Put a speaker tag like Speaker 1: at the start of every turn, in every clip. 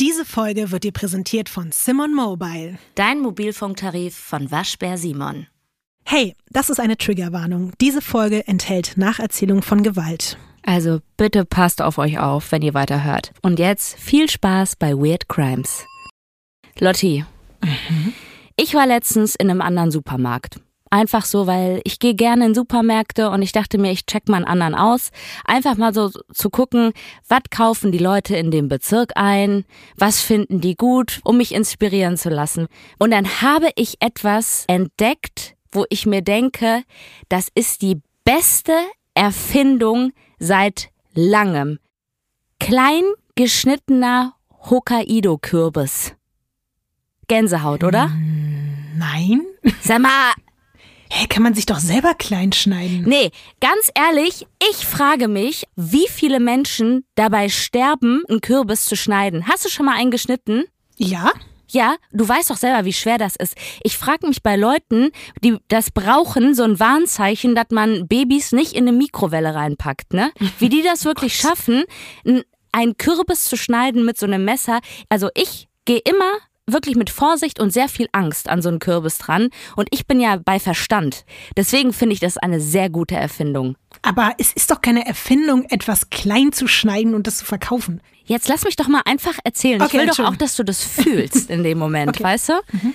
Speaker 1: Diese Folge wird dir präsentiert von Simon Mobile.
Speaker 2: Dein Mobilfunktarif von Waschbär Simon.
Speaker 1: Hey, das ist eine Triggerwarnung. Diese Folge enthält Nacherzählung von Gewalt.
Speaker 2: Also bitte passt auf euch auf, wenn ihr weiterhört. Und jetzt viel Spaß bei Weird Crimes. Lotti, mhm. ich war letztens in einem anderen Supermarkt. Einfach so, weil ich gehe gerne in Supermärkte und ich dachte mir, ich check mal einen anderen aus. Einfach mal so zu gucken, was kaufen die Leute in dem Bezirk ein, was finden die gut, um mich inspirieren zu lassen. Und dann habe ich etwas entdeckt, wo ich mir denke, das ist die beste Erfindung seit langem. Klein geschnittener Hokkaido-Kürbis. Gänsehaut, oder?
Speaker 1: Hm, nein.
Speaker 2: Sag mal,
Speaker 1: Hä, kann man sich doch selber klein schneiden?
Speaker 2: Nee, ganz ehrlich, ich frage mich, wie viele Menschen dabei sterben, einen Kürbis zu schneiden. Hast du schon mal einen geschnitten?
Speaker 1: Ja.
Speaker 2: Ja, du weißt doch selber, wie schwer das ist. Ich frage mich bei Leuten, die das brauchen, so ein Warnzeichen, dass man Babys nicht in eine Mikrowelle reinpackt, ne? Wie die das wirklich schaffen, einen Kürbis zu schneiden mit so einem Messer. Also ich gehe immer wirklich mit Vorsicht und sehr viel Angst an so einen Kürbis dran. Und ich bin ja bei Verstand. Deswegen finde ich das eine sehr gute Erfindung.
Speaker 1: Aber es ist doch keine Erfindung, etwas klein zu schneiden und das zu verkaufen.
Speaker 2: Jetzt lass mich doch mal einfach erzählen. Okay, ich will doch auch, dass du das fühlst in dem Moment, okay. weißt du? Mhm.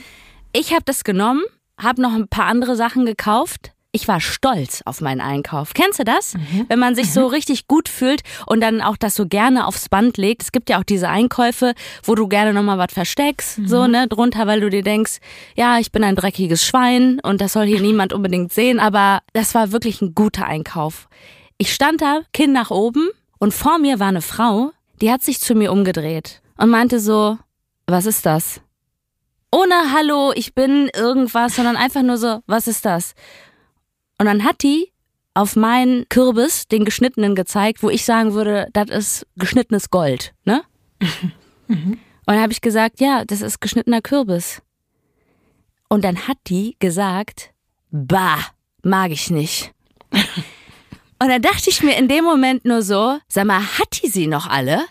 Speaker 2: Ich habe das genommen, habe noch ein paar andere Sachen gekauft, ich war stolz auf meinen Einkauf. Kennst du das? Mhm. Wenn man sich mhm. so richtig gut fühlt und dann auch das so gerne aufs Band legt. Es gibt ja auch diese Einkäufe, wo du gerne nochmal was versteckst, mhm. so, ne, drunter, weil du dir denkst, ja, ich bin ein dreckiges Schwein und das soll hier niemand unbedingt sehen, aber das war wirklich ein guter Einkauf. Ich stand da, Kinn nach oben und vor mir war eine Frau, die hat sich zu mir umgedreht und meinte so, was ist das? Ohne Hallo, ich bin irgendwas, sondern einfach nur so, was ist das? Und dann hat die auf meinen Kürbis, den geschnittenen, gezeigt, wo ich sagen würde, das ist geschnittenes Gold, ne? Mhm. Und dann habe ich gesagt, ja, das ist geschnittener Kürbis. Und dann hat die gesagt, bah, mag ich nicht. Und dann dachte ich mir in dem Moment nur so, sag mal, hat die sie noch alle?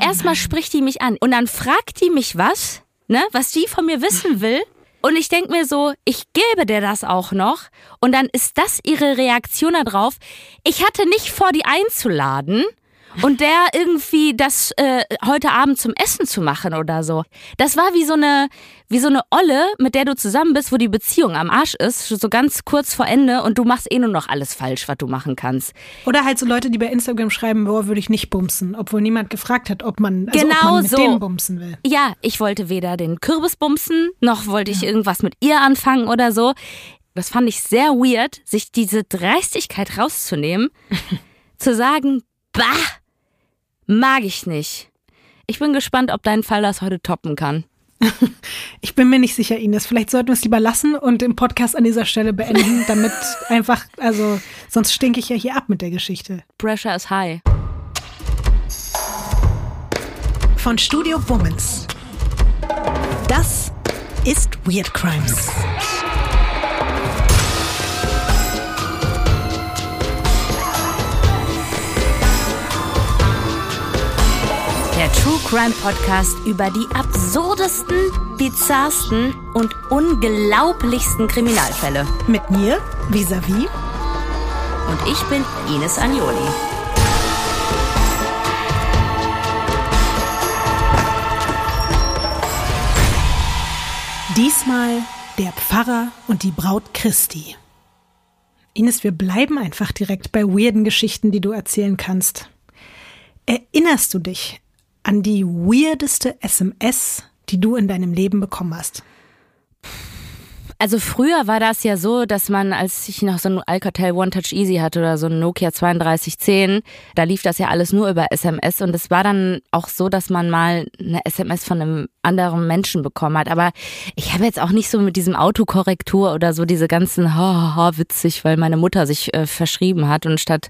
Speaker 2: Erstmal spricht die mich an und dann fragt die mich was, ne, was die von mir wissen will. Und ich denke mir so, ich gebe dir das auch noch. Und dann ist das ihre Reaktion darauf. Ich hatte nicht vor, die einzuladen und der irgendwie das äh, heute Abend zum Essen zu machen oder so. Das war wie so eine wie so eine Olle, mit der du zusammen bist, wo die Beziehung am Arsch ist, so ganz kurz vor Ende und du machst eh nur noch alles falsch, was du machen kannst.
Speaker 1: Oder halt so Leute, die bei Instagram schreiben, boah, würde ich nicht bumsen, obwohl niemand gefragt hat, ob man, also
Speaker 2: genau
Speaker 1: ob man mit
Speaker 2: so.
Speaker 1: denen bumsen will.
Speaker 2: Ja, ich wollte weder den Kürbis bumsen, noch wollte ich ja. irgendwas mit ihr anfangen oder so. Das fand ich sehr weird, sich diese Dreistigkeit rauszunehmen, zu sagen, bah, mag ich nicht. Ich bin gespannt, ob dein Fall das heute toppen kann.
Speaker 1: Ich bin mir nicht sicher, Ines. Vielleicht sollten wir es lieber lassen und den Podcast an dieser Stelle beenden, damit einfach, also sonst stinke ich ja hier ab mit der Geschichte.
Speaker 2: Pressure is high.
Speaker 1: Von Studio Womans. Das ist Weird Crimes.
Speaker 2: Der True Crime Podcast über die absurdesten, bizarrsten und unglaublichsten Kriminalfälle.
Speaker 1: Mit mir, Visavi.
Speaker 2: Und ich bin Ines Agnoli.
Speaker 1: Diesmal der Pfarrer und die Braut Christi. Ines, wir bleiben einfach direkt bei weirden Geschichten, die du erzählen kannst. Erinnerst du dich an die weirdeste SMS, die du in deinem Leben bekommen hast?
Speaker 2: Also früher war das ja so, dass man, als ich noch so ein Alcatel One Touch Easy hatte oder so ein Nokia 3210, da lief das ja alles nur über SMS und es war dann auch so, dass man mal eine SMS von einem anderen Menschen bekommen hat. Aber ich habe jetzt auch nicht so mit diesem Autokorrektur oder so diese ganzen ha, ha, witzig, weil meine Mutter sich äh, verschrieben hat und statt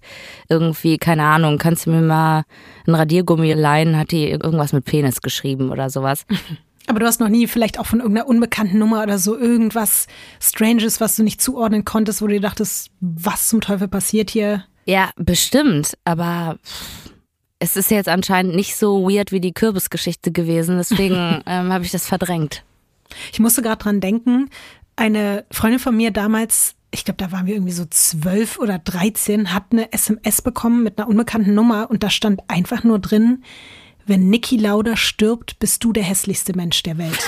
Speaker 2: irgendwie, keine Ahnung, kannst du mir mal ein Radiergummi leihen, hat die irgendwas mit Penis geschrieben oder sowas.
Speaker 1: Aber du hast noch nie vielleicht auch von irgendeiner unbekannten Nummer oder so irgendwas Stranges, was du nicht zuordnen konntest, wo du dir dachtest, was zum Teufel passiert hier?
Speaker 2: Ja, bestimmt. Aber es ist jetzt anscheinend nicht so weird wie die Kürbisgeschichte gewesen, deswegen ähm, habe ich das verdrängt.
Speaker 1: Ich musste gerade dran denken, eine Freundin von mir damals, ich glaube, da waren wir irgendwie so zwölf oder dreizehn, hat eine SMS bekommen mit einer unbekannten Nummer und da stand einfach nur drin, wenn Niki Lauda stirbt, bist du der hässlichste Mensch der Welt.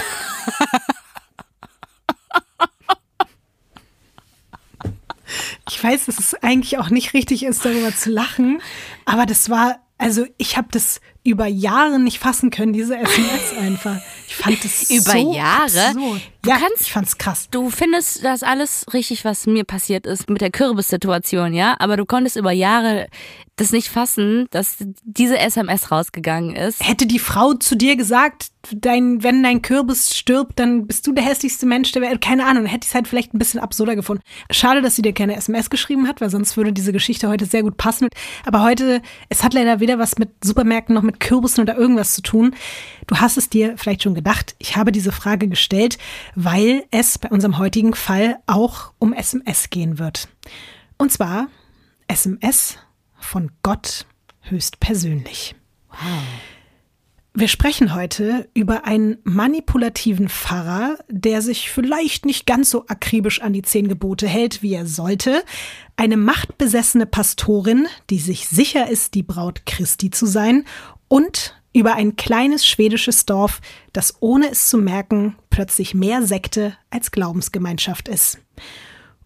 Speaker 1: ich weiß, dass es eigentlich auch nicht richtig ist, darüber zu lachen, aber das war, also ich habe das über Jahre nicht fassen können, diese SMS einfach. Ich fand es
Speaker 2: über
Speaker 1: so
Speaker 2: Jahre.
Speaker 1: Absurd.
Speaker 2: Du
Speaker 1: ja,
Speaker 2: kannst,
Speaker 1: ich fand's krass.
Speaker 2: Du findest das alles richtig, was mir passiert ist mit der Kürbissituation, ja? Aber du konntest über Jahre das nicht fassen, dass diese SMS rausgegangen ist.
Speaker 1: Hätte die Frau zu dir gesagt, dein, wenn dein Kürbis stirbt, dann bist du der hässlichste Mensch der Welt. Keine Ahnung, hätte ich es halt vielleicht ein bisschen absurder gefunden. Schade, dass sie dir keine SMS geschrieben hat, weil sonst würde diese Geschichte heute sehr gut passen. Aber heute, es hat leider weder was mit Supermärkten noch mit Kürbissen oder irgendwas zu tun. Du hast es dir vielleicht schon gedacht. Ich habe diese Frage gestellt, weil es bei unserem heutigen Fall auch um SMS gehen wird. Und zwar SMS von Gott höchstpersönlich. Wow. Wir sprechen heute über einen manipulativen Pfarrer, der sich vielleicht nicht ganz so akribisch an die zehn Gebote hält, wie er sollte, eine machtbesessene Pastorin, die sich sicher ist, die Braut Christi zu sein, und über ein kleines schwedisches Dorf, das ohne es zu merken plötzlich mehr Sekte als Glaubensgemeinschaft ist.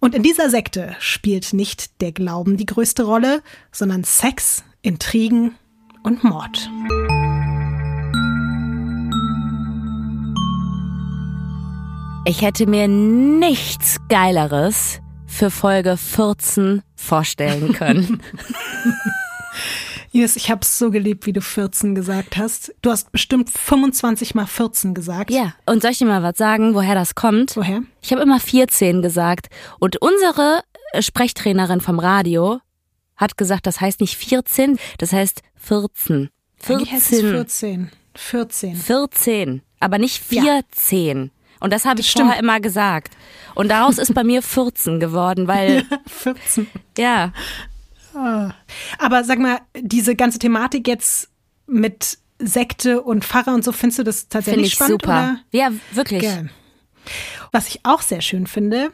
Speaker 1: Und in dieser Sekte spielt nicht der Glauben die größte Rolle, sondern Sex, Intrigen und Mord.
Speaker 2: Ich hätte mir nichts Geileres für Folge 14 vorstellen können.
Speaker 1: Ines, ich habe es so geliebt, wie du 14 gesagt hast. Du hast bestimmt 25 mal 14 gesagt.
Speaker 2: Ja, und soll ich dir mal was sagen, woher das kommt?
Speaker 1: Woher?
Speaker 2: Ich habe immer 14 gesagt. Und unsere äh, Sprechtrainerin vom Radio hat gesagt, das heißt nicht 14, das heißt 14.
Speaker 1: 14. Heißt es 14. 14.
Speaker 2: 14, aber nicht 14. Ja. Und das habe ich stimmt. vorher immer gesagt. Und daraus ist bei mir 14 geworden, weil.
Speaker 1: 14.
Speaker 2: Ja.
Speaker 1: Aber sag mal, diese ganze Thematik jetzt mit Sekte und Pfarrer und so, findest du das tatsächlich Find ich spannend?
Speaker 2: Super. Oder? Ja, wirklich. Gern.
Speaker 1: Was ich auch sehr schön finde,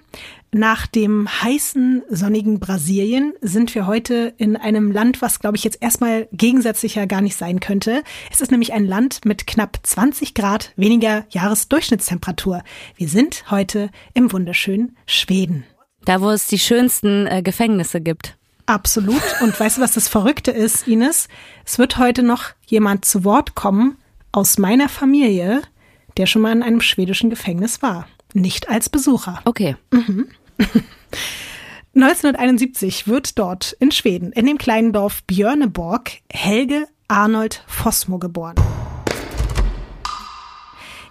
Speaker 1: nach dem heißen, sonnigen Brasilien sind wir heute in einem Land, was, glaube ich, jetzt erstmal gegensätzlicher gar nicht sein könnte. Es ist nämlich ein Land mit knapp 20 Grad weniger Jahresdurchschnittstemperatur. Wir sind heute im wunderschönen Schweden.
Speaker 2: Da, wo es die schönsten äh, Gefängnisse gibt.
Speaker 1: Absolut. Und weißt du, was das Verrückte ist, Ines? Es wird heute noch jemand zu Wort kommen aus meiner Familie, der schon mal in einem schwedischen Gefängnis war. Nicht als Besucher.
Speaker 2: Okay.
Speaker 1: Mhm. 1971 wird dort in Schweden, in dem kleinen Dorf Björneborg, Helge Arnold Fossmo geboren.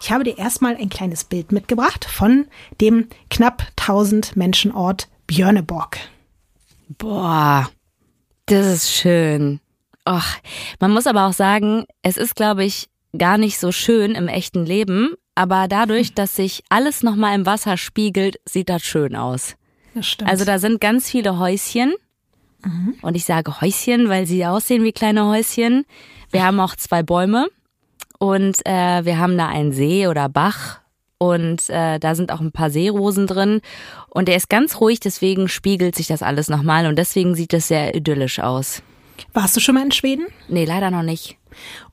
Speaker 1: Ich habe dir erstmal ein kleines Bild mitgebracht von dem knapp 1000 Menschenort Björneborg.
Speaker 2: Boah, das ist schön. Och, man muss aber auch sagen, es ist, glaube ich, gar nicht so schön im echten Leben, aber dadurch, dass sich alles nochmal im Wasser spiegelt, sieht das schön aus.
Speaker 1: Das stimmt.
Speaker 2: Also da sind ganz viele Häuschen. Mhm. Und ich sage Häuschen, weil sie aussehen wie kleine Häuschen. Wir haben auch zwei Bäume und äh, wir haben da einen See oder Bach und äh, da sind auch ein paar Seerosen drin und der ist ganz ruhig, deswegen spiegelt sich das alles nochmal und deswegen sieht es sehr idyllisch aus.
Speaker 1: Warst du schon mal in Schweden?
Speaker 2: Nee, leider noch nicht.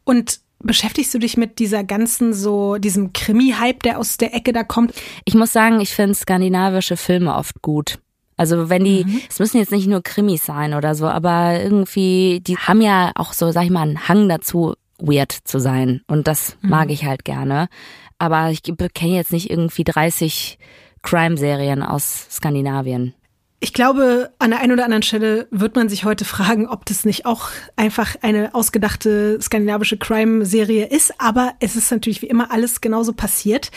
Speaker 1: Und beschäftigst du dich mit dieser ganzen so, diesem Krimi-Hype, der aus der Ecke da kommt?
Speaker 2: Ich muss sagen, ich finde skandinavische Filme oft gut. Also wenn die, mhm. es müssen jetzt nicht nur Krimis sein oder so, aber irgendwie, die haben ja auch so, sag ich mal, einen Hang dazu, weird zu sein. Und das mhm. mag ich halt gerne. Aber ich kenne jetzt nicht irgendwie 30 Crime-Serien aus Skandinavien.
Speaker 1: Ich glaube, an der einen oder anderen Stelle wird man sich heute fragen, ob das nicht auch einfach eine ausgedachte skandinavische Crime-Serie ist. Aber es ist natürlich wie immer alles genauso passiert.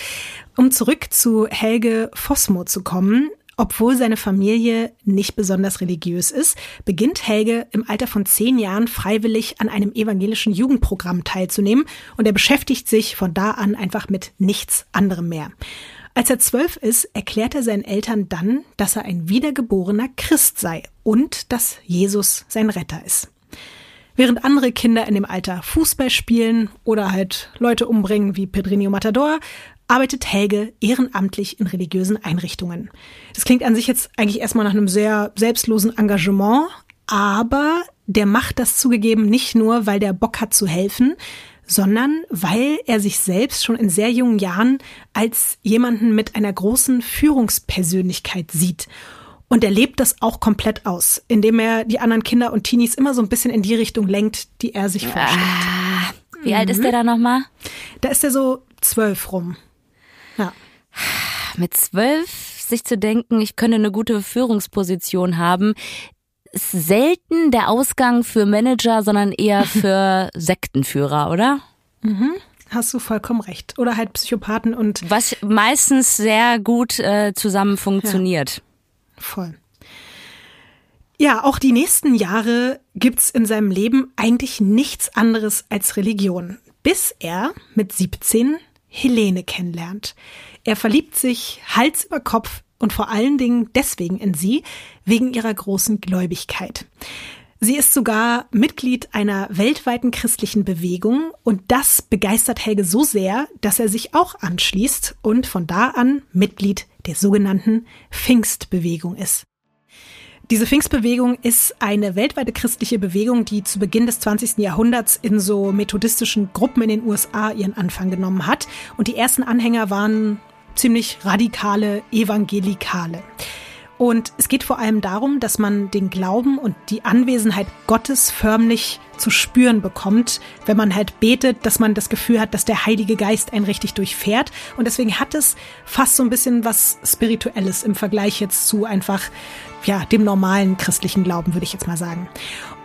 Speaker 1: Um zurück zu Helge Fossmo zu kommen. Obwohl seine Familie nicht besonders religiös ist, beginnt Helge im Alter von zehn Jahren freiwillig an einem evangelischen Jugendprogramm teilzunehmen und er beschäftigt sich von da an einfach mit nichts anderem mehr. Als er zwölf ist, erklärt er seinen Eltern dann, dass er ein wiedergeborener Christ sei und dass Jesus sein Retter ist. Während andere Kinder in dem Alter Fußball spielen oder halt Leute umbringen wie Pedrinho Matador, arbeitet Helge ehrenamtlich in religiösen Einrichtungen. Das klingt an sich jetzt eigentlich erstmal nach einem sehr selbstlosen Engagement, aber der macht das zugegeben nicht nur, weil der Bock hat zu helfen, sondern weil er sich selbst schon in sehr jungen Jahren als jemanden mit einer großen Führungspersönlichkeit sieht. Und er lebt das auch komplett aus, indem er die anderen Kinder und Teenies immer so ein bisschen in die Richtung lenkt, die er sich vorstellt. Ah,
Speaker 2: wie mhm. alt ist der da nochmal?
Speaker 1: Da ist er so zwölf rum. Ja.
Speaker 2: Mit zwölf sich zu denken, ich könnte eine gute Führungsposition haben, ist selten der Ausgang für Manager, sondern eher für Sektenführer, oder?
Speaker 1: Mhm. Hast du vollkommen recht. Oder halt Psychopathen und.
Speaker 2: Was meistens sehr gut äh, zusammen funktioniert.
Speaker 1: Ja. Voll. Ja, auch die nächsten Jahre gibt's in seinem Leben eigentlich nichts anderes als Religion, bis er mit 17 Helene kennenlernt. Er verliebt sich Hals über Kopf und vor allen Dingen deswegen in sie, wegen ihrer großen Gläubigkeit. Sie ist sogar Mitglied einer weltweiten christlichen Bewegung und das begeistert Helge so sehr, dass er sich auch anschließt und von da an Mitglied der sogenannten Pfingstbewegung ist. Diese Pfingstbewegung ist eine weltweite christliche Bewegung, die zu Beginn des 20. Jahrhunderts in so methodistischen Gruppen in den USA ihren Anfang genommen hat. Und die ersten Anhänger waren ziemlich radikale Evangelikale. Und es geht vor allem darum, dass man den Glauben und die Anwesenheit Gottes förmlich zu spüren bekommt, wenn man halt betet, dass man das Gefühl hat, dass der Heilige Geist einen richtig durchfährt. Und deswegen hat es fast so ein bisschen was Spirituelles im Vergleich jetzt zu einfach ja, dem normalen christlichen Glauben, würde ich jetzt mal sagen.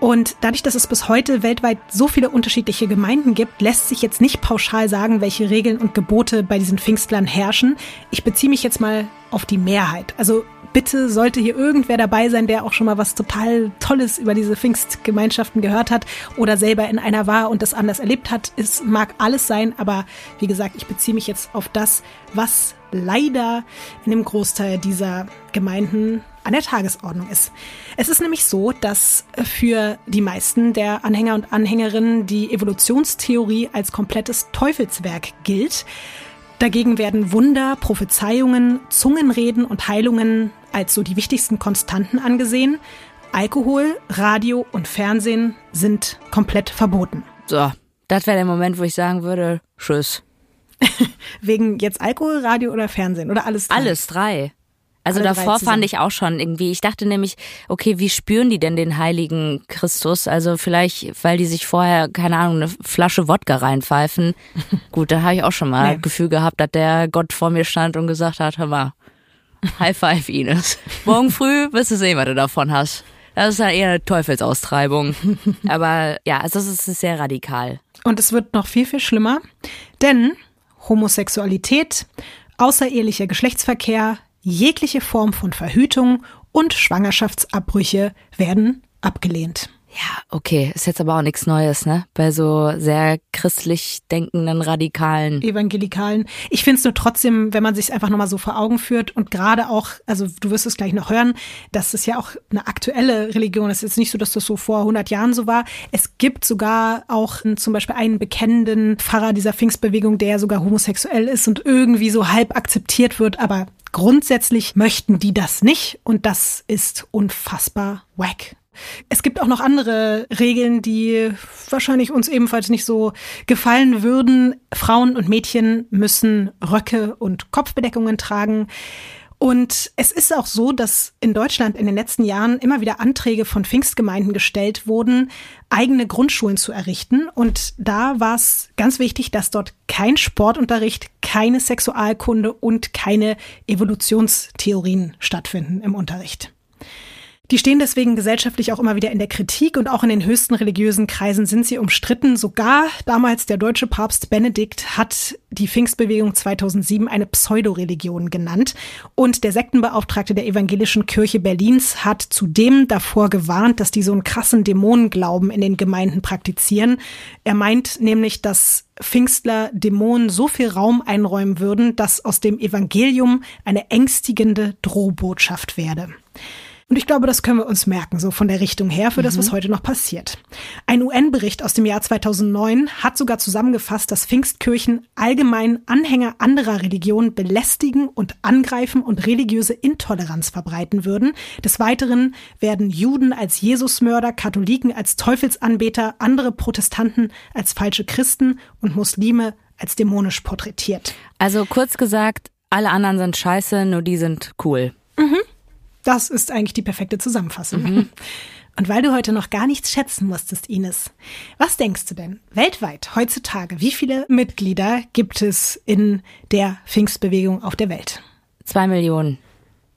Speaker 1: Und dadurch, dass es bis heute weltweit so viele unterschiedliche Gemeinden gibt, lässt sich jetzt nicht pauschal sagen, welche Regeln und Gebote bei diesen Pfingstlern herrschen. Ich beziehe mich jetzt mal auf die Mehrheit. Also bitte sollte hier irgendwer dabei sein, der auch schon mal was total Tolles über diese Pfingstgemeinschaften gehört hat oder selber in einer war und das anders erlebt hat. Es mag alles sein, aber wie gesagt, ich beziehe mich jetzt auf das, was leider in dem Großteil dieser Gemeinden an der Tagesordnung ist. Es ist nämlich so, dass für die meisten der Anhänger und Anhängerinnen die Evolutionstheorie als komplettes Teufelswerk gilt. Dagegen werden Wunder, Prophezeiungen, Zungenreden und Heilungen als so die wichtigsten Konstanten angesehen. Alkohol, Radio und Fernsehen sind komplett verboten.
Speaker 2: So, das wäre der Moment, wo ich sagen würde, tschüss.
Speaker 1: Wegen jetzt Alkohol, Radio oder Fernsehen oder alles
Speaker 2: drei? Alles drei. Also Alle davor fand ich auch schon irgendwie, ich dachte nämlich, okay, wie spüren die denn den heiligen Christus? Also vielleicht, weil die sich vorher, keine Ahnung, eine Flasche Wodka reinpfeifen. Gut, da habe ich auch schon mal nee. Gefühl gehabt, dass der Gott vor mir stand und gesagt hat, hör mal, High five, Ines. Morgen früh wirst du sehen, was du davon hast. Das ist dann eher eine Teufelsaustreibung. Aber ja, also es ist sehr radikal.
Speaker 1: Und es wird noch viel, viel schlimmer, denn Homosexualität, außerehelicher Geschlechtsverkehr, jegliche Form von Verhütung und Schwangerschaftsabbrüche werden abgelehnt.
Speaker 2: Ja, okay, ist jetzt aber auch nichts Neues, ne? Bei so sehr christlich denkenden Radikalen.
Speaker 1: Evangelikalen. Ich finde es nur trotzdem, wenn man sich einfach nochmal so vor Augen führt und gerade auch, also du wirst es gleich noch hören, dass es ja auch eine aktuelle Religion ist. Es ist nicht so, dass das so vor 100 Jahren so war. Es gibt sogar auch zum Beispiel einen bekennenden Pfarrer dieser Pfingstbewegung, der sogar homosexuell ist und irgendwie so halb akzeptiert wird, aber grundsätzlich möchten die das nicht und das ist unfassbar wack. Es gibt auch noch andere Regeln, die wahrscheinlich uns ebenfalls nicht so gefallen würden. Frauen und Mädchen müssen Röcke und Kopfbedeckungen tragen. Und es ist auch so, dass in Deutschland in den letzten Jahren immer wieder Anträge von Pfingstgemeinden gestellt wurden, eigene Grundschulen zu errichten. Und da war es ganz wichtig, dass dort kein Sportunterricht, keine Sexualkunde und keine Evolutionstheorien stattfinden im Unterricht. Die stehen deswegen gesellschaftlich auch immer wieder in der Kritik und auch in den höchsten religiösen Kreisen sind sie umstritten. Sogar damals der deutsche Papst Benedikt hat die Pfingstbewegung 2007 eine Pseudoreligion genannt und der Sektenbeauftragte der evangelischen Kirche Berlins hat zudem davor gewarnt, dass die so einen krassen Dämonenglauben in den Gemeinden praktizieren. Er meint nämlich, dass Pfingstler Dämonen so viel Raum einräumen würden, dass aus dem Evangelium eine ängstigende Drohbotschaft werde. Und ich glaube, das können wir uns merken, so von der Richtung her, für das, was mhm. heute noch passiert. Ein UN-Bericht aus dem Jahr 2009 hat sogar zusammengefasst, dass Pfingstkirchen allgemein Anhänger anderer Religionen belästigen und angreifen und religiöse Intoleranz verbreiten würden. Des Weiteren werden Juden als Jesusmörder, Katholiken als Teufelsanbeter, andere Protestanten als falsche Christen und Muslime als dämonisch porträtiert.
Speaker 2: Also kurz gesagt, alle anderen sind scheiße, nur die sind cool.
Speaker 1: Mhm. Das ist eigentlich die perfekte Zusammenfassung. Mhm. Und weil du heute noch gar nichts schätzen musstest, Ines, was denkst du denn weltweit heutzutage, wie viele Mitglieder gibt es in der Pfingstbewegung auf der Welt?
Speaker 2: Zwei Millionen.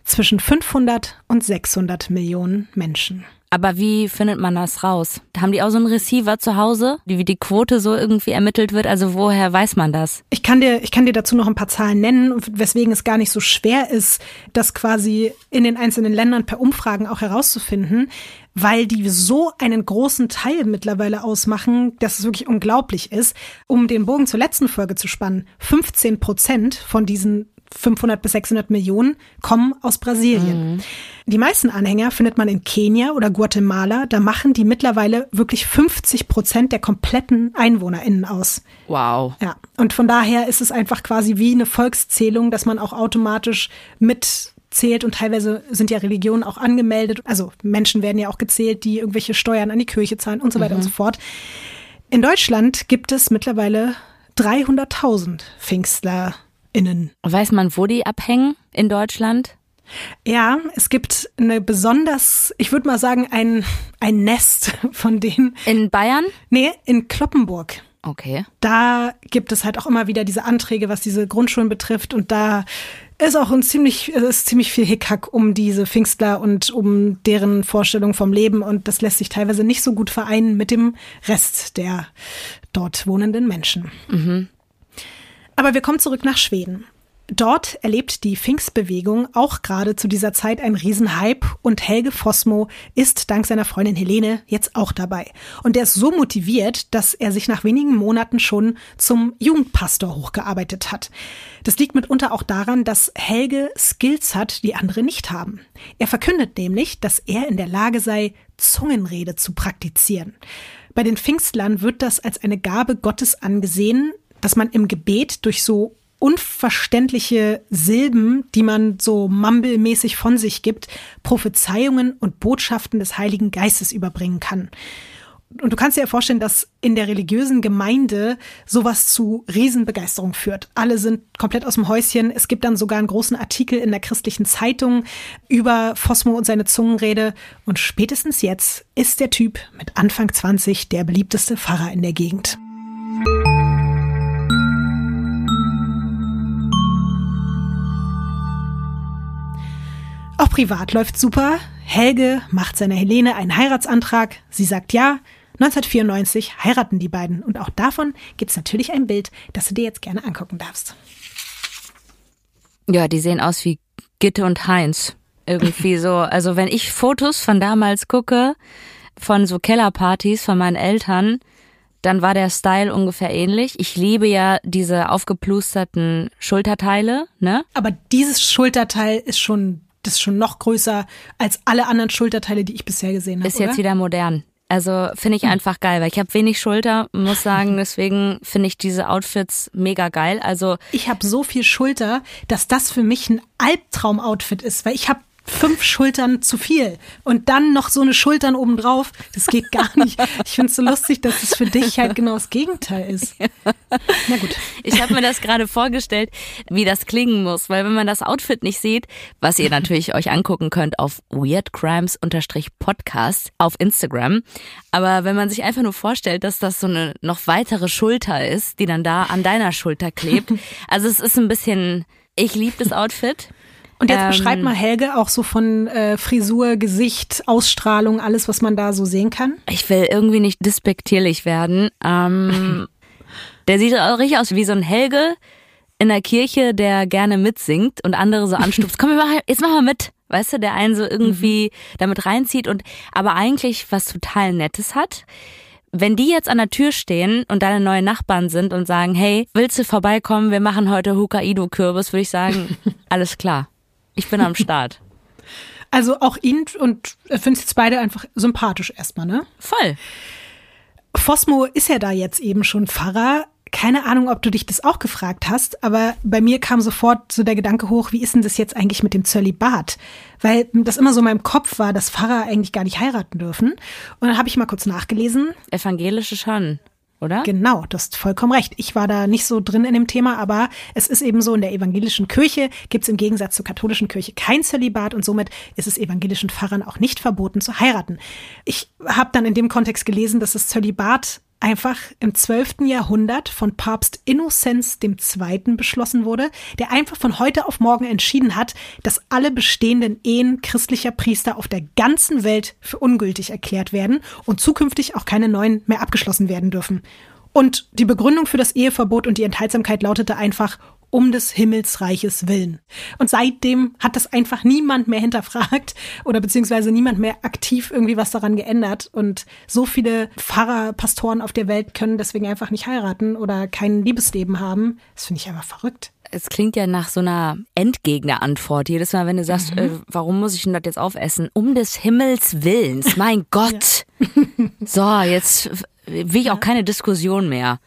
Speaker 1: Zwischen 500 und 600 Millionen Menschen.
Speaker 2: Aber wie findet man das raus? Haben die auch so einen Receiver zu Hause, wie die Quote so irgendwie ermittelt wird? Also woher weiß man das?
Speaker 1: Ich kann dir, ich kann dir dazu noch ein paar Zahlen nennen, weswegen es gar nicht so schwer ist, das quasi in den einzelnen Ländern per Umfragen auch herauszufinden, weil die so einen großen Teil mittlerweile ausmachen, dass es wirklich unglaublich ist. Um den Bogen zur letzten Folge zu spannen, 15 Prozent von diesen 500 bis 600 Millionen kommen aus Brasilien. Mhm. Die meisten Anhänger findet man in Kenia oder Guatemala. Da machen die mittlerweile wirklich 50 Prozent der kompletten EinwohnerInnen aus.
Speaker 2: Wow.
Speaker 1: Ja. Und von daher ist es einfach quasi wie eine Volkszählung, dass man auch automatisch mitzählt und teilweise sind ja Religionen auch angemeldet. Also Menschen werden ja auch gezählt, die irgendwelche Steuern an die Kirche zahlen und so weiter mhm. und so fort. In Deutschland gibt es mittlerweile 300.000 Pfingstler Innen.
Speaker 2: Weiß man, wo die abhängen in Deutschland?
Speaker 1: Ja, es gibt eine besonders, ich würde mal sagen, ein, ein Nest von denen.
Speaker 2: In Bayern?
Speaker 1: Nee, in Kloppenburg.
Speaker 2: Okay.
Speaker 1: Da gibt es halt auch immer wieder diese Anträge, was diese Grundschulen betrifft. Und da ist auch ein ziemlich, ist ziemlich viel Hickhack um diese Pfingstler und um deren Vorstellung vom Leben. Und das lässt sich teilweise nicht so gut vereinen mit dem Rest der dort wohnenden Menschen. Mhm. Aber wir kommen zurück nach Schweden. Dort erlebt die Pfingstbewegung auch gerade zu dieser Zeit einen Riesenhype und Helge Fossmo ist dank seiner Freundin Helene jetzt auch dabei. Und er ist so motiviert, dass er sich nach wenigen Monaten schon zum Jugendpastor hochgearbeitet hat. Das liegt mitunter auch daran, dass Helge Skills hat, die andere nicht haben. Er verkündet nämlich, dass er in der Lage sei, Zungenrede zu praktizieren. Bei den Pfingstlern wird das als eine Gabe Gottes angesehen, dass man im Gebet durch so unverständliche Silben, die man so mumblemäßig von sich gibt, Prophezeiungen und Botschaften des Heiligen Geistes überbringen kann. Und du kannst dir ja vorstellen, dass in der religiösen Gemeinde sowas zu Riesenbegeisterung führt. Alle sind komplett aus dem Häuschen. Es gibt dann sogar einen großen Artikel in der christlichen Zeitung über Phosmo und seine Zungenrede. Und spätestens jetzt ist der Typ mit Anfang 20 der beliebteste Pfarrer in der Gegend. Auch privat läuft super. Helge macht seiner Helene einen Heiratsantrag. Sie sagt ja. 1994 heiraten die beiden. Und auch davon gibt es natürlich ein Bild, das du dir jetzt gerne angucken darfst.
Speaker 2: Ja, die sehen aus wie Gitte und Heinz. Irgendwie so. Also wenn ich Fotos von damals gucke, von so Kellerpartys von meinen Eltern, dann war der Style ungefähr ähnlich. Ich liebe ja diese aufgeplusterten Schulterteile, ne?
Speaker 1: Aber dieses Schulterteil ist schon ist schon noch größer als alle anderen Schulterteile, die ich bisher gesehen habe.
Speaker 2: Ist jetzt oder? wieder modern. Also finde ich hm. einfach geil, weil ich habe wenig Schulter, muss sagen, deswegen finde ich diese Outfits mega geil. Also
Speaker 1: ich habe so viel Schulter, dass das für mich ein Albtraum-Outfit ist, weil ich habe fünf Schultern zu viel. Und dann noch so eine Schultern obendrauf. Das geht gar nicht. Ich finde es so lustig, dass es für dich halt genau das Gegenteil ist.
Speaker 2: Na gut. Ich habe mir das gerade vorgestellt, wie das klingen muss, weil wenn man das Outfit nicht sieht, was ihr natürlich euch angucken könnt auf weirdcrimes-podcast auf Instagram. Aber wenn man sich einfach nur vorstellt, dass das so eine noch weitere Schulter ist, die dann da an deiner Schulter klebt. Also es ist ein bisschen, ich liebe das Outfit.
Speaker 1: Und jetzt ähm, beschreib mal Helge auch so von äh, Frisur, Gesicht, Ausstrahlung, alles, was man da so sehen kann.
Speaker 2: Ich will irgendwie nicht despektierlich werden. Ähm, der sieht auch richtig aus wie so ein Helge in der Kirche, der gerne mitsingt und andere so anstupst. Komm, jetzt machen wir mit. Weißt du, der einen so irgendwie mhm. damit reinzieht und aber eigentlich was total Nettes hat. Wenn die jetzt an der Tür stehen und deine neuen Nachbarn sind und sagen, hey, willst du vorbeikommen? Wir machen heute Hokkaido-Kürbis, würde ich sagen, alles klar. Ich bin am Start.
Speaker 1: Also auch ihn und findest jetzt beide einfach sympathisch erstmal, ne?
Speaker 2: Voll.
Speaker 1: Fosmo ist ja da jetzt eben schon Pfarrer. Keine Ahnung, ob du dich das auch gefragt hast, aber bei mir kam sofort so der Gedanke hoch, wie ist denn das jetzt eigentlich mit dem Zölibat? Weil das immer so in meinem Kopf war, dass Pfarrer eigentlich gar nicht heiraten dürfen. Und dann habe ich mal kurz nachgelesen.
Speaker 2: Evangelische schon oder?
Speaker 1: Genau, du hast vollkommen recht. Ich war da nicht so drin in dem Thema, aber es ist eben so, in der evangelischen Kirche gibt es im Gegensatz zur katholischen Kirche kein Zölibat und somit ist es evangelischen Pfarrern auch nicht verboten zu heiraten. Ich habe dann in dem Kontext gelesen, dass das Zölibat einfach im 12. Jahrhundert von Papst Innozenz II. beschlossen wurde, der einfach von heute auf morgen entschieden hat, dass alle bestehenden Ehen christlicher Priester auf der ganzen Welt für ungültig erklärt werden und zukünftig auch keine neuen mehr abgeschlossen werden dürfen. Und die Begründung für das Eheverbot und die Enthaltsamkeit lautete einfach um des Himmelsreiches willen. Und seitdem hat das einfach niemand mehr hinterfragt oder beziehungsweise niemand mehr aktiv irgendwie was daran geändert. Und so viele Pfarrer, Pastoren auf der Welt können deswegen einfach nicht heiraten oder kein Liebesleben haben. Das finde ich einfach verrückt.
Speaker 2: Es klingt ja nach so einer Endgegner-Antwort. Jedes Mal, wenn du sagst, mhm. äh, warum muss ich denn das jetzt aufessen? Um des Himmels Willens. Mein Gott. so, jetzt will ich auch keine Diskussion mehr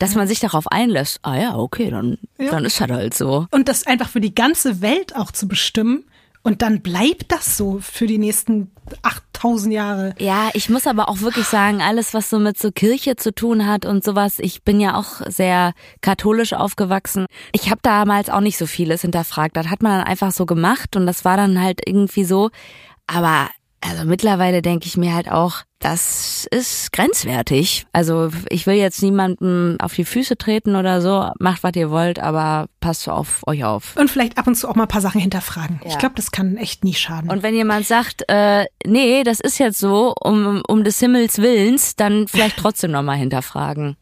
Speaker 2: dass man sich darauf einlässt, ah ja, okay, dann, ja. dann ist das halt so.
Speaker 1: Und das einfach für die ganze Welt auch zu bestimmen. Und dann bleibt das so für die nächsten 8000 Jahre.
Speaker 2: Ja, ich muss aber auch wirklich sagen, alles, was so mit so Kirche zu tun hat und sowas, ich bin ja auch sehr katholisch aufgewachsen. Ich habe damals auch nicht so vieles hinterfragt. Das hat man dann einfach so gemacht und das war dann halt irgendwie so. Aber also mittlerweile denke ich mir halt auch, das ist grenzwertig. Also ich will jetzt niemandem auf die Füße treten oder so. Macht, was ihr wollt, aber passt auf euch auf.
Speaker 1: Und vielleicht ab und zu auch mal ein paar Sachen hinterfragen. Ja. Ich glaube, das kann echt nie schaden.
Speaker 2: Und wenn jemand sagt, äh, nee, das ist jetzt so, um, um des Himmels Willens, dann vielleicht trotzdem nochmal hinterfragen.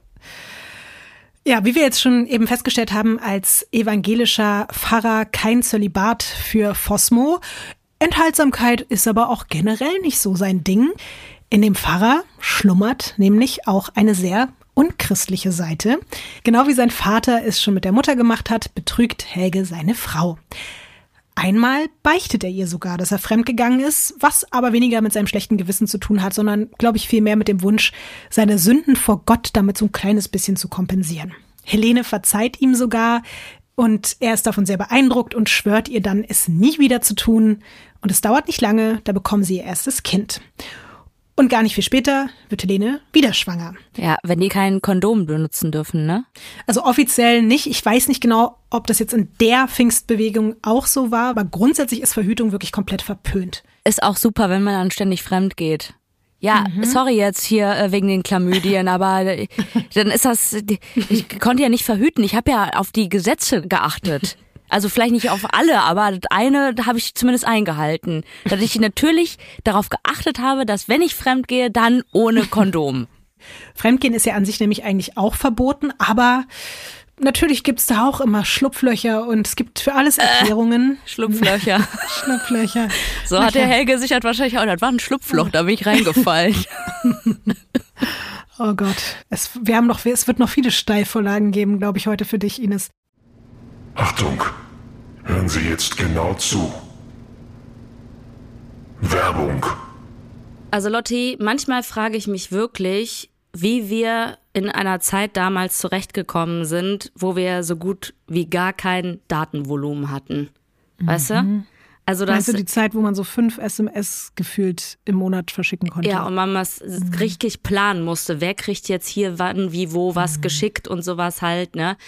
Speaker 1: Ja, wie wir jetzt schon eben festgestellt haben, als evangelischer Pfarrer kein Zölibat für Fosmo. Enthaltsamkeit ist aber auch generell nicht so sein Ding. In dem Pfarrer schlummert nämlich auch eine sehr unchristliche Seite. Genau wie sein Vater es schon mit der Mutter gemacht hat, betrügt Helge seine Frau. Einmal beichtet er ihr sogar, dass er fremdgegangen ist, was aber weniger mit seinem schlechten Gewissen zu tun hat, sondern, glaube ich, vielmehr mit dem Wunsch, seine Sünden vor Gott damit so ein kleines bisschen zu kompensieren. Helene verzeiht ihm sogar und er ist davon sehr beeindruckt und schwört ihr dann, es nie wieder zu tun. Und es dauert nicht lange, da bekommen sie ihr erstes Kind. Und gar nicht viel später wird Helene wieder schwanger.
Speaker 2: Ja, wenn die kein Kondom benutzen dürfen, ne?
Speaker 1: Also offiziell nicht. Ich weiß nicht genau, ob das jetzt in der Pfingstbewegung auch so war, aber grundsätzlich ist Verhütung wirklich komplett verpönt.
Speaker 2: Ist auch super, wenn man dann ständig fremd geht. Ja, mhm. sorry jetzt hier äh, wegen den Chlamydien, aber äh, dann ist das, ich konnte ja nicht verhüten. Ich habe ja auf die Gesetze geachtet. Also vielleicht nicht auf alle, aber das eine habe ich zumindest eingehalten. Dass ich natürlich darauf geachtet habe, dass wenn ich fremd gehe, dann ohne Kondom.
Speaker 1: Fremdgehen ist ja an sich nämlich eigentlich auch verboten, aber natürlich gibt's da auch immer Schlupflöcher und es gibt für alles äh, Erklärungen.
Speaker 2: Äh, Schlupflöcher.
Speaker 1: Schlupflöcher.
Speaker 2: So Löcher. hat der Helge sich halt wahrscheinlich auch, das war ein Schlupfloch, da bin ich reingefallen.
Speaker 1: oh Gott. Es, wir haben noch, es wird noch viele Steilvorlagen geben, glaube ich, heute für dich, Ines.
Speaker 3: Achtung, hören Sie jetzt genau zu. Werbung.
Speaker 2: Also Lotti, manchmal frage ich mich wirklich, wie wir in einer Zeit damals zurechtgekommen sind, wo wir so gut wie gar kein Datenvolumen hatten. Weißt mhm. du?
Speaker 1: Also das, weißt du, die Zeit, wo man so fünf SMS gefühlt im Monat verschicken konnte.
Speaker 2: Ja, und man was mhm. richtig planen musste. Wer kriegt jetzt hier wann, wie, wo was mhm. geschickt und sowas halt, ne?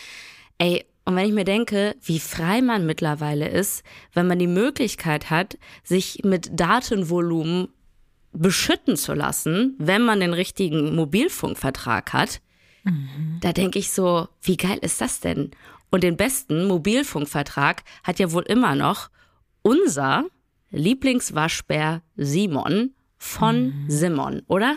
Speaker 2: Ey, und wenn ich mir denke, wie frei man mittlerweile ist, wenn man die Möglichkeit hat, sich mit Datenvolumen beschütten zu lassen, wenn man den richtigen Mobilfunkvertrag hat, mhm. da denke ich so, wie geil ist das denn? Und den besten Mobilfunkvertrag hat ja wohl immer noch unser Lieblingswaschbär Simon von mhm. Simon, oder?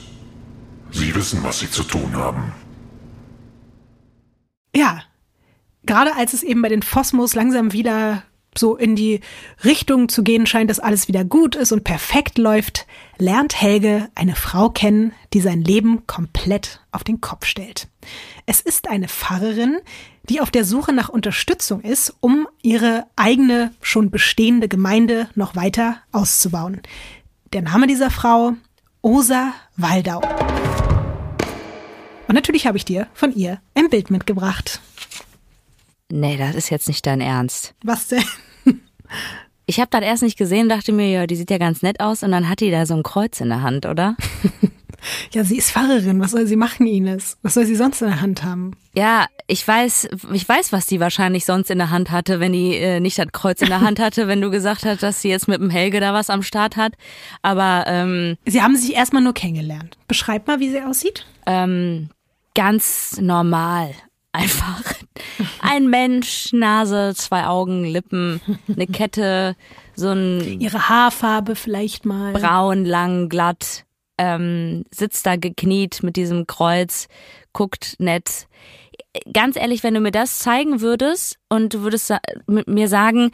Speaker 3: Sie wissen, was Sie zu tun haben.
Speaker 1: Ja, gerade als es eben bei den Phosmos langsam wieder so in die Richtung zu gehen scheint, dass alles wieder gut ist und perfekt läuft, lernt Helge eine Frau kennen, die sein Leben komplett auf den Kopf stellt. Es ist eine Pfarrerin, die auf der Suche nach Unterstützung ist, um ihre eigene schon bestehende Gemeinde noch weiter auszubauen. Der Name dieser Frau Osa Waldau. Und natürlich habe ich dir von ihr ein Bild mitgebracht.
Speaker 2: Nee, das ist jetzt nicht dein Ernst.
Speaker 1: Was denn?
Speaker 2: Ich habe das erst nicht gesehen, dachte mir, ja, die sieht ja ganz nett aus und dann hat die da so ein Kreuz in der Hand, oder?
Speaker 1: ja, sie ist Pfarrerin, was soll sie machen, Ines? Was soll sie sonst in der Hand haben?
Speaker 2: Ja, ich weiß, ich weiß, was die wahrscheinlich sonst in der Hand hatte, wenn die äh, nicht das Kreuz in der Hand hatte, wenn du gesagt hast, dass sie jetzt mit dem Helge da was am Start hat. Aber ähm,
Speaker 1: Sie haben sich erstmal nur kennengelernt. Beschreib mal, wie sie aussieht.
Speaker 2: Ähm, ganz normal einfach. Ein Mensch, Nase, zwei Augen, Lippen, eine Kette, so ein.
Speaker 1: Ihre Haarfarbe vielleicht mal.
Speaker 2: Braun, lang, glatt, ähm, sitzt da gekniet mit diesem Kreuz, guckt nett. Ganz ehrlich, wenn du mir das zeigen würdest und du würdest mit mir sagen,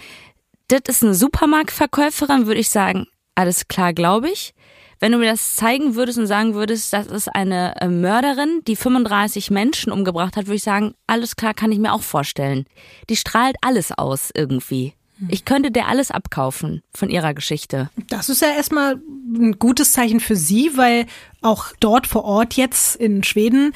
Speaker 2: das ist eine Supermarktverkäuferin, würde ich sagen, alles klar, glaube ich. Wenn du mir das zeigen würdest und sagen würdest, das ist eine äh, Mörderin, die 35 Menschen umgebracht hat, würde ich sagen, alles klar, kann ich mir auch vorstellen. Die strahlt alles aus irgendwie. Hm. Ich könnte der alles abkaufen von ihrer Geschichte.
Speaker 1: Das ist ja erstmal ein gutes Zeichen für sie, weil auch dort vor Ort jetzt in Schweden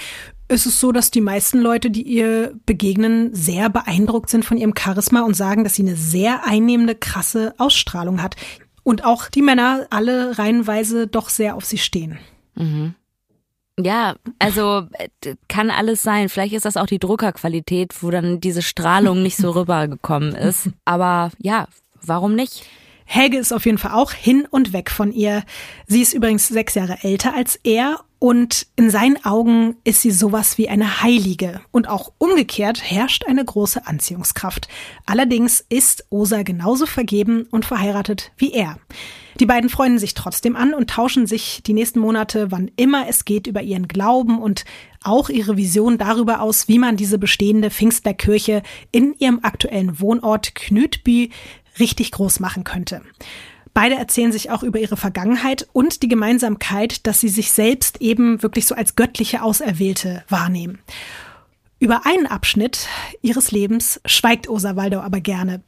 Speaker 1: ist es so, dass die meisten Leute, die ihr begegnen, sehr beeindruckt sind von ihrem Charisma und sagen, dass sie eine sehr einnehmende, krasse Ausstrahlung hat. Und auch die Männer alle reihenweise doch sehr auf sie stehen.
Speaker 2: Mhm. Ja, also äh, kann alles sein. Vielleicht ist das auch die Druckerqualität, wo dann diese Strahlung nicht so rübergekommen ist. Aber ja, warum nicht?
Speaker 1: Helge ist auf jeden Fall auch hin und weg von ihr. Sie ist übrigens sechs Jahre älter als er und in seinen Augen ist sie sowas wie eine Heilige. Und auch umgekehrt herrscht eine große Anziehungskraft. Allerdings ist Osa genauso vergeben und verheiratet wie er. Die beiden freunden sich trotzdem an und tauschen sich die nächsten Monate, wann immer es geht, über ihren Glauben und auch ihre Vision darüber aus, wie man diese bestehende Pfingstlerkirche in ihrem aktuellen Wohnort Knütby richtig groß machen könnte. Beide erzählen sich auch über ihre Vergangenheit und die Gemeinsamkeit, dass sie sich selbst eben wirklich so als göttliche Auserwählte wahrnehmen. Über einen Abschnitt ihres Lebens schweigt Osa Waldau aber gerne.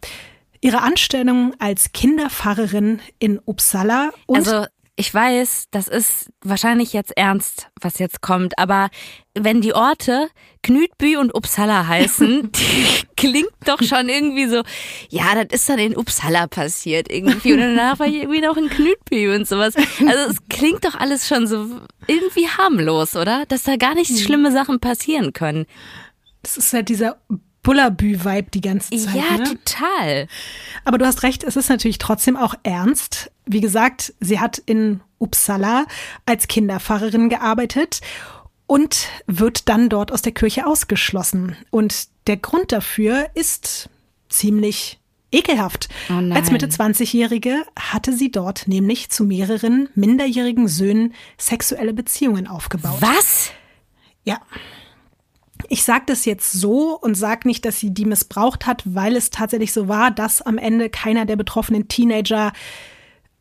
Speaker 1: Ihre Anstellung als Kinderpfarrerin in Uppsala
Speaker 2: und also ich weiß, das ist wahrscheinlich jetzt ernst, was jetzt kommt, aber wenn die Orte Knütby und Uppsala heißen, klingt doch schon irgendwie so, ja, das ist dann in Uppsala passiert irgendwie und danach war ich irgendwie noch in Knütby und sowas. Also es klingt doch alles schon so irgendwie harmlos, oder? Dass da gar nicht mhm. schlimme Sachen passieren können.
Speaker 1: Das ist halt dieser Bullabü-Vibe die ganze Zeit.
Speaker 2: Ja,
Speaker 1: ne?
Speaker 2: total.
Speaker 1: Aber du hast recht, es ist natürlich trotzdem auch ernst. Wie gesagt, sie hat in Uppsala als Kinderpfarrerin gearbeitet und wird dann dort aus der Kirche ausgeschlossen. Und der Grund dafür ist ziemlich ekelhaft. Oh Als Mitte 20-Jährige hatte sie dort nämlich zu mehreren minderjährigen Söhnen sexuelle Beziehungen aufgebaut.
Speaker 2: Was?
Speaker 1: Ja. Ich sage das jetzt so und sage nicht, dass sie die missbraucht hat, weil es tatsächlich so war, dass am Ende keiner der betroffenen Teenager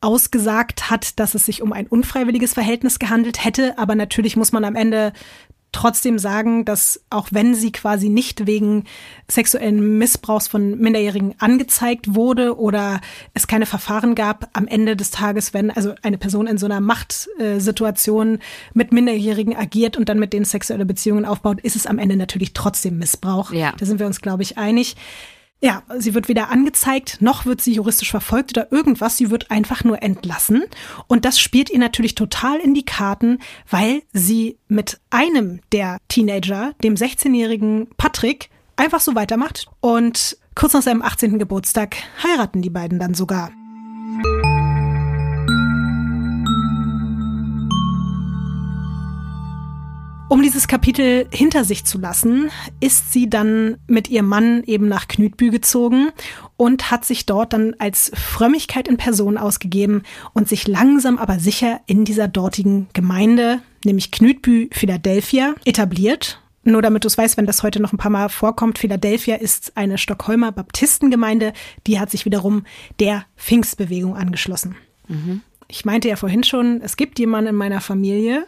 Speaker 1: ausgesagt hat, dass es sich um ein unfreiwilliges Verhältnis gehandelt hätte. Aber natürlich muss man am Ende trotzdem sagen, dass auch wenn sie quasi nicht wegen sexuellen Missbrauchs von Minderjährigen angezeigt wurde oder es keine Verfahren gab, am Ende des Tages, wenn also eine Person in so einer Machtsituation mit Minderjährigen agiert und dann mit denen sexuelle Beziehungen aufbaut, ist es am Ende natürlich trotzdem Missbrauch. Ja. Da sind wir uns, glaube ich, einig. Ja, sie wird weder angezeigt, noch wird sie juristisch verfolgt oder irgendwas. Sie wird einfach nur entlassen. Und das spielt ihr natürlich total in die Karten, weil sie mit einem der Teenager, dem 16-jährigen Patrick, einfach so weitermacht. Und kurz nach seinem 18. Geburtstag heiraten die beiden dann sogar. Um dieses Kapitel hinter sich zu lassen, ist sie dann mit ihrem Mann eben nach Knütbü gezogen und hat sich dort dann als Frömmigkeit in Person ausgegeben und sich langsam aber sicher in dieser dortigen Gemeinde, nämlich Knütbü Philadelphia, etabliert. Nur damit du es weißt, wenn das heute noch ein paar Mal vorkommt, Philadelphia ist eine Stockholmer Baptistengemeinde, die hat sich wiederum der Pfingstbewegung angeschlossen. Mhm. Ich meinte ja vorhin schon, es gibt jemanden in meiner Familie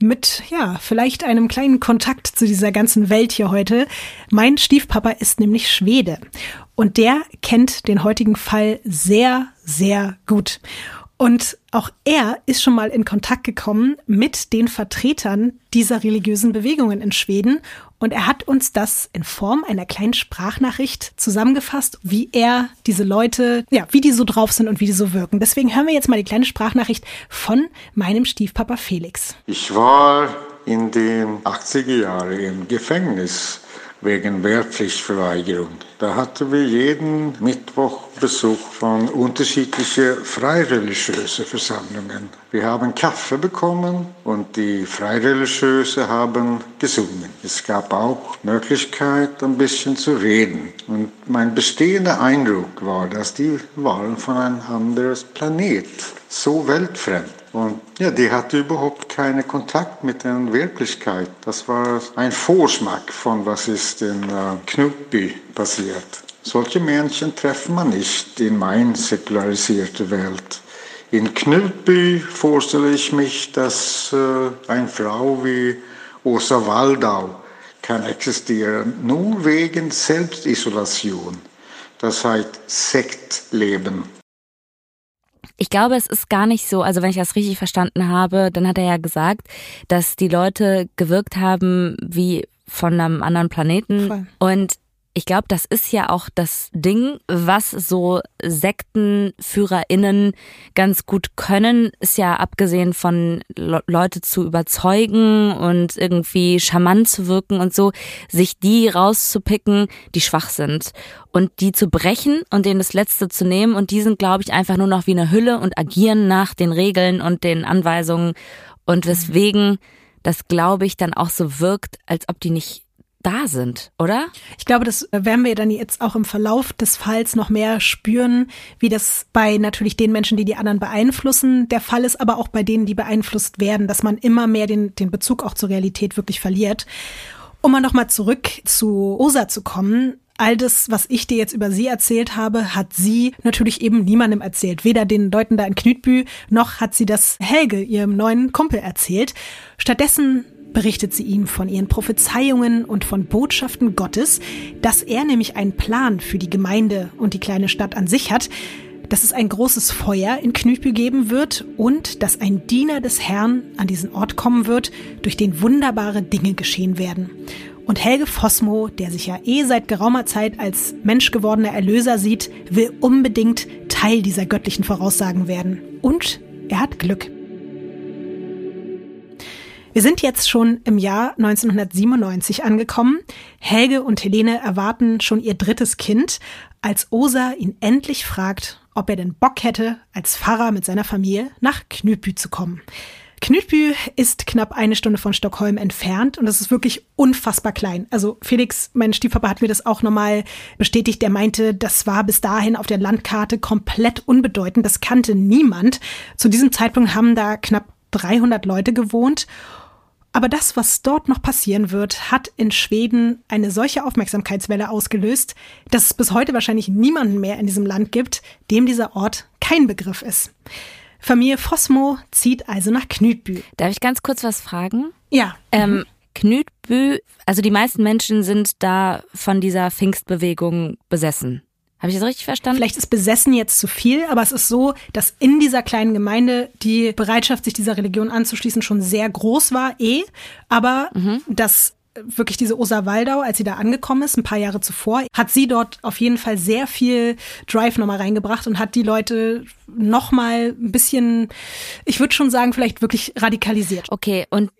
Speaker 1: mit, ja, vielleicht einem kleinen Kontakt zu dieser ganzen Welt hier heute. Mein Stiefpapa ist nämlich Schwede und der kennt den heutigen Fall sehr, sehr gut. Und auch er ist schon mal in Kontakt gekommen mit den Vertretern dieser religiösen Bewegungen in Schweden. Und er hat uns das in Form einer kleinen Sprachnachricht zusammengefasst, wie er diese Leute, ja, wie die so drauf sind und wie die so wirken. Deswegen hören wir jetzt mal die kleine Sprachnachricht von meinem Stiefpapa Felix.
Speaker 4: Ich war in den 80er Jahren im Gefängnis wegen Wehrpflichtverweigerung. Da hatten wir jeden Mittwoch Besuch von unterschiedlichen freireligiösen Versammlungen. Wir haben Kaffee bekommen und die Freireligiöse haben gesungen. Es gab auch Möglichkeit, ein bisschen zu reden. Und mein bestehender Eindruck war, dass die waren von einem anderen Planet, so weltfremd. Und ja, die hatte überhaupt keinen Kontakt mit der Wirklichkeit. Das war ein Vorschmack von was ist in äh, Knutby passiert. Solche Menschen treffen man nicht in mein säkularisierte Welt. In Knutby vorstelle ich mich, dass äh, eine Frau wie Åsa Waldau kann existieren, nur wegen Selbstisolation. Das heißt Sektleben.
Speaker 2: Ich glaube, es ist gar nicht so, also wenn ich das richtig verstanden habe, dann hat er ja gesagt, dass die Leute gewirkt haben wie von einem anderen Planeten. Voll. Und ich glaube, das ist ja auch das Ding, was so SektenführerInnen ganz gut können, ist ja abgesehen von Le Leute zu überzeugen und irgendwie charmant zu wirken und so, sich die rauszupicken, die schwach sind und die zu brechen und denen das Letzte zu nehmen. Und die sind, glaube ich, einfach nur noch wie eine Hülle und agieren nach den Regeln und den Anweisungen. Und weswegen das, glaube ich, dann auch so wirkt, als ob die nicht da sind, oder?
Speaker 1: Ich glaube, das werden wir dann jetzt auch im Verlauf des Falls noch mehr spüren, wie das bei natürlich den Menschen, die die anderen beeinflussen, der Fall ist, aber auch bei denen, die beeinflusst werden, dass man immer mehr den, den Bezug auch zur Realität wirklich verliert. Um mal nochmal zurück zu Osa zu kommen, all das, was ich dir jetzt über sie erzählt habe, hat sie natürlich eben niemandem erzählt. Weder den Leuten da in Knütbü, noch hat sie das Helge, ihrem neuen Kumpel, erzählt. Stattdessen berichtet sie ihm von ihren Prophezeiungen und von Botschaften Gottes, dass er nämlich einen Plan für die Gemeinde und die kleine Stadt an sich hat, dass es ein großes Feuer in Knütbü geben wird und dass ein Diener des Herrn an diesen Ort kommen wird, durch den wunderbare Dinge geschehen werden. Und Helge Fossmo, der sich ja eh seit geraumer Zeit als menschgewordener Erlöser sieht, will unbedingt Teil dieser göttlichen Voraussagen werden. Und er hat Glück. Wir sind jetzt schon im Jahr 1997 angekommen. Helge und Helene erwarten schon ihr drittes Kind, als Osa ihn endlich fragt, ob er denn Bock hätte, als Pfarrer mit seiner Familie nach Knüpü zu kommen. Knutby ist knapp eine Stunde von Stockholm entfernt und das ist wirklich unfassbar klein. Also Felix, mein Stiefpapa, hat mir das auch nochmal bestätigt. Der meinte, das war bis dahin auf der Landkarte komplett unbedeutend. Das kannte niemand. Zu diesem Zeitpunkt haben da knapp 300 Leute gewohnt. Aber das, was dort noch passieren wird, hat in Schweden eine solche Aufmerksamkeitswelle ausgelöst, dass es bis heute wahrscheinlich niemanden mehr in diesem Land gibt, dem dieser Ort kein Begriff ist. Familie Fossmo zieht also nach Knütbü.
Speaker 2: Darf ich ganz kurz was fragen?
Speaker 1: Ja.
Speaker 2: Ähm, Knütbü, also die meisten Menschen sind da von dieser Pfingstbewegung besessen. Habe ich das richtig verstanden?
Speaker 1: Vielleicht ist besessen jetzt zu viel, aber es ist so, dass in dieser kleinen Gemeinde die Bereitschaft, sich dieser Religion anzuschließen, schon sehr groß war, eh. Aber mhm. das wirklich diese Osa Waldau, als sie da angekommen ist, ein paar Jahre zuvor, hat sie dort auf jeden Fall sehr viel Drive nochmal reingebracht und hat die Leute nochmal ein bisschen, ich würde schon sagen, vielleicht wirklich radikalisiert.
Speaker 2: Okay, und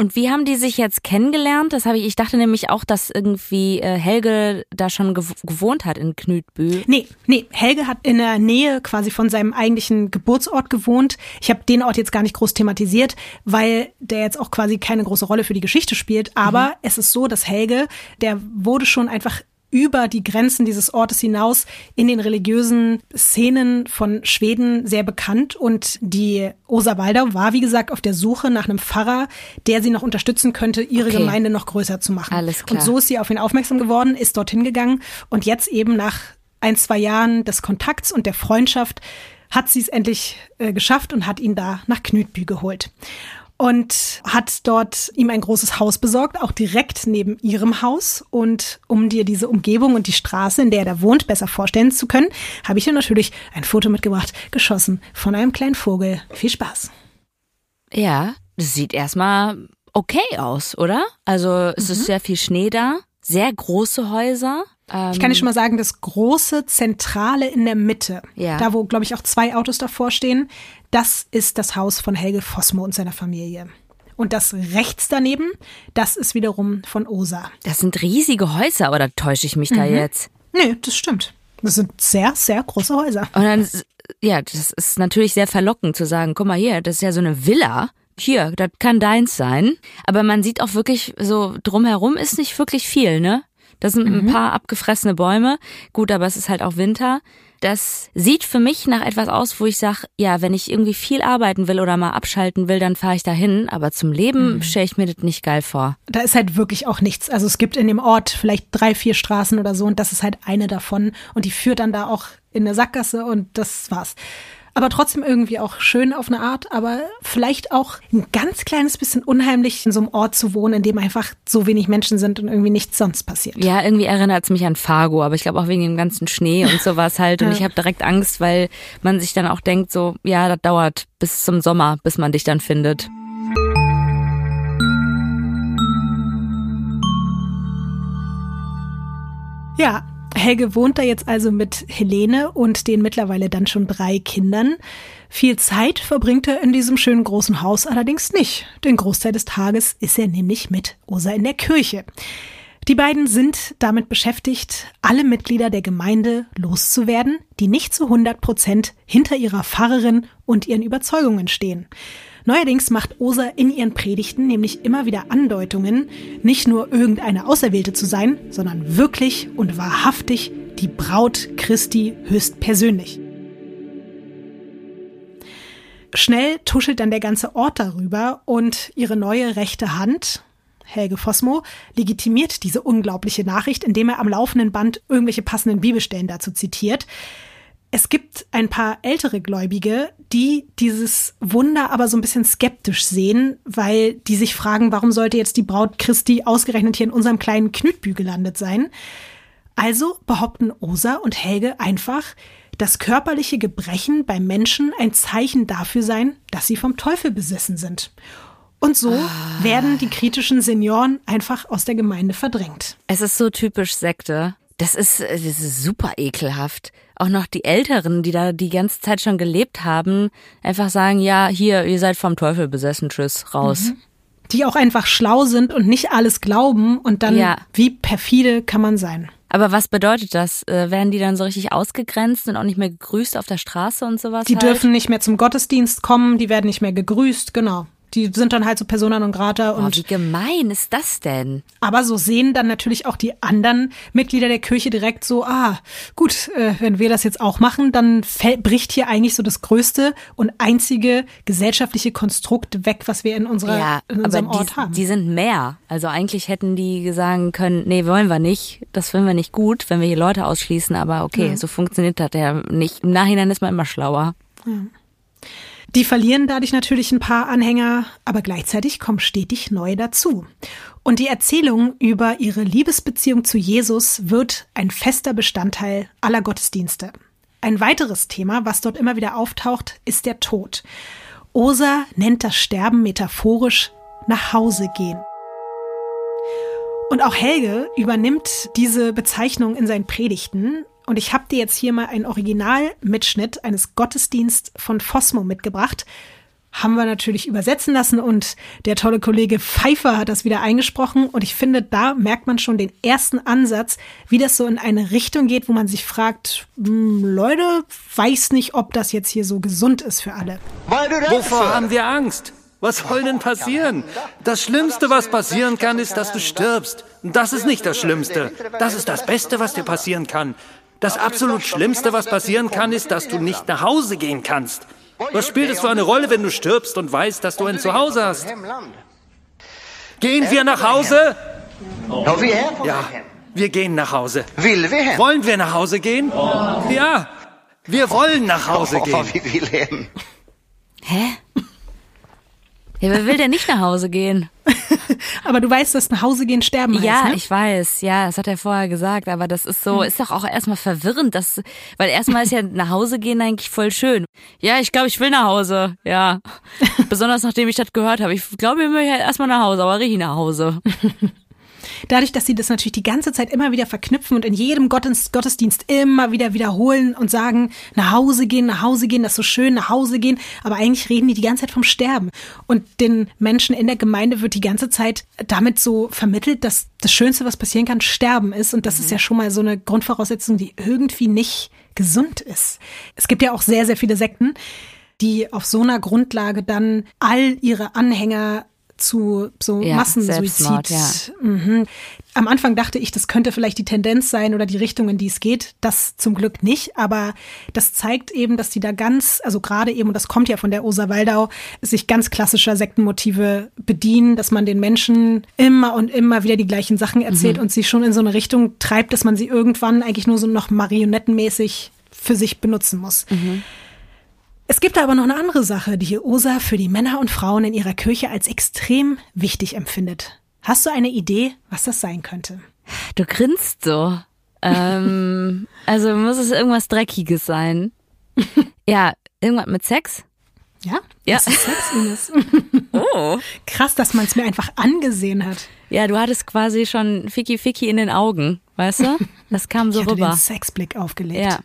Speaker 2: und wie haben die sich jetzt kennengelernt? Das habe ich, ich dachte nämlich auch, dass irgendwie äh, Helge da schon gewohnt hat in Knütbü.
Speaker 1: Nee, nee, Helge hat in der Nähe quasi von seinem eigentlichen Geburtsort gewohnt. Ich habe den Ort jetzt gar nicht groß thematisiert, weil der jetzt auch quasi keine große Rolle für die Geschichte spielt. Aber mhm. es ist so, dass Helge, der wurde schon einfach über die Grenzen dieses Ortes hinaus in den religiösen Szenen von Schweden sehr bekannt. Und die Osa Waldau war, wie gesagt, auf der Suche nach einem Pfarrer, der sie noch unterstützen könnte, ihre okay. Gemeinde noch größer zu machen.
Speaker 2: Alles klar.
Speaker 1: Und so ist sie auf ihn aufmerksam geworden, ist dorthin gegangen und jetzt eben nach ein, zwei Jahren des Kontakts und der Freundschaft hat sie es endlich äh, geschafft und hat ihn da nach Knütbü geholt und hat dort ihm ein großes Haus besorgt, auch direkt neben ihrem Haus. Und um dir diese Umgebung und die Straße, in der er da wohnt, besser vorstellen zu können, habe ich dir natürlich ein Foto mitgebracht, geschossen von einem kleinen Vogel. Viel Spaß.
Speaker 2: Ja, das sieht erstmal okay aus, oder? Also es mhm. ist sehr viel Schnee da, sehr große Häuser.
Speaker 1: Ich kann dir schon mal sagen, das große Zentrale in der Mitte, ja. da wo, glaube ich, auch zwei Autos davor stehen, das ist das Haus von Helge Fossmo und seiner Familie. Und das rechts daneben, das ist wiederum von Osa.
Speaker 2: Das sind riesige Häuser, oder täusche ich mich mhm. da jetzt?
Speaker 1: Nee, das stimmt. Das sind sehr, sehr große Häuser.
Speaker 2: Und dann, ja, das ist natürlich sehr verlockend zu sagen, guck mal hier, das ist ja so eine Villa. Hier, das kann deins sein. Aber man sieht auch wirklich so, drumherum ist nicht wirklich viel, ne? Das sind mhm. ein paar abgefressene Bäume. Gut, aber es ist halt auch Winter. Das sieht für mich nach etwas aus, wo ich sage, ja, wenn ich irgendwie viel arbeiten will oder mal abschalten will, dann fahre ich dahin. Aber zum Leben mhm. stelle ich mir das nicht geil vor.
Speaker 1: Da ist halt wirklich auch nichts. Also es gibt in dem Ort vielleicht drei, vier Straßen oder so und das ist halt eine davon. Und die führt dann da auch in eine Sackgasse und das war's aber trotzdem irgendwie auch schön auf eine Art, aber vielleicht auch ein ganz kleines bisschen unheimlich, in so einem Ort zu wohnen, in dem einfach so wenig Menschen sind und irgendwie nichts sonst passiert.
Speaker 2: Ja, irgendwie erinnert es mich an Fargo, aber ich glaube auch wegen dem ganzen Schnee und sowas halt. Und ja. ich habe direkt Angst, weil man sich dann auch denkt, so, ja, das dauert bis zum Sommer, bis man dich dann findet.
Speaker 1: Ja, Helge wohnt da jetzt also mit Helene und den mittlerweile dann schon drei Kindern. Viel Zeit verbringt er in diesem schönen großen Haus allerdings nicht. Den Großteil des Tages ist er nämlich mit Osa in der Kirche. Die beiden sind damit beschäftigt, alle Mitglieder der Gemeinde loszuwerden, die nicht zu 100 Prozent hinter ihrer Pfarrerin und ihren Überzeugungen stehen. Neuerdings macht Osa in ihren Predigten nämlich immer wieder Andeutungen, nicht nur irgendeine Auserwählte zu sein, sondern wirklich und wahrhaftig die Braut Christi höchstpersönlich. Schnell tuschelt dann der ganze Ort darüber und ihre neue rechte Hand, Helge Fossmo, legitimiert diese unglaubliche Nachricht, indem er am laufenden Band irgendwelche passenden Bibelstellen dazu zitiert. Es gibt ein paar ältere Gläubige, die dieses Wunder aber so ein bisschen skeptisch sehen, weil die sich fragen, warum sollte jetzt die Braut Christi ausgerechnet hier in unserem kleinen Knütbü gelandet sein? Also behaupten Osa und Helge einfach, dass körperliche Gebrechen beim Menschen ein Zeichen dafür sein, dass sie vom Teufel besessen sind. Und so ah. werden die kritischen Senioren einfach aus der Gemeinde verdrängt.
Speaker 2: Es ist so typisch Sekte. Das ist, das ist super ekelhaft. Auch noch die Älteren, die da die ganze Zeit schon gelebt haben, einfach sagen, ja, hier, ihr seid vom Teufel besessen, tschüss, raus. Mhm.
Speaker 1: Die auch einfach schlau sind und nicht alles glauben und dann, ja. wie perfide kann man sein.
Speaker 2: Aber was bedeutet das? Äh, werden die dann so richtig ausgegrenzt und auch nicht mehr gegrüßt auf der Straße und sowas?
Speaker 1: Die
Speaker 2: halt?
Speaker 1: dürfen nicht mehr zum Gottesdienst kommen, die werden nicht mehr gegrüßt, genau. Die sind dann halt so Persona non grata und.
Speaker 2: Oh, wie gemein ist das denn?
Speaker 1: Aber so sehen dann natürlich auch die anderen Mitglieder der Kirche direkt so, ah, gut, äh, wenn wir das jetzt auch machen, dann bricht hier eigentlich so das größte und einzige gesellschaftliche Konstrukt weg, was wir in unserer ja, in unserem
Speaker 2: aber
Speaker 1: Ort
Speaker 2: die,
Speaker 1: haben.
Speaker 2: Die sind mehr. Also eigentlich hätten die sagen können, nee, wollen wir nicht. Das finden wir nicht gut, wenn wir hier Leute ausschließen. Aber okay, ja. so funktioniert das ja nicht. Im Nachhinein ist man immer schlauer. Ja.
Speaker 1: Die verlieren dadurch natürlich ein paar Anhänger, aber gleichzeitig kommen stetig neue dazu. Und die Erzählung über ihre Liebesbeziehung zu Jesus wird ein fester Bestandteil aller Gottesdienste. Ein weiteres Thema, was dort immer wieder auftaucht, ist der Tod. Osa nennt das Sterben metaphorisch nach Hause gehen. Und auch Helge übernimmt diese Bezeichnung in seinen Predigten und ich habe dir jetzt hier mal einen Originalmitschnitt eines Gottesdienst von Fosmo mitgebracht. Haben wir natürlich übersetzen lassen und der tolle Kollege Pfeiffer hat das wieder eingesprochen. Und ich finde, da merkt man schon den ersten Ansatz, wie das so in eine Richtung geht, wo man sich fragt, hm, Leute, weiß nicht, ob das jetzt hier so gesund ist für alle.
Speaker 5: Wovor haben wir Angst? Was soll denn passieren? Das Schlimmste, was passieren kann, ist, dass du stirbst. Das ist nicht das Schlimmste. Das ist das Beste, was dir passieren kann. Das absolut Schlimmste, was passieren kann, ist, dass du nicht nach Hause gehen kannst. Was spielt es für eine Rolle, wenn du stirbst und weißt, dass du ein Zuhause hast? Gehen wir nach Hause? Ja, wir gehen nach Hause. Wollen wir nach Hause gehen? Ja, wir wollen nach Hause gehen.
Speaker 2: Hä? Ja, wer will denn nicht nach Hause gehen?
Speaker 1: aber du weißt, dass nach Hause gehen sterben heißt,
Speaker 2: Ja,
Speaker 1: ne?
Speaker 2: ich weiß. Ja, das hat er vorher gesagt. Aber das ist so, hm. ist doch auch erstmal verwirrend, dass, weil erstmal ist ja nach Hause gehen eigentlich voll schön. Ja, ich glaube, ich will nach Hause. Ja. Besonders nachdem ich das gehört habe. Ich glaube, ich möchte erstmal nach Hause, aber richtig nach Hause.
Speaker 1: Dadurch, dass sie das natürlich die ganze Zeit immer wieder verknüpfen und in jedem Gottesdienst immer wieder wiederholen und sagen, nach Hause gehen, nach Hause gehen, das ist so schön, nach Hause gehen. Aber eigentlich reden die die ganze Zeit vom Sterben. Und den Menschen in der Gemeinde wird die ganze Zeit damit so vermittelt, dass das Schönste, was passieren kann, Sterben ist. Und das mhm. ist ja schon mal so eine Grundvoraussetzung, die irgendwie nicht gesund ist. Es gibt ja auch sehr, sehr viele Sekten, die auf so einer Grundlage dann all ihre Anhänger zu so ja, Massensuizid. Ja. Mhm. Am Anfang dachte ich, das könnte vielleicht die Tendenz sein oder die Richtung, in die es geht. Das zum Glück nicht, aber das zeigt eben, dass die da ganz, also gerade eben, und das kommt ja von der Osa Waldau, sich ganz klassischer Sektenmotive bedienen, dass man den Menschen immer und immer wieder die gleichen Sachen erzählt mhm. und sie schon in so eine Richtung treibt, dass man sie irgendwann eigentlich nur so noch marionettenmäßig für sich benutzen muss. Mhm. Es gibt aber noch eine andere Sache, die Osa für die Männer und Frauen in ihrer Kirche als extrem wichtig empfindet. Hast du eine Idee, was das sein könnte?
Speaker 2: Du grinst so. ähm, also muss es irgendwas Dreckiges sein. ja, irgendwas mit Sex?
Speaker 1: Ja, ja. Das ist Sex, Ines. oh. Krass, dass man es mir einfach angesehen hat.
Speaker 2: Ja, du hattest quasi schon Ficky Ficky in den Augen, weißt du? Das kam so
Speaker 1: ich
Speaker 2: rüber.
Speaker 1: Den Sexblick aufgelegt. Ja.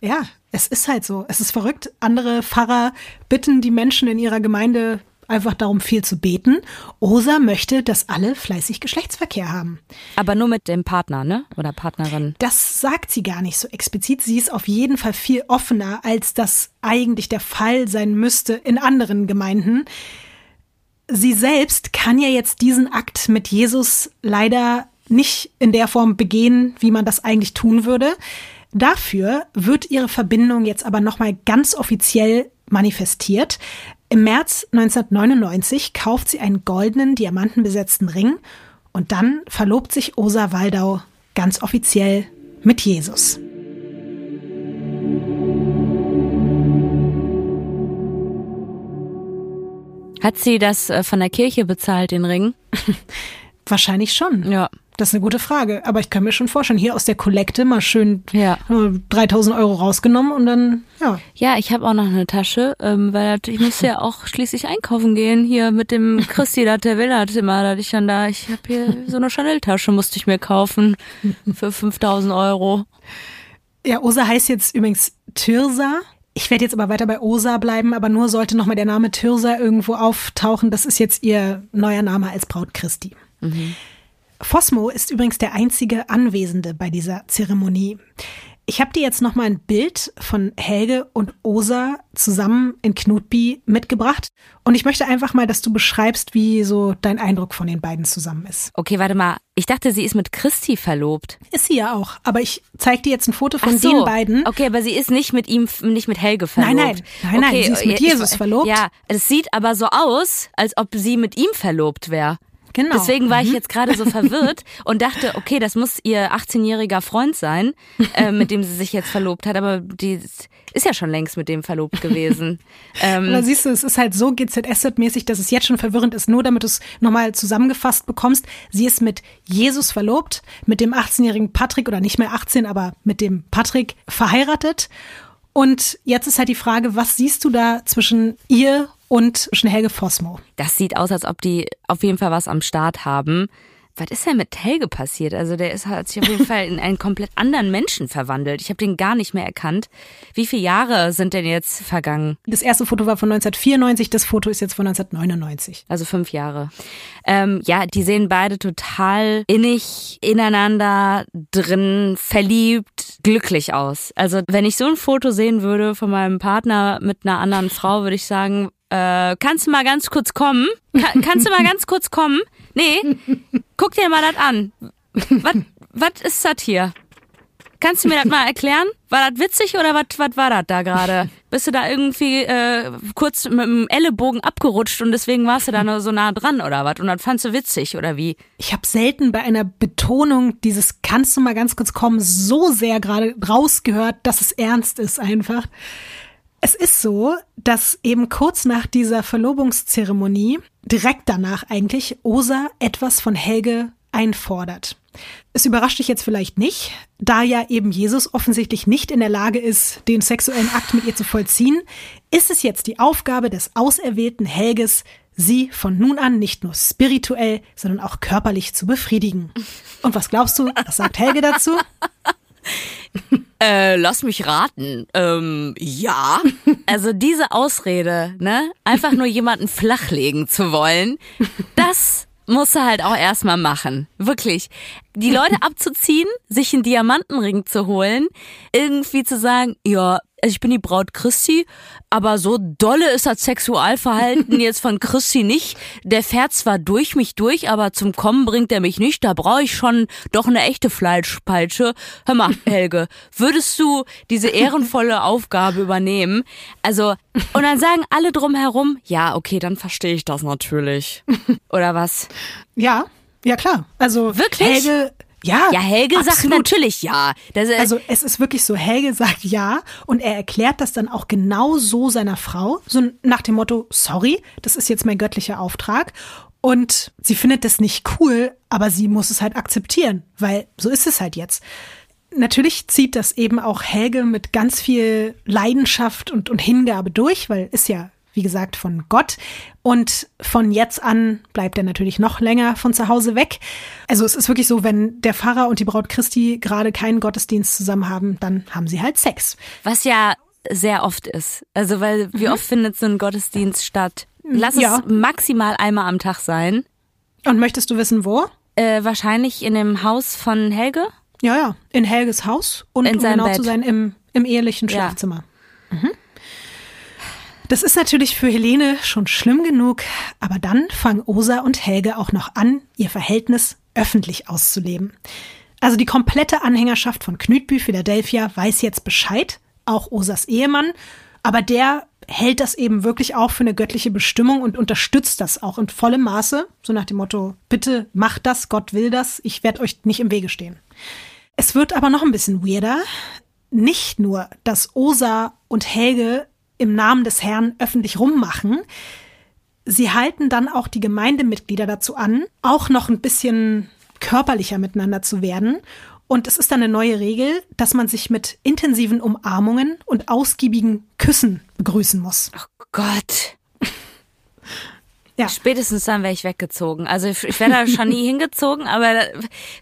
Speaker 1: Ja, es ist halt so. Es ist verrückt. Andere Pfarrer bitten die Menschen in ihrer Gemeinde einfach darum, viel zu beten. Osa möchte, dass alle fleißig Geschlechtsverkehr haben.
Speaker 2: Aber nur mit dem Partner, ne? Oder Partnerin.
Speaker 1: Das sagt sie gar nicht so explizit. Sie ist auf jeden Fall viel offener, als das eigentlich der Fall sein müsste in anderen Gemeinden. Sie selbst kann ja jetzt diesen Akt mit Jesus leider nicht in der Form begehen, wie man das eigentlich tun würde. Dafür wird ihre Verbindung jetzt aber nochmal ganz offiziell manifestiert. Im März 1999 kauft sie einen goldenen, diamantenbesetzten Ring und dann verlobt sich Osa Waldau ganz offiziell mit Jesus.
Speaker 2: Hat sie das äh, von der Kirche bezahlt, den Ring?
Speaker 1: Wahrscheinlich schon.
Speaker 2: Ja.
Speaker 1: Das ist eine gute Frage. Aber ich kann mir schon vorstellen, hier aus der Kollekte mal schön
Speaker 2: ja.
Speaker 1: 3000 Euro rausgenommen und dann, ja.
Speaker 2: Ja, ich habe auch noch eine Tasche, ähm, weil ich musste ja auch schließlich einkaufen gehen. Hier mit dem Christi, da der Will hat immer, da ich dann da, ich habe hier so eine Chanel-Tasche, musste ich mir kaufen für 5000 Euro.
Speaker 1: Ja, Osa heißt jetzt übrigens Tirsa. Ich werde jetzt aber weiter bei Osa bleiben, aber nur sollte nochmal der Name Tirsa irgendwo auftauchen. Das ist jetzt ihr neuer Name als Braut Christi. Mhm. Fosmo ist übrigens der einzige Anwesende bei dieser Zeremonie. Ich habe dir jetzt noch mal ein Bild von Helge und Osa zusammen in Knutby mitgebracht und ich möchte einfach mal, dass du beschreibst, wie so dein Eindruck von den beiden zusammen ist.
Speaker 2: Okay, warte mal. Ich dachte, sie ist mit Christi verlobt.
Speaker 1: Ist sie ja auch, aber ich zeige dir jetzt ein Foto von so. den beiden.
Speaker 2: Okay, aber sie ist nicht mit ihm, nicht mit Helge verlobt.
Speaker 1: Nein, nein, nein, nein, sie ist mit Jesus verlobt.
Speaker 2: Ja, es sieht aber so aus, als ob sie mit ihm verlobt wäre.
Speaker 1: Genau.
Speaker 2: Deswegen war ich mhm. jetzt gerade so verwirrt und dachte, okay, das muss ihr 18-jähriger Freund sein, äh, mit dem sie sich jetzt verlobt hat, aber die ist ja schon längst mit dem verlobt gewesen.
Speaker 1: ähm, aber siehst du, es ist halt so GZSZ-mäßig, dass es jetzt schon verwirrend ist, nur damit du es nochmal zusammengefasst bekommst. Sie ist mit Jesus verlobt, mit dem 18-jährigen Patrick oder nicht mehr 18, aber mit dem Patrick verheiratet. Und jetzt ist halt die Frage, was siehst du da zwischen ihr und Helge Fosmo.
Speaker 2: Das sieht aus, als ob die auf jeden Fall was am Start haben was ist denn mit Helge passiert? Also der ist, hat sich auf jeden Fall in einen komplett anderen Menschen verwandelt. Ich habe den gar nicht mehr erkannt. Wie viele Jahre sind denn jetzt vergangen?
Speaker 1: Das erste Foto war von 1994, das Foto ist jetzt von 1999.
Speaker 2: Also fünf Jahre. Ähm, ja, die sehen beide total innig ineinander drin, verliebt, glücklich aus. Also wenn ich so ein Foto sehen würde von meinem Partner mit einer anderen Frau, würde ich sagen, äh, kannst du mal ganz kurz kommen? Ka kannst du mal ganz kurz kommen? Nee, guck dir mal das an. Was ist das hier? Kannst du mir das mal erklären? War das witzig oder was war das da gerade? Bist du da irgendwie äh, kurz mit dem Ellenbogen abgerutscht und deswegen warst du da nur so nah dran oder was? Und das fandst du witzig oder wie?
Speaker 1: Ich habe selten bei einer Betonung dieses kannst du mal ganz kurz kommen so sehr gerade rausgehört, dass es ernst ist einfach. Es ist so, dass eben kurz nach dieser Verlobungszeremonie, direkt danach eigentlich, Osa etwas von Helge einfordert. Es überrascht dich jetzt vielleicht nicht, da ja eben Jesus offensichtlich nicht in der Lage ist, den sexuellen Akt mit ihr zu vollziehen, ist es jetzt die Aufgabe des auserwählten Helges, sie von nun an nicht nur spirituell, sondern auch körperlich zu befriedigen. Und was glaubst du, was sagt Helge dazu?
Speaker 2: Äh, lass mich raten. Ähm, ja. Also diese Ausrede, ne? Einfach nur jemanden flachlegen zu wollen, das musst du halt auch erstmal machen. Wirklich. Die Leute abzuziehen, sich einen Diamantenring zu holen, irgendwie zu sagen, ja, also ich bin die Braut Christi, aber so dolle ist das Sexualverhalten jetzt von Christi nicht. Der fährt zwar durch mich durch, aber zum Kommen bringt er mich nicht. Da brauche ich schon doch eine echte Fleischpeitsche. Hör mal, Helge, würdest du diese ehrenvolle Aufgabe übernehmen? Also, und dann sagen alle drumherum, ja, okay, dann verstehe ich das natürlich. Oder was?
Speaker 1: Ja, ja klar. Also
Speaker 2: wirklich.
Speaker 1: Helge ja,
Speaker 2: ja Helge absolut. sagt natürlich ja.
Speaker 1: Das, also es ist wirklich so, Helge sagt ja und er erklärt das dann auch genau so seiner Frau, so nach dem Motto, sorry, das ist jetzt mein göttlicher Auftrag. Und sie findet das nicht cool, aber sie muss es halt akzeptieren, weil so ist es halt jetzt. Natürlich zieht das eben auch Helge mit ganz viel Leidenschaft und, und Hingabe durch, weil ist ja wie gesagt, von Gott. Und von jetzt an bleibt er natürlich noch länger von zu Hause weg. Also es ist wirklich so, wenn der Pfarrer und die Braut Christi gerade keinen Gottesdienst zusammen haben, dann haben sie halt Sex.
Speaker 2: Was ja sehr oft ist. Also weil wie mhm. oft findet so ein Gottesdienst statt? Lass ja. es maximal einmal am Tag sein.
Speaker 1: Und möchtest du wissen, wo?
Speaker 2: Äh, wahrscheinlich in dem Haus von Helge.
Speaker 1: Ja, ja, in Helges Haus und in um genau Bett. zu sein, im, im ehelichen Schlafzimmer. Ja. Mhm. Das ist natürlich für Helene schon schlimm genug, aber dann fangen Osa und Helge auch noch an, ihr Verhältnis öffentlich auszuleben. Also die komplette Anhängerschaft von Knütbü Philadelphia weiß jetzt Bescheid, auch Osas Ehemann, aber der hält das eben wirklich auch für eine göttliche Bestimmung und unterstützt das auch in vollem Maße, so nach dem Motto, bitte macht das, Gott will das, ich werde euch nicht im Wege stehen. Es wird aber noch ein bisschen weirder. Nicht nur, dass Osa und Helge im Namen des Herrn öffentlich rummachen. Sie halten dann auch die Gemeindemitglieder dazu an, auch noch ein bisschen körperlicher miteinander zu werden. Und es ist dann eine neue Regel, dass man sich mit intensiven Umarmungen und ausgiebigen Küssen begrüßen muss.
Speaker 2: Oh Gott. Ja. Spätestens dann wäre ich weggezogen. Also ich, ich wäre da schon nie hingezogen, aber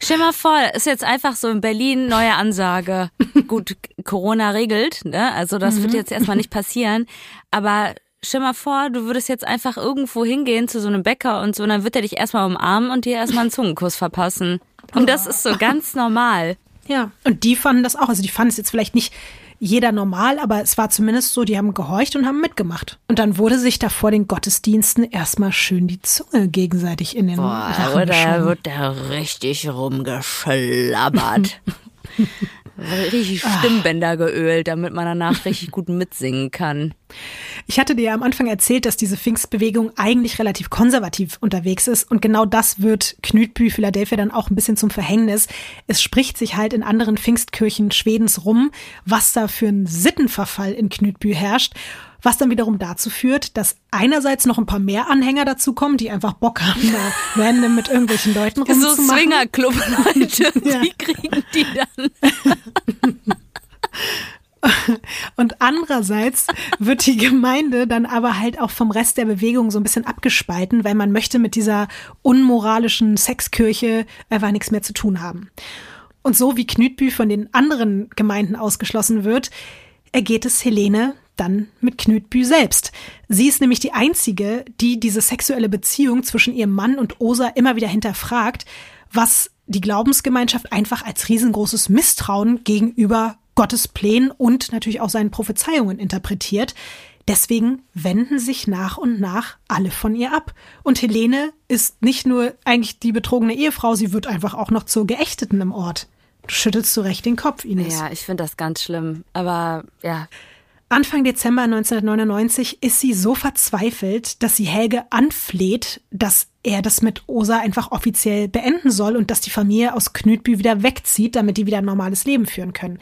Speaker 2: stell mal vor, ist jetzt einfach so in Berlin neue Ansage. Gut, Corona regelt, ne? Also das mhm. wird jetzt erstmal nicht passieren. Aber stell mal vor, du würdest jetzt einfach irgendwo hingehen zu so einem Bäcker und so, und dann wird er dich erstmal umarmen und dir erstmal einen Zungenkuss verpassen. Und das ist so ganz normal.
Speaker 1: Ja, und die fanden das auch. Also die fanden es jetzt vielleicht nicht jeder normal, aber es war zumindest so, die haben gehorcht und haben mitgemacht. Und dann wurde sich da vor den Gottesdiensten erstmal schön die Zunge gegenseitig in den
Speaker 2: Boah,
Speaker 1: Rachen
Speaker 2: da wird da richtig rumgeschlabbert. richtig Stimmbänder geölt, damit man danach richtig gut mitsingen kann.
Speaker 1: Ich hatte dir ja am Anfang erzählt, dass diese Pfingstbewegung eigentlich relativ konservativ unterwegs ist und genau das wird Knütbü Philadelphia dann auch ein bisschen zum Verhängnis. Es spricht sich halt in anderen Pfingstkirchen Schwedens rum, was da für ein Sittenverfall in Knütbü herrscht was dann wiederum dazu führt, dass einerseits noch ein paar mehr Anhänger dazukommen, die einfach Bock haben, da random mit irgendwelchen Leuten rumzumachen.
Speaker 2: So Swingerclub-Leute, ja. die kriegen die dann.
Speaker 1: Und andererseits wird die Gemeinde dann aber halt auch vom Rest der Bewegung so ein bisschen abgespalten, weil man möchte mit dieser unmoralischen Sexkirche einfach nichts mehr zu tun haben. Und so wie Knütbü von den anderen Gemeinden ausgeschlossen wird, ergeht es Helene dann mit Knütbü selbst. Sie ist nämlich die einzige, die diese sexuelle Beziehung zwischen ihrem Mann und Osa immer wieder hinterfragt, was die Glaubensgemeinschaft einfach als riesengroßes Misstrauen gegenüber Gottes Plänen und natürlich auch seinen Prophezeiungen interpretiert. Deswegen wenden sich nach und nach alle von ihr ab. Und Helene ist nicht nur eigentlich die betrogene Ehefrau, sie wird einfach auch noch zur Geächteten im Ort. Du schüttelst zu Recht den Kopf, Ines.
Speaker 2: Ja, ich finde das ganz schlimm. Aber ja,
Speaker 1: Anfang Dezember 1999 ist sie so verzweifelt, dass sie Helge anfleht, dass er das mit Osa einfach offiziell beenden soll und dass die Familie aus Knütbü wieder wegzieht, damit die wieder ein normales Leben führen können.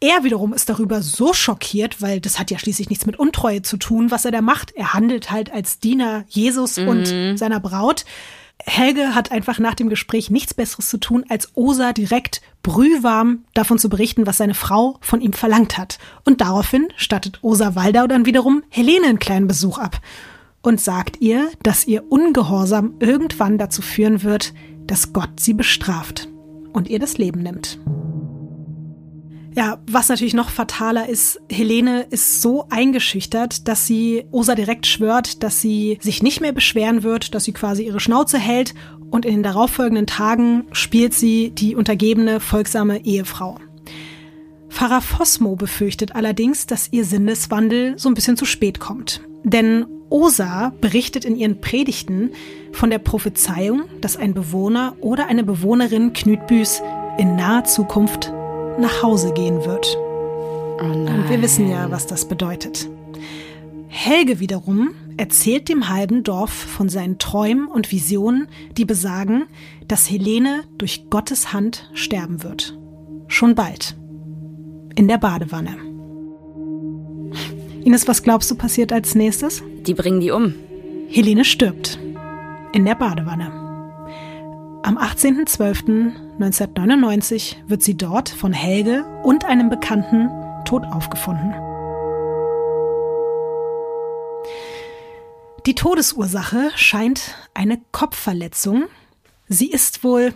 Speaker 1: Er wiederum ist darüber so schockiert, weil das hat ja schließlich nichts mit Untreue zu tun, was er da macht. Er handelt halt als Diener Jesus mhm. und seiner Braut. Helge hat einfach nach dem Gespräch nichts Besseres zu tun, als Osa direkt brühwarm davon zu berichten, was seine Frau von ihm verlangt hat. Und daraufhin stattet Osa Waldau dann wiederum Helene einen kleinen Besuch ab und sagt ihr, dass ihr Ungehorsam irgendwann dazu führen wird, dass Gott sie bestraft und ihr das Leben nimmt. Ja, was natürlich noch fataler ist, Helene ist so eingeschüchtert, dass sie Osa direkt schwört, dass sie sich nicht mehr beschweren wird, dass sie quasi ihre Schnauze hält und in den darauffolgenden Tagen spielt sie die untergebene, folgsame Ehefrau. Pfarrer Fosmo befürchtet allerdings, dass ihr Sinneswandel so ein bisschen zu spät kommt. Denn Osa berichtet in ihren Predigten von der Prophezeiung, dass ein Bewohner oder eine Bewohnerin Knütbüs in naher Zukunft nach Hause gehen wird. Oh Und wir wissen ja, was das bedeutet. Helge wiederum erzählt dem halben Dorf von seinen Träumen und Visionen, die besagen, dass Helene durch Gottes Hand sterben wird. Schon bald. In der Badewanne. Ines, was glaubst du passiert als nächstes?
Speaker 2: Die bringen die um.
Speaker 1: Helene stirbt. In der Badewanne. Am 18.12.1999 wird sie dort von Helge und einem Bekannten tot aufgefunden. Die Todesursache scheint eine Kopfverletzung. Sie ist wohl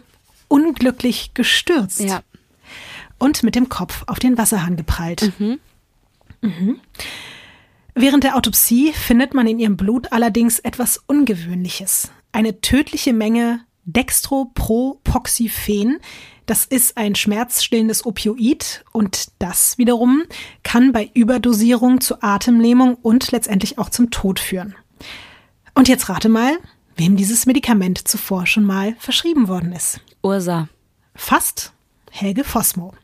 Speaker 1: unglücklich gestürzt.
Speaker 2: Ja.
Speaker 1: Und mit dem Kopf auf den Wasserhahn geprallt. Mhm. Mhm. Während der Autopsie findet man in ihrem Blut allerdings etwas Ungewöhnliches. Eine tödliche Menge Dextropropoxyphen. Das ist ein schmerzstillendes Opioid und das wiederum kann bei Überdosierung zu Atemlähmung und letztendlich auch zum Tod führen. Und jetzt rate mal, wem dieses Medikament zuvor schon mal verschrieben worden ist.
Speaker 2: Ursa.
Speaker 1: Fast Helge Fosmo.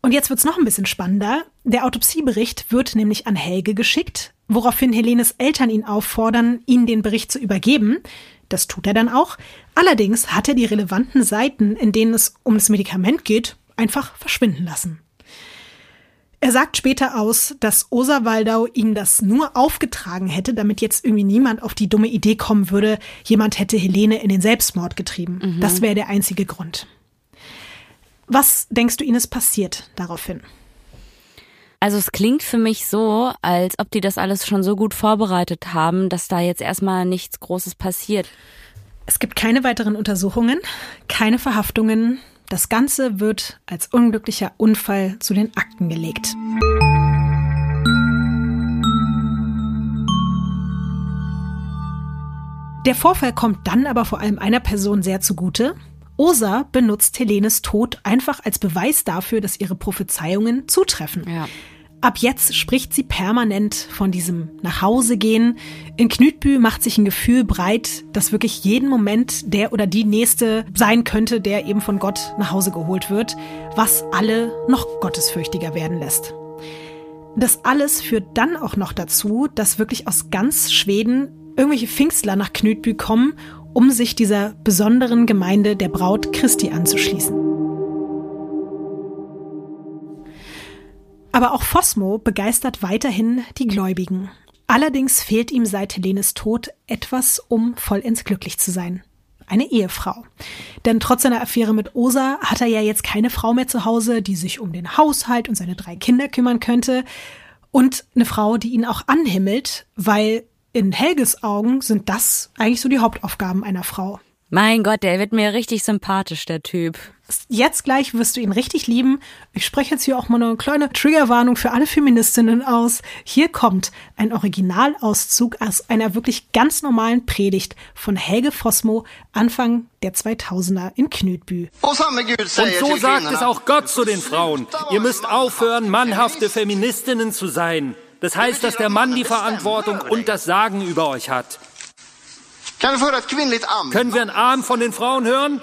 Speaker 1: Und jetzt wird's noch ein bisschen spannender. Der Autopsiebericht wird nämlich an Helge geschickt, woraufhin Helenes Eltern ihn auffordern, ihnen den Bericht zu übergeben. Das tut er dann auch. Allerdings hat er die relevanten Seiten, in denen es um das Medikament geht, einfach verschwinden lassen. Er sagt später aus, dass Osa Waldau ihm das nur aufgetragen hätte, damit jetzt irgendwie niemand auf die dumme Idee kommen würde, jemand hätte Helene in den Selbstmord getrieben. Mhm. Das wäre der einzige Grund. Was denkst du, Ines passiert daraufhin?
Speaker 2: Also es klingt für mich so, als ob die das alles schon so gut vorbereitet haben, dass da jetzt erstmal nichts Großes passiert.
Speaker 1: Es gibt keine weiteren Untersuchungen, keine Verhaftungen. Das Ganze wird als unglücklicher Unfall zu den Akten gelegt. Der Vorfall kommt dann aber vor allem einer Person sehr zugute, Osa benutzt Helenes Tod einfach als Beweis dafür, dass ihre Prophezeiungen zutreffen. Ja. Ab jetzt spricht sie permanent von diesem Nachhausegehen. In Knütbü macht sich ein Gefühl breit, dass wirklich jeden Moment der oder die Nächste sein könnte, der eben von Gott nach Hause geholt wird, was alle noch gottesfürchtiger werden lässt. Das alles führt dann auch noch dazu, dass wirklich aus ganz Schweden irgendwelche Pfingstler nach Knütbü kommen, um sich dieser besonderen Gemeinde der Braut Christi anzuschließen. Aber auch Fosmo begeistert weiterhin die Gläubigen. Allerdings fehlt ihm seit Helenes Tod etwas, um vollends glücklich zu sein. Eine Ehefrau. Denn trotz seiner Affäre mit Osa hat er ja jetzt keine Frau mehr zu Hause, die sich um den Haushalt und seine drei Kinder kümmern könnte. Und eine Frau, die ihn auch anhimmelt, weil in Helges Augen sind das eigentlich so die Hauptaufgaben einer Frau.
Speaker 2: Mein Gott, der wird mir richtig sympathisch, der Typ.
Speaker 1: Jetzt gleich wirst du ihn richtig lieben. Ich spreche jetzt hier auch mal eine kleine Triggerwarnung für alle Feministinnen aus. Hier kommt ein Originalauszug aus einer wirklich ganz normalen Predigt von Helge Fosmo Anfang der 2000er in Knütbü.
Speaker 5: Und so sagt es auch Gott zu den Frauen. Ihr müsst aufhören, mannhafte Feministinnen zu sein. Das heißt, dass der Mann die Verantwortung und das Sagen über euch hat. Können wir ein Arm von den Frauen hören?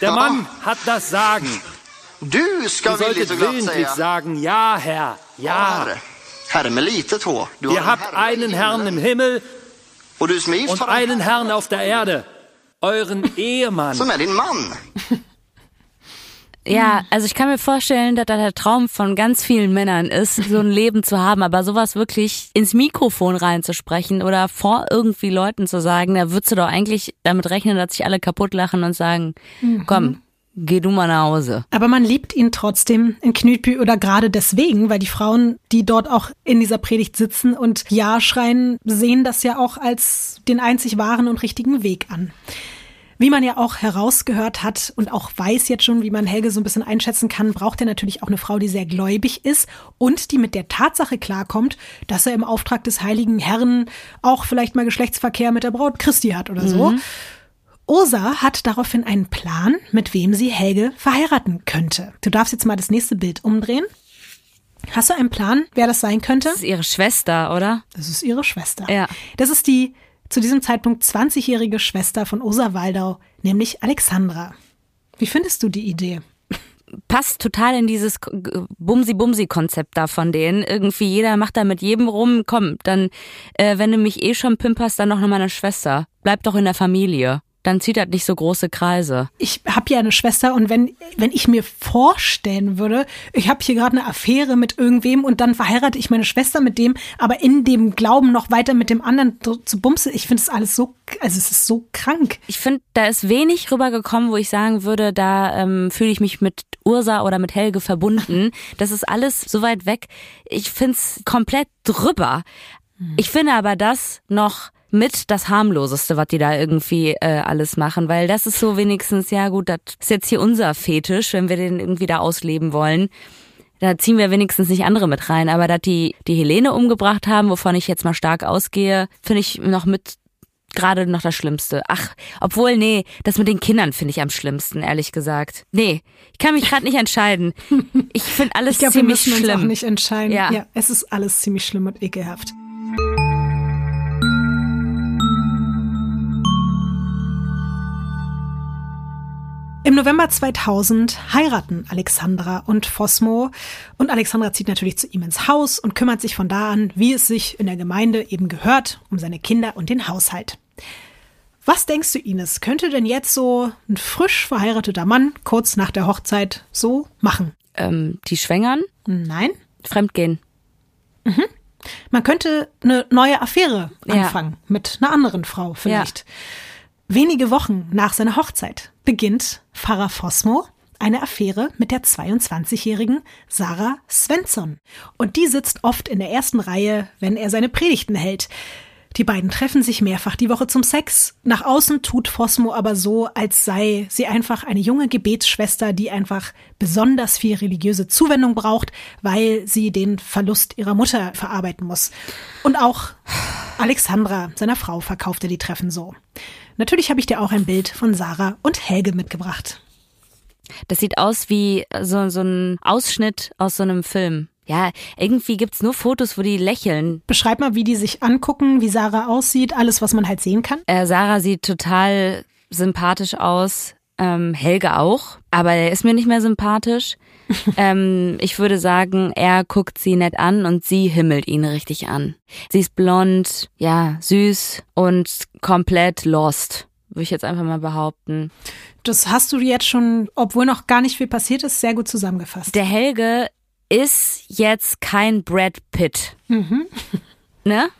Speaker 5: Der Mann hat das Sagen. Du solltet willentlich sagen, ja, Herr, ja. Ihr habt einen Herrn im Himmel und einen Herrn auf der Erde, euren Ehemann.
Speaker 2: Ja, mhm. also ich kann mir vorstellen, dass das der Traum von ganz vielen Männern ist, so ein Leben zu haben, aber sowas wirklich ins Mikrofon reinzusprechen oder vor irgendwie Leuten zu sagen, da würdest du doch eigentlich damit rechnen, dass sich alle kaputt lachen und sagen, mhm. komm, geh du mal nach Hause.
Speaker 1: Aber man liebt ihn trotzdem in Knütbü oder gerade deswegen, weil die Frauen, die dort auch in dieser Predigt sitzen und Ja schreien, sehen das ja auch als den einzig wahren und richtigen Weg an. Wie man ja auch herausgehört hat und auch weiß jetzt schon, wie man Helge so ein bisschen einschätzen kann, braucht er natürlich auch eine Frau, die sehr gläubig ist und die mit der Tatsache klarkommt, dass er im Auftrag des heiligen Herrn auch vielleicht mal Geschlechtsverkehr mit der Braut Christi hat oder so. Mhm. Osa hat daraufhin einen Plan, mit wem sie Helge verheiraten könnte. Du darfst jetzt mal das nächste Bild umdrehen. Hast du einen Plan, wer das sein könnte? Das
Speaker 2: ist ihre Schwester, oder?
Speaker 1: Das ist ihre Schwester.
Speaker 2: Ja.
Speaker 1: Das ist die zu diesem Zeitpunkt 20-jährige Schwester von Osa Waldau, nämlich Alexandra. Wie findest du die Idee?
Speaker 2: passt total in dieses Bumsi-Bumsi-Konzept da von denen. Irgendwie jeder macht da mit jedem rum. Komm, dann, äh, wenn du mich eh schon pimperst, dann noch noch meine Schwester. Bleib doch in der Familie dann zieht das nicht so große Kreise.
Speaker 1: Ich habe ja eine Schwester und wenn, wenn ich mir vorstellen würde, ich habe hier gerade eine Affäre mit irgendwem und dann verheirate ich meine Schwester mit dem, aber in dem Glauben noch weiter mit dem anderen zu bumse, ich finde es alles so, also es ist so krank.
Speaker 2: Ich finde, da ist wenig rübergekommen, wo ich sagen würde, da ähm, fühle ich mich mit Ursa oder mit Helge verbunden. Das ist alles so weit weg. Ich finde es komplett drüber. Ich finde aber das noch mit das harmloseste, was die da irgendwie äh, alles machen, weil das ist so wenigstens, ja gut, das ist jetzt hier unser Fetisch, wenn wir den irgendwie da ausleben wollen. Da ziehen wir wenigstens nicht andere mit rein, aber dass die die Helene umgebracht haben, wovon ich jetzt mal stark ausgehe, finde ich noch mit gerade noch das Schlimmste. Ach, obwohl, nee, das mit den Kindern finde ich am schlimmsten, ehrlich gesagt. Nee, ich kann mich gerade nicht entscheiden. Ich finde alles ich glaub, ziemlich wir müssen schlimm. Uns
Speaker 1: auch nicht entscheiden. Ja. ja, es ist alles ziemlich schlimm und ekelhaft. Im November 2000 heiraten Alexandra und Fosmo und Alexandra zieht natürlich zu ihm ins Haus und kümmert sich von da an, wie es sich in der Gemeinde eben gehört, um seine Kinder und den Haushalt. Was denkst du, Ines, könnte denn jetzt so ein frisch verheirateter Mann kurz nach der Hochzeit so machen?
Speaker 2: Ähm, die schwängern?
Speaker 1: Nein.
Speaker 2: Fremdgehen.
Speaker 1: Mhm. Man könnte eine neue Affäre anfangen ja. mit einer anderen Frau vielleicht. Ja. Wenige Wochen nach seiner Hochzeit beginnt Pfarrer Fosmo eine Affäre mit der 22-jährigen Sarah Svensson. Und die sitzt oft in der ersten Reihe, wenn er seine Predigten hält. Die beiden treffen sich mehrfach die Woche zum Sex. Nach außen tut Fosmo aber so, als sei sie einfach eine junge Gebetsschwester, die einfach besonders viel religiöse Zuwendung braucht, weil sie den Verlust ihrer Mutter verarbeiten muss. Und auch Alexandra, seiner Frau, verkaufte die Treffen so. Natürlich habe ich dir auch ein Bild von Sarah und Helge mitgebracht.
Speaker 2: Das sieht aus wie so, so ein Ausschnitt aus so einem Film. Ja, irgendwie gibt's nur Fotos, wo die lächeln.
Speaker 1: Beschreib mal, wie die sich angucken, wie Sarah aussieht, alles, was man halt sehen kann.
Speaker 2: Äh, Sarah sieht total sympathisch aus. Ähm, Helge auch, aber er ist mir nicht mehr sympathisch. ähm, ich würde sagen, er guckt sie nett an und sie himmelt ihn richtig an. Sie ist blond, ja, süß und komplett lost, würde ich jetzt einfach mal behaupten.
Speaker 1: Das hast du jetzt schon, obwohl noch gar nicht viel passiert ist, sehr gut zusammengefasst.
Speaker 2: Der Helge ist jetzt kein Brad Pitt. Mhm. Ne?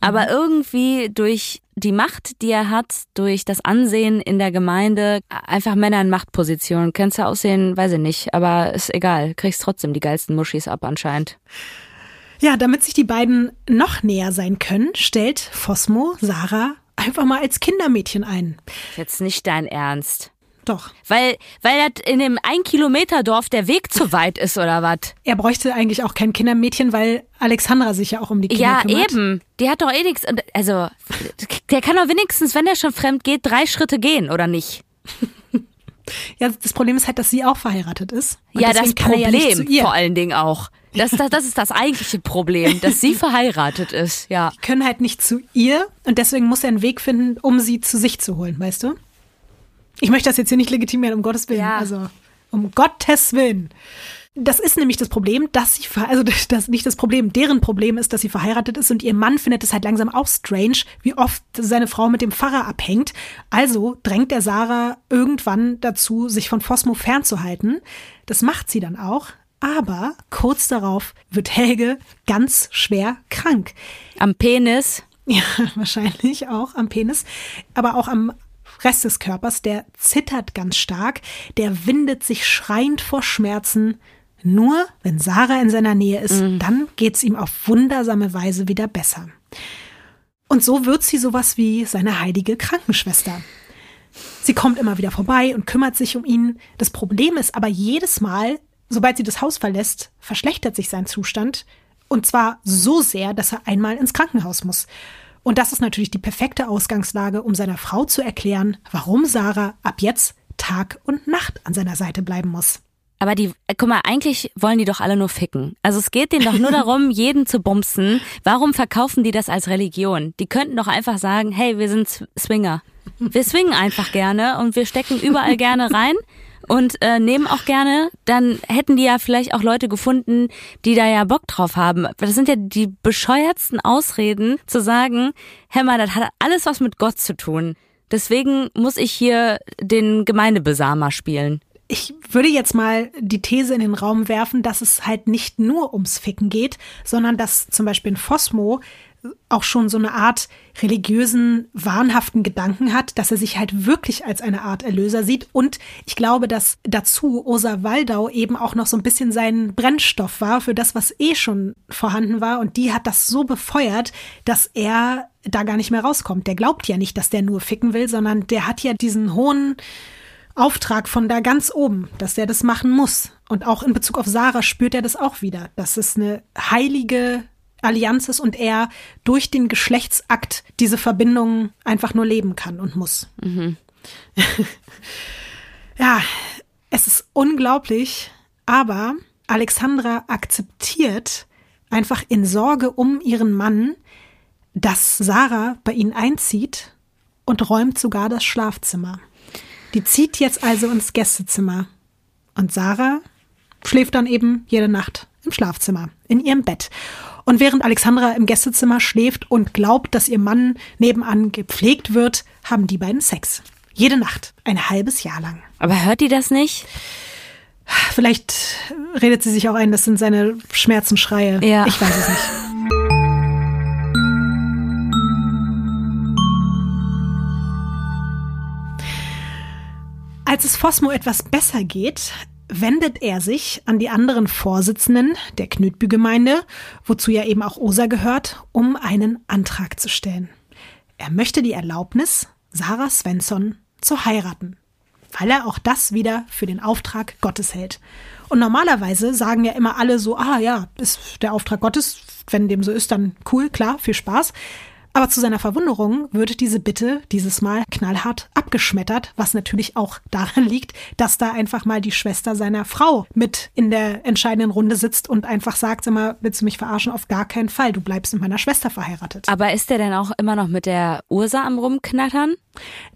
Speaker 2: Aber mhm. irgendwie durch die Macht, die er hat, durch das Ansehen in der Gemeinde, einfach Männer in Machtpositionen. Kennst du aussehen, weiß ich nicht, aber ist egal. Kriegst trotzdem die geilsten Muschis ab anscheinend.
Speaker 1: Ja, damit sich die beiden noch näher sein können, stellt Fosmo Sarah einfach mal als Kindermädchen ein.
Speaker 2: Jetzt nicht dein Ernst.
Speaker 1: Doch.
Speaker 2: Weil, weil das in dem Ein-Kilometer-Dorf der Weg zu weit ist, oder was?
Speaker 1: Er bräuchte eigentlich auch kein Kindermädchen, weil Alexandra sich ja auch um die Kinder
Speaker 2: ja,
Speaker 1: kümmert.
Speaker 2: Ja, eben. Die hat doch eh nichts. Also, der kann doch wenigstens, wenn er schon fremd geht, drei Schritte gehen, oder nicht?
Speaker 1: Ja, das Problem ist halt, dass sie auch verheiratet ist.
Speaker 2: ja, das Problem ja vor allen Dingen auch. Das, das, das ist das eigentliche Problem, dass sie verheiratet ist, ja.
Speaker 1: Die können halt nicht zu ihr und deswegen muss er einen Weg finden, um sie zu sich zu holen, weißt du? Ich möchte das jetzt hier nicht legitimieren, um Gottes Willen. Ja. Also, um Gottes Willen. Das ist nämlich das Problem, dass sie, also das nicht das Problem, deren Problem ist, dass sie verheiratet ist und ihr Mann findet es halt langsam auch strange, wie oft seine Frau mit dem Pfarrer abhängt. Also drängt er Sarah irgendwann dazu, sich von Fosmo fernzuhalten. Das macht sie dann auch. Aber kurz darauf wird Helge ganz schwer krank.
Speaker 2: Am Penis?
Speaker 1: Ja, wahrscheinlich auch am Penis, aber auch am Rest des Körpers, der zittert ganz stark, der windet sich schreiend vor Schmerzen. Nur wenn Sarah in seiner Nähe ist, mhm. dann geht's ihm auf wundersame Weise wieder besser. Und so wird sie sowas wie seine heilige Krankenschwester. Sie kommt immer wieder vorbei und kümmert sich um ihn. Das Problem ist aber jedes Mal, sobald sie das Haus verlässt, verschlechtert sich sein Zustand. Und zwar so sehr, dass er einmal ins Krankenhaus muss. Und das ist natürlich die perfekte Ausgangslage, um seiner Frau zu erklären, warum Sarah ab jetzt Tag und Nacht an seiner Seite bleiben muss.
Speaker 2: Aber die, äh, guck mal, eigentlich wollen die doch alle nur ficken. Also es geht denen doch nur darum, jeden zu bumsen. Warum verkaufen die das als Religion? Die könnten doch einfach sagen, hey, wir sind Swinger. Wir swingen einfach gerne und wir stecken überall gerne rein und äh, nehmen auch gerne, dann hätten die ja vielleicht auch Leute gefunden, die da ja Bock drauf haben. Das sind ja die bescheuertsten Ausreden zu sagen, Hämmer, das hat alles was mit Gott zu tun. Deswegen muss ich hier den Gemeindebesamer spielen.
Speaker 1: Ich würde jetzt mal die These in den Raum werfen, dass es halt nicht nur ums Ficken geht, sondern dass zum Beispiel in Fosmo auch schon so eine Art religiösen, wahnhaften Gedanken hat, dass er sich halt wirklich als eine Art Erlöser sieht. Und ich glaube, dass dazu Osa Waldau eben auch noch so ein bisschen sein Brennstoff war für das, was eh schon vorhanden war. Und die hat das so befeuert, dass er da gar nicht mehr rauskommt. Der glaubt ja nicht, dass der nur ficken will, sondern der hat ja diesen hohen Auftrag von da ganz oben, dass der das machen muss. Und auch in Bezug auf Sarah spürt er das auch wieder, dass es eine heilige Allianz ist und er durch den Geschlechtsakt diese Verbindung einfach nur leben kann und muss. Mhm. ja, es ist unglaublich, aber Alexandra akzeptiert einfach in Sorge um ihren Mann, dass Sarah bei ihnen einzieht und räumt sogar das Schlafzimmer. Die zieht jetzt also ins Gästezimmer und Sarah schläft dann eben jede Nacht im Schlafzimmer, in ihrem Bett. Und während Alexandra im Gästezimmer schläft und glaubt, dass ihr Mann nebenan gepflegt wird, haben die beiden Sex. Jede Nacht, ein halbes Jahr lang.
Speaker 2: Aber hört die das nicht?
Speaker 1: Vielleicht redet sie sich auch ein, das sind seine Schmerzenschreie. Ja. Ich weiß es nicht. Als es Fosmo etwas besser geht, wendet er sich an die anderen Vorsitzenden der Knütbü-Gemeinde, wozu ja eben auch Osa gehört, um einen Antrag zu stellen. Er möchte die Erlaubnis, Sarah Svensson zu heiraten, weil er auch das wieder für den Auftrag Gottes hält. Und normalerweise sagen ja immer alle so, ah ja, ist der Auftrag Gottes, wenn dem so ist, dann cool, klar, viel Spaß. Aber zu seiner Verwunderung wird diese Bitte dieses Mal knallhart abgeschmettert, was natürlich auch daran liegt, dass da einfach mal die Schwester seiner Frau mit in der entscheidenden Runde sitzt und einfach sagt, sag mal, willst du mich verarschen? Auf gar keinen Fall. Du bleibst mit meiner Schwester verheiratet.
Speaker 2: Aber ist der denn auch immer noch mit der Ursa am Rumknattern?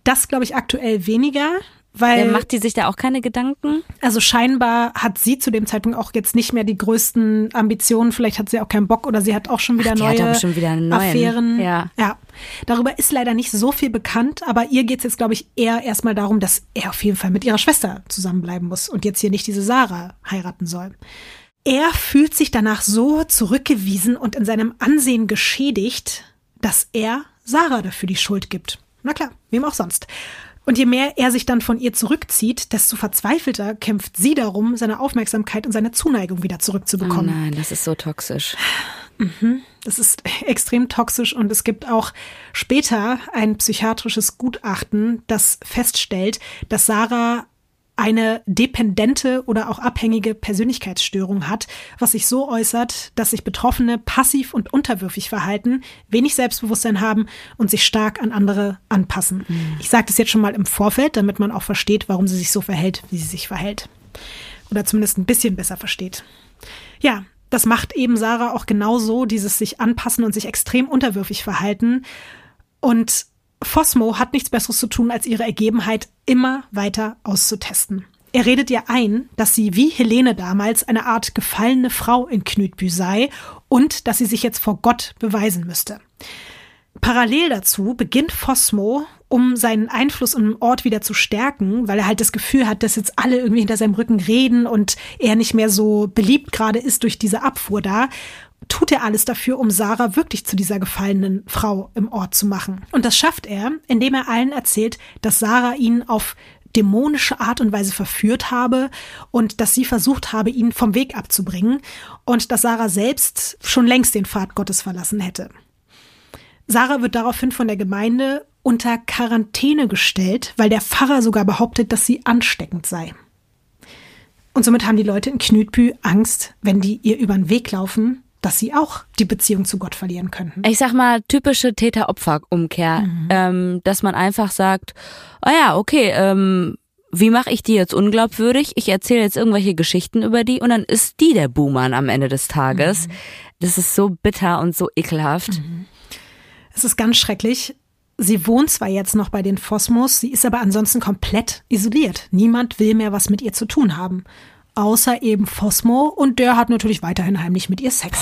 Speaker 1: Das glaube ich aktuell weniger. Weil,
Speaker 2: ja, macht die sich da auch keine Gedanken?
Speaker 1: Also scheinbar hat sie zu dem Zeitpunkt auch jetzt nicht mehr die größten Ambitionen. Vielleicht hat sie auch keinen Bock oder sie hat auch schon wieder Ach, neue
Speaker 2: schon wieder
Speaker 1: Affären.
Speaker 2: Ja.
Speaker 1: ja. Darüber ist leider nicht so viel bekannt, aber ihr geht es jetzt, glaube ich, eher erstmal darum, dass er auf jeden Fall mit ihrer Schwester zusammenbleiben muss und jetzt hier nicht diese Sarah heiraten soll. Er fühlt sich danach so zurückgewiesen und in seinem Ansehen geschädigt, dass er Sarah dafür die Schuld gibt. Na klar, wem auch sonst. Und je mehr er sich dann von ihr zurückzieht, desto verzweifelter kämpft sie darum, seine Aufmerksamkeit und seine Zuneigung wieder zurückzubekommen.
Speaker 2: Oh nein, das ist so toxisch.
Speaker 1: Mhm. Das ist extrem toxisch und es gibt auch später ein psychiatrisches Gutachten, das feststellt, dass Sarah eine dependente oder auch abhängige Persönlichkeitsstörung hat, was sich so äußert, dass sich Betroffene passiv und unterwürfig verhalten, wenig Selbstbewusstsein haben und sich stark an andere anpassen. Mhm. Ich sage das jetzt schon mal im Vorfeld, damit man auch versteht, warum sie sich so verhält, wie sie sich verhält. Oder zumindest ein bisschen besser versteht. Ja, das macht eben Sarah auch genauso, dieses sich anpassen und sich extrem unterwürfig verhalten. Und Fosmo hat nichts Besseres zu tun, als ihre Ergebenheit immer weiter auszutesten. Er redet ihr ein, dass sie wie Helene damals eine Art gefallene Frau in Knütbü sei und dass sie sich jetzt vor Gott beweisen müsste. Parallel dazu beginnt Fosmo, um seinen Einfluss im Ort wieder zu stärken, weil er halt das Gefühl hat, dass jetzt alle irgendwie hinter seinem Rücken reden und er nicht mehr so beliebt gerade ist durch diese Abfuhr da, tut er alles dafür, um Sarah wirklich zu dieser gefallenen Frau im Ort zu machen. Und das schafft er, indem er allen erzählt, dass Sarah ihn auf dämonische Art und Weise verführt habe und dass sie versucht habe, ihn vom Weg abzubringen und dass Sarah selbst schon längst den Pfad Gottes verlassen hätte. Sarah wird daraufhin von der Gemeinde unter Quarantäne gestellt, weil der Pfarrer sogar behauptet, dass sie ansteckend sei. Und somit haben die Leute in Knütbü Angst, wenn die ihr über den Weg laufen, dass sie auch die Beziehung zu Gott verlieren könnten.
Speaker 2: Ich sag mal, typische Täter-Opfer-Umkehr, mhm. ähm, dass man einfach sagt, oh ja, okay, ähm, wie mache ich die jetzt unglaubwürdig? Ich erzähle jetzt irgendwelche Geschichten über die und dann ist die der Buhmann am Ende des Tages. Mhm. Das ist so bitter und so ekelhaft. Mhm.
Speaker 1: Es ist ganz schrecklich. Sie wohnt zwar jetzt noch bei den Phosmos, sie ist aber ansonsten komplett isoliert. Niemand will mehr was mit ihr zu tun haben außer eben Phosmo und der hat natürlich weiterhin heimlich mit ihr Sex.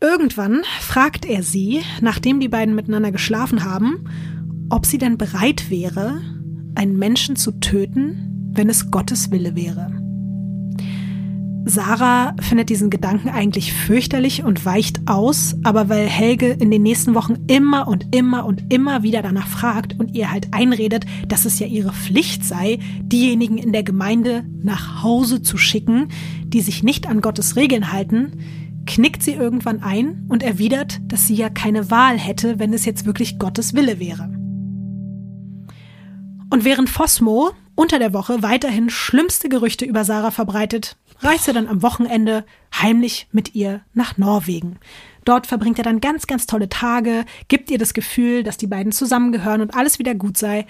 Speaker 1: Irgendwann fragt er sie, nachdem die beiden miteinander geschlafen haben, ob sie denn bereit wäre, einen Menschen zu töten, wenn es Gottes Wille wäre. Sarah findet diesen Gedanken eigentlich fürchterlich und weicht aus, aber weil Helge in den nächsten Wochen immer und immer und immer wieder danach fragt und ihr halt einredet, dass es ja ihre Pflicht sei, diejenigen in der Gemeinde nach Hause zu schicken, die sich nicht an Gottes Regeln halten, knickt sie irgendwann ein und erwidert, dass sie ja keine Wahl hätte, wenn es jetzt wirklich Gottes Wille wäre. Und während Fosmo unter der Woche weiterhin schlimmste Gerüchte über Sarah verbreitet, reist er dann am Wochenende heimlich mit ihr nach Norwegen. Dort verbringt er dann ganz, ganz tolle Tage, gibt ihr das Gefühl, dass die beiden zusammengehören und alles wieder gut sei.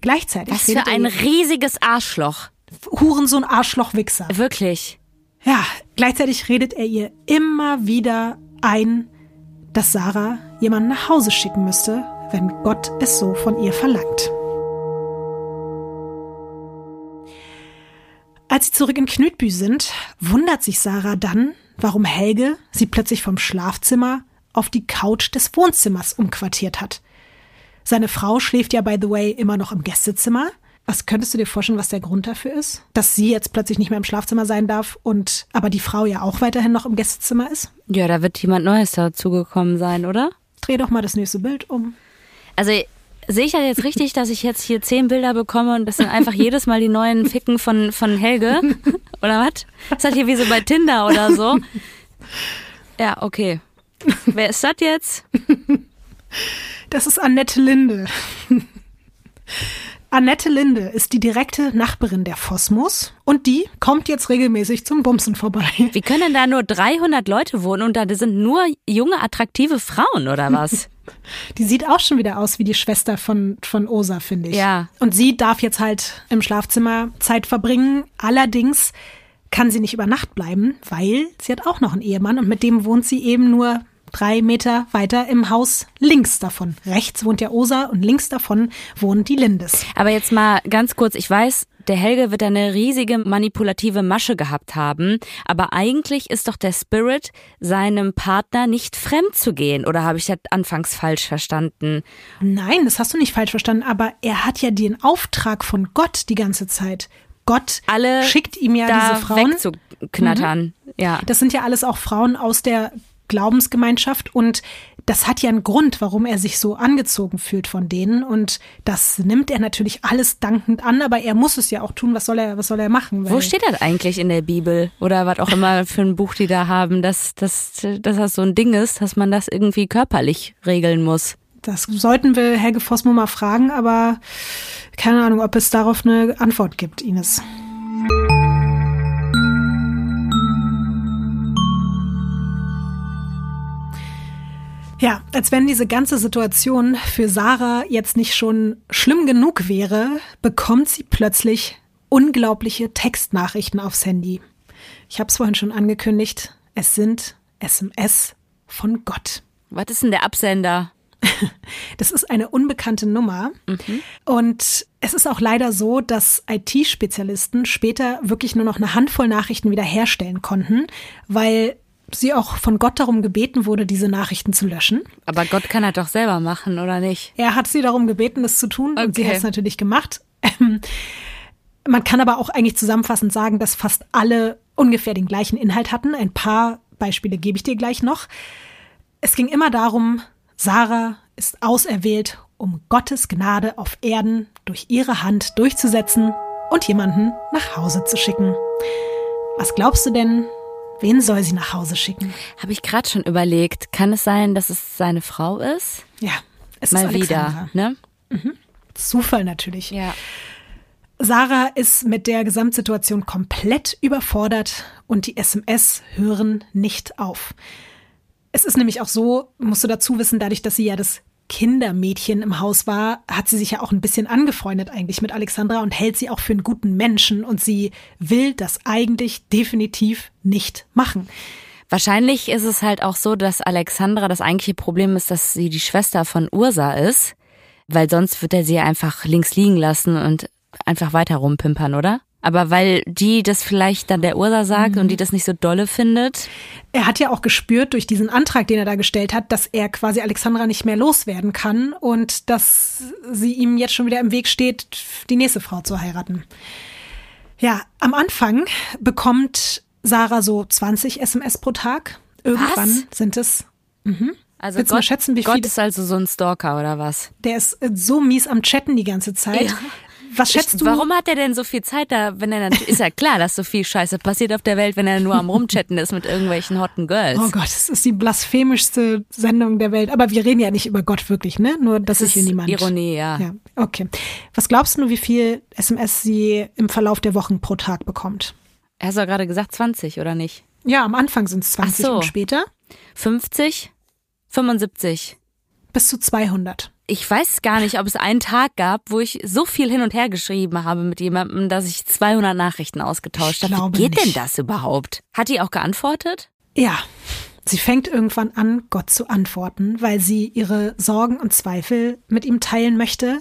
Speaker 1: Gleichzeitig.
Speaker 2: Was für ein riesiges Arschloch.
Speaker 1: Hurensohn Arschloch-Wichser.
Speaker 2: Wirklich.
Speaker 1: Ja, gleichzeitig redet er ihr immer wieder ein, dass Sarah jemanden nach Hause schicken müsste, wenn Gott es so von ihr verlangt. Als sie zurück in Knütbü sind, wundert sich Sarah dann, warum Helge sie plötzlich vom Schlafzimmer auf die Couch des Wohnzimmers umquartiert hat. Seine Frau schläft ja, by the way, immer noch im Gästezimmer. Was könntest du dir vorstellen, was der Grund dafür ist? Dass sie jetzt plötzlich nicht mehr im Schlafzimmer sein darf und aber die Frau ja auch weiterhin noch im Gästezimmer ist?
Speaker 2: Ja, da wird jemand Neues dazugekommen sein, oder?
Speaker 1: Dreh doch mal das nächste Bild um.
Speaker 2: Also Sehe ich ja jetzt richtig, dass ich jetzt hier zehn Bilder bekomme und das sind einfach jedes Mal die neuen Ficken von, von Helge? Oder was? Ist das hier wie so bei Tinder oder so? Ja, okay. Wer ist das jetzt?
Speaker 1: Das ist Annette Linde. Annette Linde ist die direkte Nachbarin der Phosmos und die kommt jetzt regelmäßig zum Bumsen vorbei.
Speaker 2: Wie können da nur 300 Leute wohnen und da sind nur junge, attraktive Frauen oder was?
Speaker 1: Die sieht auch schon wieder aus wie die Schwester von, von Osa, finde ich.
Speaker 2: Ja.
Speaker 1: Und sie darf jetzt halt im Schlafzimmer Zeit verbringen. Allerdings kann sie nicht über Nacht bleiben, weil sie hat auch noch einen Ehemann und mit dem wohnt sie eben nur drei Meter weiter im Haus links davon. Rechts wohnt der Osa und links davon wohnt die Lindes.
Speaker 2: Aber jetzt mal ganz kurz, ich weiß, der Helge wird eine riesige manipulative Masche gehabt haben, aber eigentlich ist doch der Spirit, seinem Partner nicht fremd zu gehen. Oder habe ich das anfangs falsch verstanden?
Speaker 1: Nein, das hast du nicht falsch verstanden, aber er hat ja den Auftrag von Gott die ganze Zeit. Gott Alle schickt ihm ja diese Frauen
Speaker 2: wegzuknattern. Mhm. Ja.
Speaker 1: Das sind ja alles auch Frauen aus der Glaubensgemeinschaft und das hat ja einen Grund, warum er sich so angezogen fühlt von denen und das nimmt er natürlich alles dankend an, aber er muss es ja auch tun. Was soll er, was soll er machen?
Speaker 2: Wo steht das eigentlich in der Bibel oder was auch immer für ein Buch die da haben, dass, dass, dass das so ein Ding ist, dass man das irgendwie körperlich regeln muss?
Speaker 1: Das sollten wir Helge Fossmo mal fragen, aber keine Ahnung, ob es darauf eine Antwort gibt, Ines. Ja, als wenn diese ganze Situation für Sarah jetzt nicht schon schlimm genug wäre, bekommt sie plötzlich unglaubliche Textnachrichten aufs Handy. Ich habe es vorhin schon angekündigt, es sind SMS von Gott.
Speaker 2: Was ist denn der Absender?
Speaker 1: Das ist eine unbekannte Nummer. Mhm. Und es ist auch leider so, dass IT-Spezialisten später wirklich nur noch eine Handvoll Nachrichten wiederherstellen konnten, weil sie auch von Gott darum gebeten wurde, diese Nachrichten zu löschen.
Speaker 2: Aber Gott kann er doch selber machen, oder nicht?
Speaker 1: Er hat sie darum gebeten, das zu tun okay. und sie hat es natürlich gemacht. Ähm, man kann aber auch eigentlich zusammenfassend sagen, dass fast alle ungefähr den gleichen Inhalt hatten. Ein paar Beispiele gebe ich dir gleich noch. Es ging immer darum, Sarah ist auserwählt, um Gottes Gnade auf Erden durch ihre Hand durchzusetzen und jemanden nach Hause zu schicken. Was glaubst du denn, Wen soll sie nach Hause schicken?
Speaker 2: Habe ich gerade schon überlegt. Kann es sein, dass es seine Frau ist?
Speaker 1: Ja, es
Speaker 2: Mal
Speaker 1: ist
Speaker 2: wieder, ne?
Speaker 1: Mhm. Zufall natürlich.
Speaker 2: Ja.
Speaker 1: Sarah ist mit der Gesamtsituation komplett überfordert und die SMS hören nicht auf. Es ist nämlich auch so, musst du dazu wissen, dadurch, dass sie ja das Kindermädchen im Haus war, hat sie sich ja auch ein bisschen angefreundet eigentlich mit Alexandra und hält sie auch für einen guten Menschen und sie will das eigentlich definitiv nicht machen.
Speaker 2: Wahrscheinlich ist es halt auch so, dass Alexandra das eigentliche Problem ist, dass sie die Schwester von Ursa ist, weil sonst wird er sie einfach links liegen lassen und einfach weiter rumpimpern, oder? Aber weil die das vielleicht dann der Ursa sagt mhm. und die das nicht so dolle findet.
Speaker 1: Er hat ja auch gespürt durch diesen Antrag, den er da gestellt hat, dass er quasi Alexandra nicht mehr loswerden kann und dass sie ihm jetzt schon wieder im Weg steht, die nächste Frau zu heiraten. Ja, am Anfang bekommt Sarah so 20 SMS pro Tag. Irgendwann
Speaker 2: was?
Speaker 1: sind es. Mhm.
Speaker 2: Also Willst Gott, schätzen, wie Gott ist also so ein Stalker oder was?
Speaker 1: Der ist so mies am Chatten die ganze Zeit. Ja. Was schätzt ich, du?
Speaker 2: Warum hat er denn so viel Zeit da, wenn er dann, ist ja klar, dass so viel Scheiße passiert auf der Welt, wenn er nur am Rumchatten ist mit irgendwelchen hotten Girls.
Speaker 1: Oh Gott, das ist die blasphemischste Sendung der Welt. Aber wir reden ja nicht über Gott wirklich, ne? Nur, dass sich hier niemand.
Speaker 2: Ironie, ja.
Speaker 1: Ja, okay. Was glaubst du, wie viel SMS sie im Verlauf der Wochen pro Tag bekommt?
Speaker 2: Er hat ja gerade gesagt 20, oder nicht?
Speaker 1: Ja, am Anfang sind es 20 so. und später?
Speaker 2: 50? 75?
Speaker 1: Bis zu 200
Speaker 2: ich weiß gar nicht, ob es einen Tag gab, wo ich so viel hin und her geschrieben habe mit jemandem, dass ich 200 Nachrichten ausgetauscht habe. Wie geht nicht. denn das überhaupt? Hat die auch geantwortet?
Speaker 1: Ja. Sie fängt irgendwann an, Gott zu antworten, weil sie ihre Sorgen und Zweifel mit ihm teilen möchte.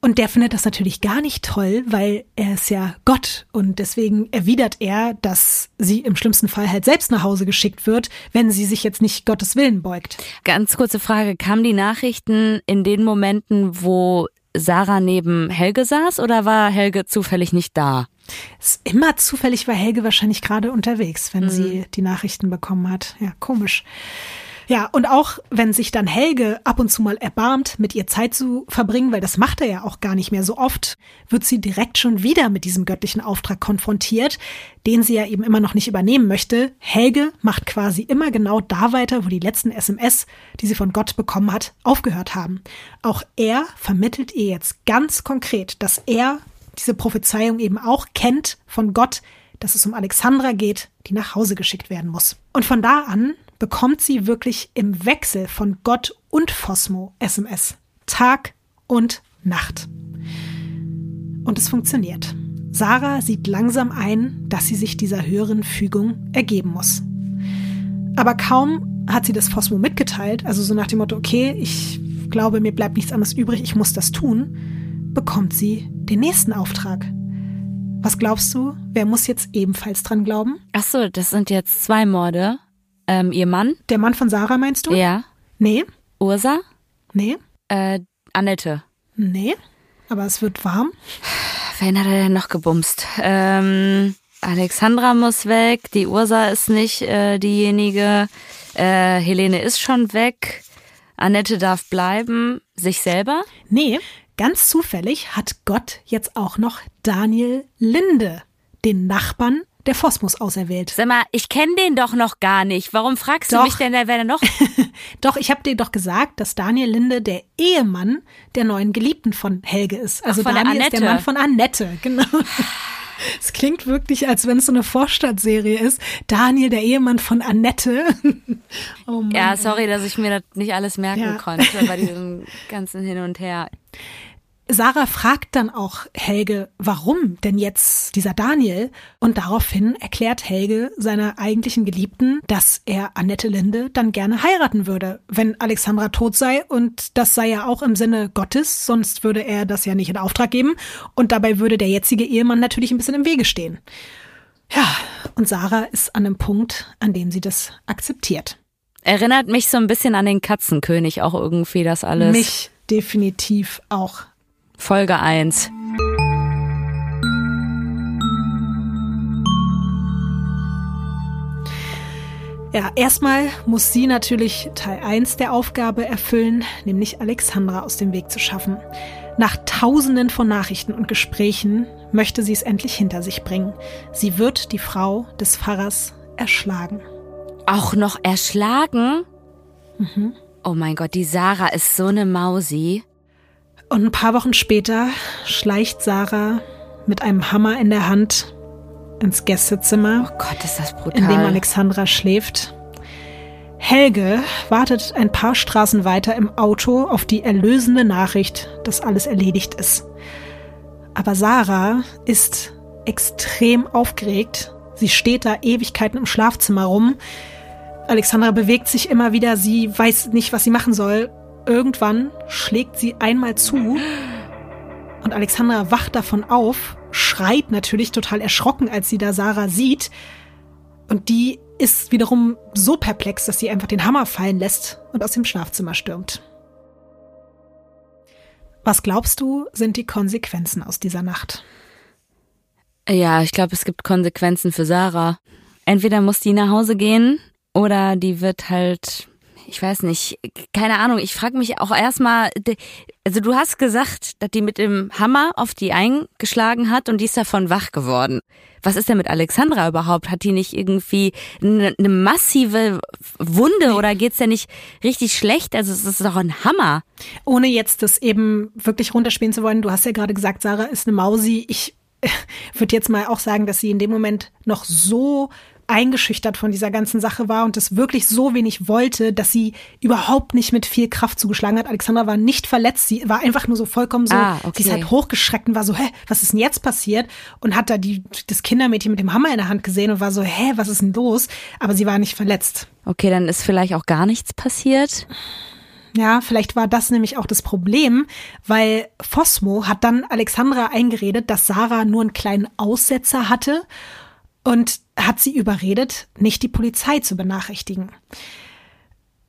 Speaker 1: Und der findet das natürlich gar nicht toll, weil er ist ja Gott und deswegen erwidert er, dass sie im schlimmsten Fall halt selbst nach Hause geschickt wird, wenn sie sich jetzt nicht Gottes Willen beugt.
Speaker 2: Ganz kurze Frage, kamen die Nachrichten in den Momenten, wo Sarah neben Helge saß oder war Helge zufällig nicht da?
Speaker 1: Ist immer zufällig war Helge wahrscheinlich gerade unterwegs, wenn mhm. sie die Nachrichten bekommen hat. Ja, komisch. Ja, und auch wenn sich dann Helge ab und zu mal erbarmt, mit ihr Zeit zu verbringen, weil das macht er ja auch gar nicht mehr so oft, wird sie direkt schon wieder mit diesem göttlichen Auftrag konfrontiert, den sie ja eben immer noch nicht übernehmen möchte. Helge macht quasi immer genau da weiter, wo die letzten SMS, die sie von Gott bekommen hat, aufgehört haben. Auch er vermittelt ihr jetzt ganz konkret, dass er diese Prophezeiung eben auch kennt von Gott, dass es um Alexandra geht, die nach Hause geschickt werden muss. Und von da an bekommt sie wirklich im Wechsel von Gott und Phosmo SMS. Tag und Nacht. Und es funktioniert. Sarah sieht langsam ein, dass sie sich dieser höheren Fügung ergeben muss. Aber kaum hat sie das Phosmo mitgeteilt, also so nach dem Motto, okay, ich glaube, mir bleibt nichts anderes übrig, ich muss das tun, bekommt sie den nächsten Auftrag. Was glaubst du, wer muss jetzt ebenfalls dran glauben?
Speaker 2: Ach so, das sind jetzt zwei Morde. Ähm, ihr Mann?
Speaker 1: Der Mann von Sarah meinst du?
Speaker 2: Ja.
Speaker 1: Nee.
Speaker 2: Ursa?
Speaker 1: Nee.
Speaker 2: Äh, Annette?
Speaker 1: Nee. Aber es wird warm.
Speaker 2: Wen hat er denn noch gebumst? Ähm, Alexandra muss weg, die Ursa ist nicht äh, diejenige, äh, Helene ist schon weg, Annette darf bleiben, sich selber?
Speaker 1: Nee, ganz zufällig hat Gott jetzt auch noch Daniel Linde, den Nachbarn der Phosmus auserwählt.
Speaker 2: Sag mal, ich kenne den doch noch gar nicht. Warum fragst doch. du mich denn, wer der noch?
Speaker 1: doch, ich habe dir doch gesagt, dass Daniel Linde der Ehemann der neuen Geliebten von Helge ist. Also Ach, Daniel ist der Mann von Annette, genau. Es klingt wirklich, als wenn es so eine Vorstadtserie ist. Daniel, der Ehemann von Annette.
Speaker 2: oh Mann, ja, sorry, dass ich mir das nicht alles merken ja. konnte bei diesem ganzen Hin und Her.
Speaker 1: Sarah fragt dann auch Helge, warum denn jetzt dieser Daniel? Und daraufhin erklärt Helge seiner eigentlichen Geliebten, dass er Annette Linde dann gerne heiraten würde, wenn Alexandra tot sei. Und das sei ja auch im Sinne Gottes, sonst würde er das ja nicht in Auftrag geben. Und dabei würde der jetzige Ehemann natürlich ein bisschen im Wege stehen. Ja, und Sarah ist an einem Punkt, an dem sie das akzeptiert.
Speaker 2: Erinnert mich so ein bisschen an den Katzenkönig auch irgendwie das alles.
Speaker 1: Mich definitiv auch.
Speaker 2: Folge 1.
Speaker 1: Ja, erstmal muss sie natürlich Teil 1 der Aufgabe erfüllen, nämlich Alexandra aus dem Weg zu schaffen. Nach tausenden von Nachrichten und Gesprächen möchte sie es endlich hinter sich bringen. Sie wird die Frau des Pfarrers erschlagen.
Speaker 2: Auch noch erschlagen? Mhm. Oh mein Gott, die Sarah ist so eine Mausi.
Speaker 1: Und ein paar Wochen später schleicht Sarah mit einem Hammer in der Hand ins Gästezimmer.
Speaker 2: Oh Gott, ist das brutal.
Speaker 1: In dem Alexandra schläft. Helge wartet ein paar Straßen weiter im Auto auf die erlösende Nachricht, dass alles erledigt ist. Aber Sarah ist extrem aufgeregt. Sie steht da Ewigkeiten im Schlafzimmer rum. Alexandra bewegt sich immer wieder. Sie weiß nicht, was sie machen soll. Irgendwann schlägt sie einmal zu und Alexandra wacht davon auf, schreit natürlich total erschrocken, als sie da Sarah sieht. Und die ist wiederum so perplex, dass sie einfach den Hammer fallen lässt und aus dem Schlafzimmer stürmt. Was glaubst du, sind die Konsequenzen aus dieser Nacht?
Speaker 2: Ja, ich glaube, es gibt Konsequenzen für Sarah. Entweder muss die nach Hause gehen oder die wird halt ich weiß nicht, keine Ahnung, ich frage mich auch erstmal, also du hast gesagt, dass die mit dem Hammer auf die eingeschlagen hat und die ist davon wach geworden. Was ist denn mit Alexandra überhaupt? Hat die nicht irgendwie eine, eine massive Wunde oder geht's denn nicht richtig schlecht? Also es ist doch ein Hammer.
Speaker 1: Ohne jetzt das eben wirklich runterspielen zu wollen, du hast ja gerade gesagt, Sarah ist eine Mausi. Ich würde jetzt mal auch sagen, dass sie in dem Moment noch so eingeschüchtert von dieser ganzen Sache war und es wirklich so wenig wollte, dass sie überhaupt nicht mit viel Kraft zugeschlagen hat. Alexandra war nicht verletzt, sie war einfach nur so vollkommen so, ah, okay. sie ist halt hochgeschreckt und war so, hä, was ist denn jetzt passiert? Und hat da die, das Kindermädchen mit dem Hammer in der Hand gesehen und war so, hä, was ist denn los? Aber sie war nicht verletzt.
Speaker 2: Okay, dann ist vielleicht auch gar nichts passiert.
Speaker 1: Ja, vielleicht war das nämlich auch das Problem, weil Fosmo hat dann Alexandra eingeredet, dass Sarah nur einen kleinen Aussetzer hatte und hat sie überredet, nicht die Polizei zu benachrichtigen.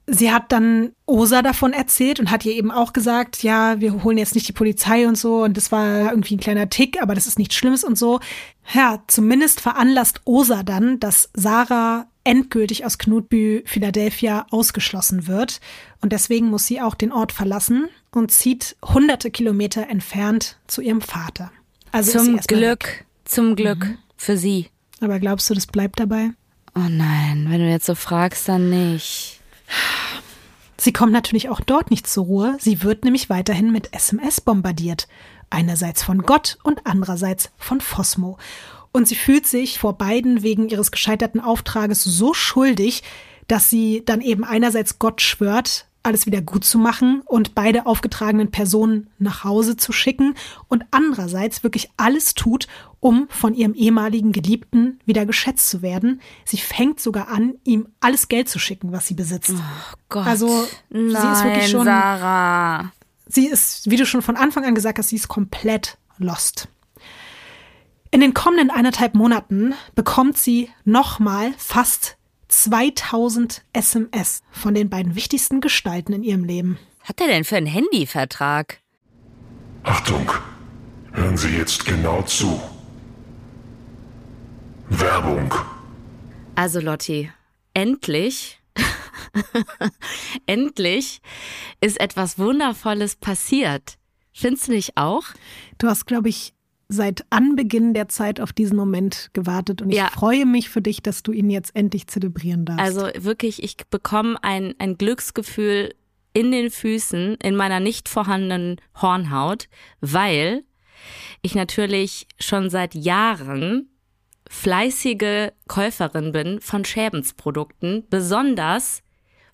Speaker 1: Sie hat dann Osa davon erzählt und hat ihr eben auch gesagt, ja, wir holen jetzt nicht die Polizei und so und das war irgendwie ein kleiner Tick, aber das ist nichts Schlimmes und so. Ja, zumindest veranlasst Osa dann, dass Sarah endgültig aus Knutby Philadelphia ausgeschlossen wird. Und deswegen muss sie auch den Ort verlassen und zieht hunderte Kilometer entfernt zu ihrem Vater.
Speaker 2: Also zum Glück, weg. zum Glück mhm. für sie.
Speaker 1: Aber glaubst du, das bleibt dabei?
Speaker 2: Oh nein, wenn du jetzt so fragst, dann nicht.
Speaker 1: Sie kommt natürlich auch dort nicht zur Ruhe. Sie wird nämlich weiterhin mit SMS bombardiert. Einerseits von Gott und andererseits von Phosmo. Und sie fühlt sich vor beiden wegen ihres gescheiterten Auftrages so schuldig, dass sie dann eben einerseits Gott schwört, alles wieder gut zu machen und beide aufgetragenen Personen nach Hause zu schicken und andererseits wirklich alles tut, um von ihrem ehemaligen Geliebten wieder geschätzt zu werden. Sie fängt sogar an, ihm alles Geld zu schicken, was sie besitzt.
Speaker 2: Oh Gott.
Speaker 1: Also
Speaker 2: Nein, sie ist wirklich schon. Sarah.
Speaker 1: Sie ist, wie du schon von Anfang an gesagt hast, sie ist komplett lost. In den kommenden eineinhalb Monaten bekommt sie nochmal fast 2000 SMS von den beiden wichtigsten Gestalten in ihrem Leben.
Speaker 2: Hat er denn für einen Handyvertrag?
Speaker 3: Achtung, hören Sie jetzt genau zu. Werbung.
Speaker 2: Also Lotti, endlich, endlich ist etwas Wundervolles passiert. Findest du nicht auch?
Speaker 1: Du hast, glaube ich, seit Anbeginn der Zeit auf diesen Moment gewartet und ich ja. freue mich für dich, dass du ihn jetzt endlich zelebrieren darfst.
Speaker 2: Also wirklich, ich bekomme ein, ein Glücksgefühl in den Füßen, in meiner nicht vorhandenen Hornhaut, weil ich natürlich schon seit Jahren fleißige Käuferin bin von Schäbensprodukten, besonders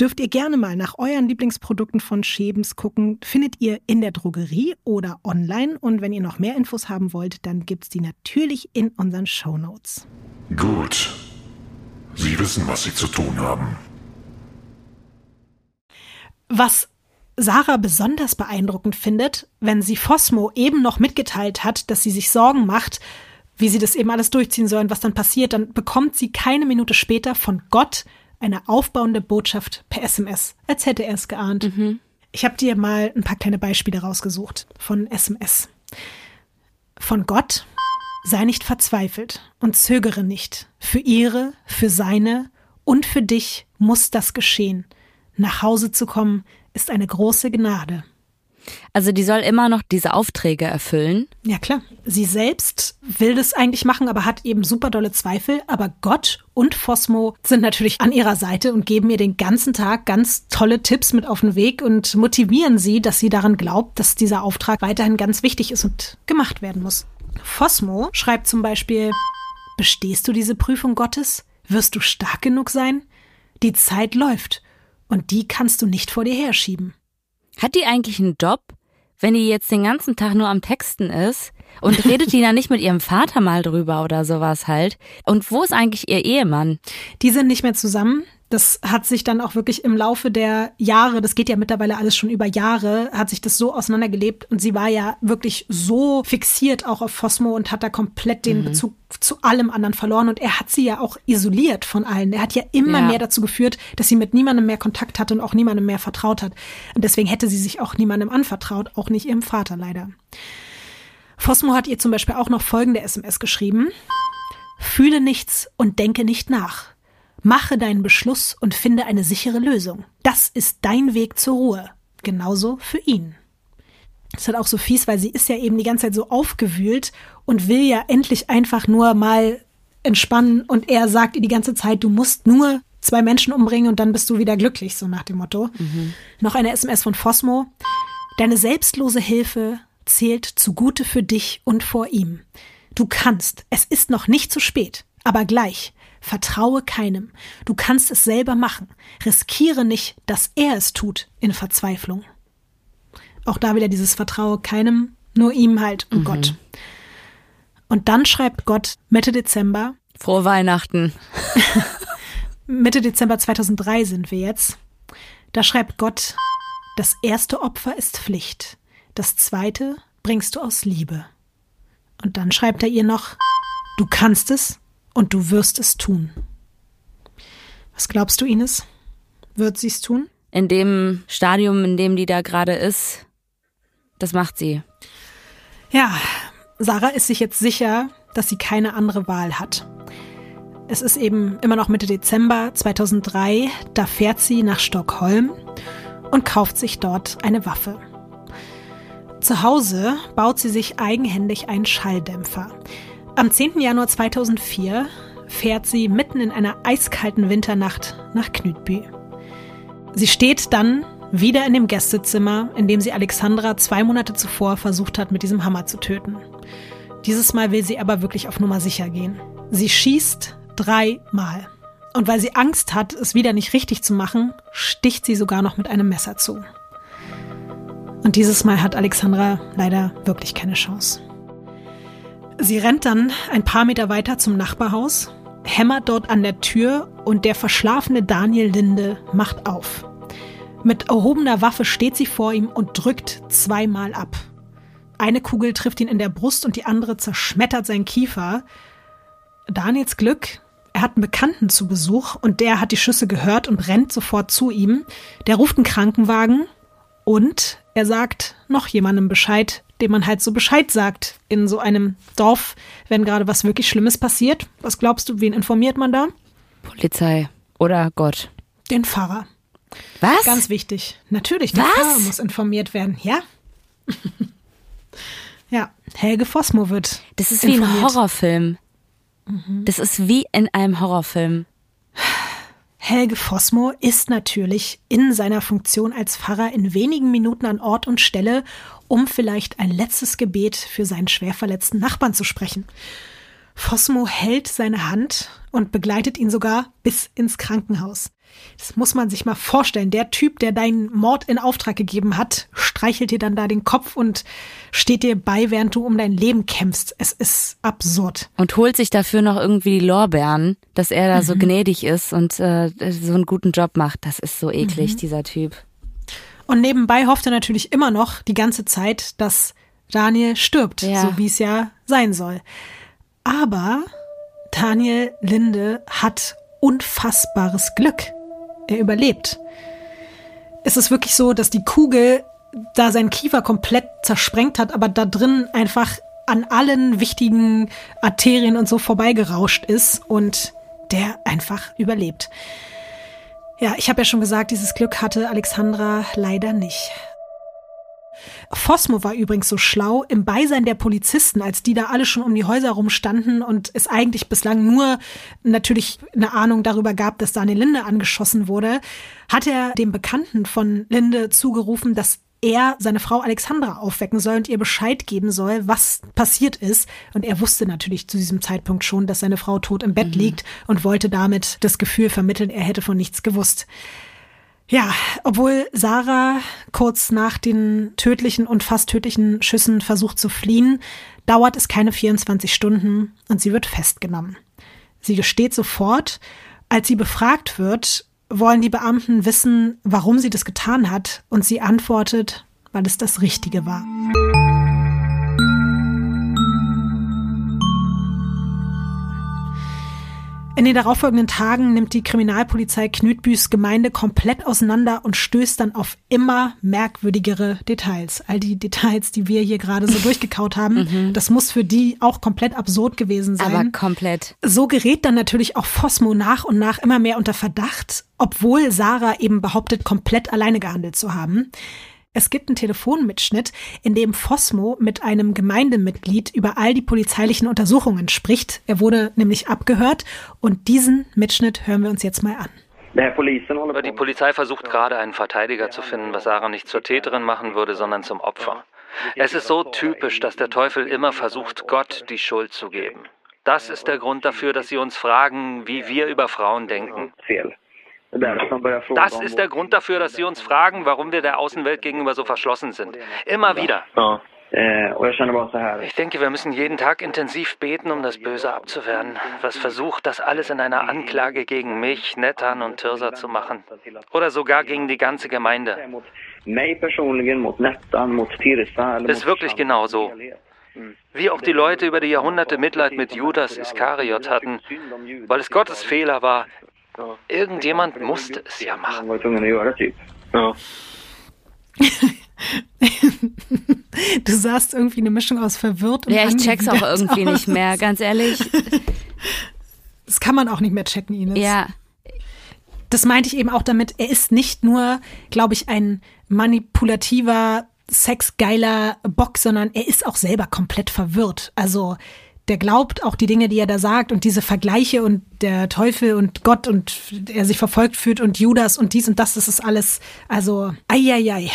Speaker 1: dürft ihr gerne mal nach euren Lieblingsprodukten von Schebens gucken. Findet ihr in der Drogerie oder online. Und wenn ihr noch mehr Infos haben wollt, dann gibt es die natürlich in unseren Show Notes.
Speaker 3: Gut. Sie wissen, was Sie zu tun haben.
Speaker 1: Was Sarah besonders beeindruckend findet, wenn sie Fosmo eben noch mitgeteilt hat, dass sie sich Sorgen macht, wie sie das eben alles durchziehen sollen, was dann passiert, dann bekommt sie keine Minute später von Gott eine aufbauende Botschaft per SMS, als hätte er es geahnt. Mhm. Ich habe dir mal ein paar kleine Beispiele rausgesucht von SMS. Von Gott sei nicht verzweifelt und zögere nicht. Für ihre, für seine und für dich muss das geschehen. Nach Hause zu kommen ist eine große Gnade.
Speaker 2: Also die soll immer noch diese Aufträge erfüllen?
Speaker 1: Ja klar. Sie selbst will das eigentlich machen, aber hat eben super dolle Zweifel. Aber Gott und Fosmo sind natürlich an ihrer Seite und geben ihr den ganzen Tag ganz tolle Tipps mit auf den Weg und motivieren sie, dass sie daran glaubt, dass dieser Auftrag weiterhin ganz wichtig ist und gemacht werden muss. Fosmo schreibt zum Beispiel, bestehst du diese Prüfung Gottes? Wirst du stark genug sein? Die Zeit läuft und die kannst du nicht vor dir herschieben.
Speaker 2: Hat die eigentlich einen Job? wenn die jetzt den ganzen Tag nur am Texten ist und redet die dann nicht mit ihrem Vater mal drüber oder sowas halt? Und wo ist eigentlich ihr Ehemann?
Speaker 1: Die sind nicht mehr zusammen das hat sich dann auch wirklich im Laufe der Jahre, das geht ja mittlerweile alles schon über Jahre, hat sich das so auseinandergelebt und sie war ja wirklich so fixiert auch auf Fosmo und hat da komplett den mhm. Bezug zu allem anderen verloren und er hat sie ja auch isoliert von allen. Er hat ja immer ja. mehr dazu geführt, dass sie mit niemandem mehr Kontakt hatte und auch niemandem mehr vertraut hat. Und deswegen hätte sie sich auch niemandem anvertraut, auch nicht ihrem Vater leider. Fosmo hat ihr zum Beispiel auch noch folgende SMS geschrieben. Fühle nichts und denke nicht nach. Mache deinen Beschluss und finde eine sichere Lösung. Das ist dein Weg zur Ruhe. Genauso für ihn. Das ist halt auch so fies, weil sie ist ja eben die ganze Zeit so aufgewühlt und will ja endlich einfach nur mal entspannen und er sagt ihr die ganze Zeit, du musst nur zwei Menschen umbringen und dann bist du wieder glücklich, so nach dem Motto. Mhm. Noch eine SMS von Fosmo. Deine selbstlose Hilfe zählt zugute für dich und vor ihm. Du kannst, es ist noch nicht zu spät, aber gleich, Vertraue keinem. Du kannst es selber machen. Riskiere nicht, dass er es tut in Verzweiflung. Auch da wieder dieses Vertraue keinem, nur ihm halt und mhm. Gott. Und dann schreibt Gott Mitte Dezember.
Speaker 2: Frohe Weihnachten.
Speaker 1: Mitte Dezember 2003 sind wir jetzt. Da schreibt Gott, das erste Opfer ist Pflicht. Das zweite bringst du aus Liebe. Und dann schreibt er ihr noch, du kannst es, und du wirst es tun. Was glaubst du, Ines? Wird sie es tun?
Speaker 2: In dem Stadium, in dem die da gerade ist, das macht sie.
Speaker 1: Ja, Sarah ist sich jetzt sicher, dass sie keine andere Wahl hat. Es ist eben immer noch Mitte Dezember 2003, da fährt sie nach Stockholm und kauft sich dort eine Waffe. Zu Hause baut sie sich eigenhändig einen Schalldämpfer. Am 10. Januar 2004 fährt sie mitten in einer eiskalten Winternacht nach Knütby. Sie steht dann wieder in dem Gästezimmer, in dem sie Alexandra zwei Monate zuvor versucht hat, mit diesem Hammer zu töten. Dieses Mal will sie aber wirklich auf Nummer sicher gehen. Sie schießt dreimal. Und weil sie Angst hat, es wieder nicht richtig zu machen, sticht sie sogar noch mit einem Messer zu. Und dieses Mal hat Alexandra leider wirklich keine Chance. Sie rennt dann ein paar Meter weiter zum Nachbarhaus, hämmert dort an der Tür und der verschlafene Daniel Linde macht auf. Mit erhobener Waffe steht sie vor ihm und drückt zweimal ab. Eine Kugel trifft ihn in der Brust und die andere zerschmettert sein Kiefer. Daniels Glück, er hat einen Bekannten zu Besuch und der hat die Schüsse gehört und rennt sofort zu ihm. Der ruft einen Krankenwagen und er sagt noch jemandem Bescheid, dem man halt so Bescheid sagt in so einem Dorf, wenn gerade was wirklich Schlimmes passiert. Was glaubst du, wen informiert man da?
Speaker 2: Polizei oder Gott.
Speaker 1: Den Pfarrer.
Speaker 2: Was?
Speaker 1: Ganz wichtig. Natürlich, der
Speaker 2: was?
Speaker 1: Pfarrer muss informiert werden, ja? ja, Helge Fosmo wird.
Speaker 2: Das ist informiert. wie ein Horrorfilm. Mhm. Das ist wie in einem Horrorfilm.
Speaker 1: Helge Fosmo ist natürlich in seiner Funktion als Pfarrer in wenigen Minuten an Ort und Stelle um vielleicht ein letztes Gebet für seinen schwer verletzten Nachbarn zu sprechen. Fosmo hält seine Hand und begleitet ihn sogar bis ins Krankenhaus. Das muss man sich mal vorstellen. Der Typ, der deinen Mord in Auftrag gegeben hat, streichelt dir dann da den Kopf und steht dir bei, während du um dein Leben kämpfst. Es ist absurd.
Speaker 2: Und holt sich dafür noch irgendwie die Lorbeeren, dass er da mhm. so gnädig ist und äh, so einen guten Job macht. Das ist so eklig, mhm. dieser Typ.
Speaker 1: Und nebenbei hofft er natürlich immer noch die ganze Zeit, dass Daniel stirbt, ja. so wie es ja sein soll. Aber Daniel Linde hat unfassbares Glück. Er überlebt. Es ist wirklich so, dass die Kugel da seinen Kiefer komplett zersprengt hat, aber da drin einfach an allen wichtigen Arterien und so vorbeigerauscht ist und der einfach überlebt. Ja, ich habe ja schon gesagt, dieses Glück hatte Alexandra leider nicht. Fosmo war übrigens so schlau, im Beisein der Polizisten, als die da alle schon um die Häuser rumstanden und es eigentlich bislang nur natürlich eine Ahnung darüber gab, dass Daniel Linde angeschossen wurde, hat er dem Bekannten von Linde zugerufen, dass er seine Frau Alexandra aufwecken soll und ihr Bescheid geben soll, was passiert ist. Und er wusste natürlich zu diesem Zeitpunkt schon, dass seine Frau tot im Bett mhm. liegt und wollte damit das Gefühl vermitteln, er hätte von nichts gewusst. Ja, obwohl Sarah kurz nach den tödlichen und fast tödlichen Schüssen versucht zu fliehen, dauert es keine 24 Stunden und sie wird festgenommen. Sie gesteht sofort. Als sie befragt wird, wollen die Beamten wissen, warum sie das getan hat, und sie antwortet, weil es das Richtige war. In den darauffolgenden Tagen nimmt die Kriminalpolizei Knütbüs Gemeinde komplett auseinander und stößt dann auf immer merkwürdigere Details. All die Details, die wir hier gerade so durchgekaut haben, mhm. das muss für die auch komplett absurd gewesen sein.
Speaker 2: Aber komplett.
Speaker 1: So gerät dann natürlich auch Fosmo nach und nach immer mehr unter Verdacht, obwohl Sarah eben behauptet, komplett alleine gehandelt zu haben. Es gibt einen Telefonmitschnitt, in dem Fosmo mit einem Gemeindemitglied über all die polizeilichen Untersuchungen spricht. Er wurde nämlich abgehört und diesen Mitschnitt hören wir uns jetzt mal an.
Speaker 6: Die Polizei versucht gerade einen Verteidiger zu finden, was Sarah nicht zur Täterin machen würde, sondern zum Opfer. Es ist so typisch, dass der Teufel immer versucht, Gott die Schuld zu geben. Das ist der Grund dafür, dass sie uns fragen, wie wir über Frauen denken. Das ist der Grund dafür, dass Sie uns fragen, warum wir der Außenwelt gegenüber so verschlossen sind. Immer wieder. Ich denke, wir müssen jeden Tag intensiv beten, um das Böse abzuwehren, was versucht, das alles in einer Anklage gegen mich, Nettan und Tirsa zu machen. Oder sogar gegen die ganze Gemeinde. Ist wirklich genau so. Wie auch die Leute über die Jahrhunderte Mitleid mit Judas Iskariot hatten, weil es Gottes Fehler war, Irgendjemand musste es ja machen.
Speaker 1: du sahst irgendwie eine Mischung aus verwirrt und
Speaker 2: Ja, ich check's auch irgendwie aus. nicht mehr, ganz ehrlich.
Speaker 1: Das kann man auch nicht mehr checken, Ines.
Speaker 2: Ja.
Speaker 1: Das meinte ich eben auch damit, er ist nicht nur, glaube ich, ein manipulativer, sexgeiler Bock, sondern er ist auch selber komplett verwirrt. Also der glaubt auch die Dinge, die er da sagt und diese Vergleiche und der Teufel und Gott und er sich verfolgt fühlt und Judas und dies und das, das ist alles, also, eieiei.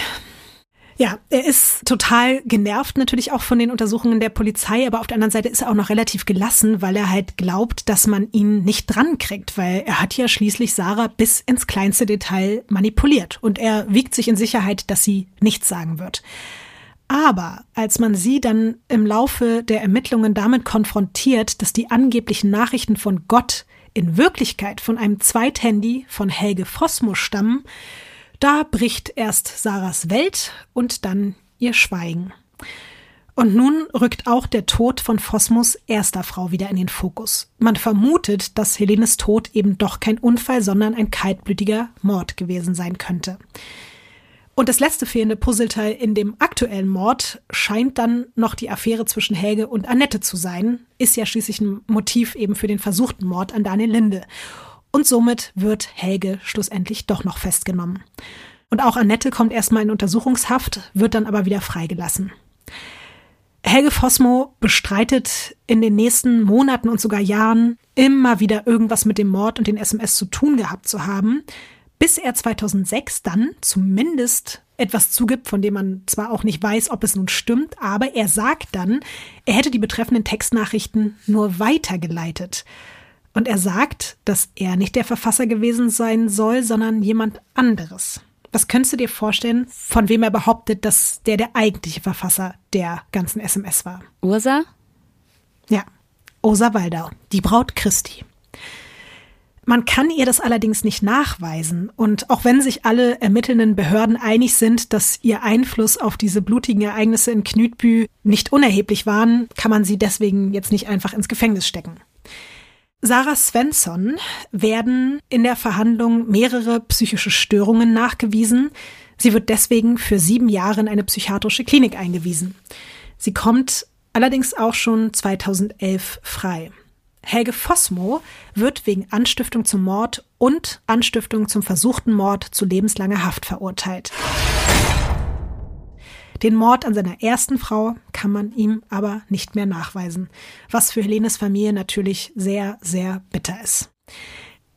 Speaker 1: Ja, er ist total genervt natürlich auch von den Untersuchungen der Polizei, aber auf der anderen Seite ist er auch noch relativ gelassen, weil er halt glaubt, dass man ihn nicht dran kriegt, weil er hat ja schließlich Sarah bis ins kleinste Detail manipuliert und er wiegt sich in Sicherheit, dass sie nichts sagen wird. Aber als man sie dann im Laufe der Ermittlungen damit konfrontiert, dass die angeblichen Nachrichten von Gott in Wirklichkeit von einem Zweithandy von Helge Fosmo stammen, da bricht erst Sarahs Welt und dann ihr Schweigen. Und nun rückt auch der Tod von Phosmos erster Frau wieder in den Fokus. Man vermutet, dass Helenes Tod eben doch kein Unfall, sondern ein kaltblütiger Mord gewesen sein könnte. Und das letzte fehlende Puzzleteil in dem aktuellen Mord scheint dann noch die Affäre zwischen Helge und Annette zu sein. Ist ja schließlich ein Motiv eben für den versuchten Mord an Daniel Linde. Und somit wird Helge schlussendlich doch noch festgenommen. Und auch Annette kommt erstmal in Untersuchungshaft, wird dann aber wieder freigelassen. Helge Fosmo bestreitet in den nächsten Monaten und sogar Jahren immer wieder irgendwas mit dem Mord und den SMS zu tun gehabt zu haben bis er 2006 dann zumindest etwas zugibt, von dem man zwar auch nicht weiß, ob es nun stimmt, aber er sagt dann, er hätte die betreffenden Textnachrichten nur weitergeleitet. Und er sagt, dass er nicht der Verfasser gewesen sein soll, sondern jemand anderes. Was könntest du dir vorstellen, von wem er behauptet, dass der der eigentliche Verfasser der ganzen SMS war?
Speaker 2: Ursa?
Speaker 1: Ja, Ursa Waldau, die Braut Christi. Man kann ihr das allerdings nicht nachweisen. Und auch wenn sich alle ermittelnden Behörden einig sind, dass ihr Einfluss auf diese blutigen Ereignisse in Knütbü nicht unerheblich waren, kann man sie deswegen jetzt nicht einfach ins Gefängnis stecken. Sarah Svensson werden in der Verhandlung mehrere psychische Störungen nachgewiesen. Sie wird deswegen für sieben Jahre in eine psychiatrische Klinik eingewiesen. Sie kommt allerdings auch schon 2011 frei. Helge Fossmo wird wegen Anstiftung zum Mord und Anstiftung zum versuchten Mord zu lebenslanger Haft verurteilt. Den Mord an seiner ersten Frau kann man ihm aber nicht mehr nachweisen, was für Helenes Familie natürlich sehr, sehr bitter ist.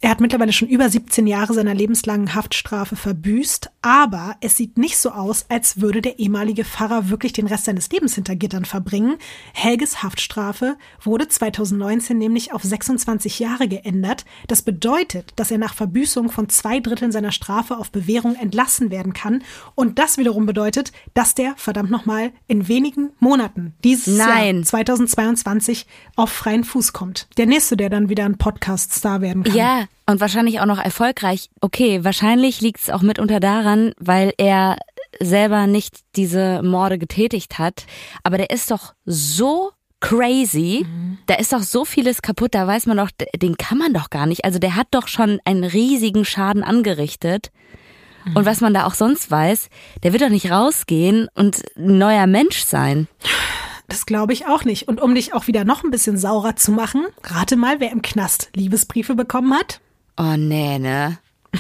Speaker 1: Er hat mittlerweile schon über 17 Jahre seiner lebenslangen Haftstrafe verbüßt, aber es sieht nicht so aus, als würde der ehemalige Pfarrer wirklich den Rest seines Lebens hinter Gittern verbringen. Helges Haftstrafe wurde 2019 nämlich auf 26 Jahre geändert. Das bedeutet, dass er nach Verbüßung von zwei Dritteln seiner Strafe auf Bewährung entlassen werden kann. Und das wiederum bedeutet, dass der, verdammt nochmal, in wenigen Monaten dieses Nein. Jahr 2022 auf freien Fuß kommt. Der nächste, der dann wieder ein Podcast-Star werden kann.
Speaker 2: Ja, und wahrscheinlich auch noch erfolgreich. Okay, wahrscheinlich liegt es auch mitunter daran, weil er selber nicht diese Morde getätigt hat. Aber der ist doch so crazy. Mhm. Da ist doch so vieles kaputt. Da weiß man doch, den kann man doch gar nicht. Also der hat doch schon einen riesigen Schaden angerichtet. Mhm. Und was man da auch sonst weiß, der wird doch nicht rausgehen und ein neuer Mensch sein.
Speaker 1: Das glaube ich auch nicht. Und um dich auch wieder noch ein bisschen saurer zu machen, rate mal, wer im Knast Liebesbriefe bekommen hat.
Speaker 2: Oh nee, ne?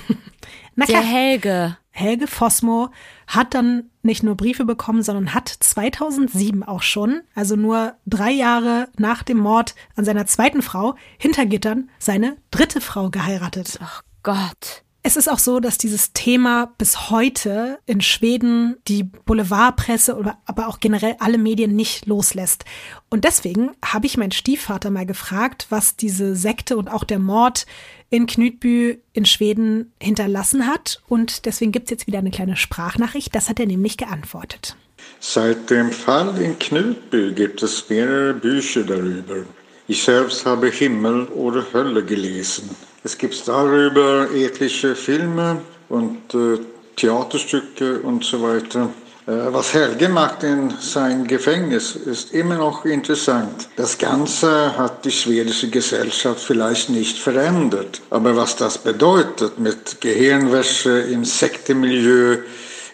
Speaker 2: Na Der Helge.
Speaker 1: Helge Fosmo hat dann nicht nur Briefe bekommen, sondern hat 2007 auch schon, also nur drei Jahre nach dem Mord an seiner zweiten Frau, hinter Gittern seine dritte Frau geheiratet.
Speaker 2: Ach Gott.
Speaker 1: Es ist auch so, dass dieses Thema bis heute in Schweden die Boulevardpresse oder aber auch generell alle Medien nicht loslässt. Und deswegen habe ich meinen Stiefvater mal gefragt, was diese Sekte und auch der Mord in Knutby in Schweden hinterlassen hat. Und deswegen gibt es jetzt wieder eine kleine Sprachnachricht. Das hat er nämlich geantwortet.
Speaker 4: Seit dem Fall in Knutby gibt es mehrere Bücher darüber. Ich selbst habe Himmel oder Hölle gelesen. Es gibt darüber etliche Filme und äh, Theaterstücke und so weiter. Äh, was Helge macht in sein Gefängnis ist immer noch interessant. Das Ganze hat die schwedische Gesellschaft vielleicht nicht verändert. Aber was das bedeutet mit Gehirnwäsche im Sektemilieu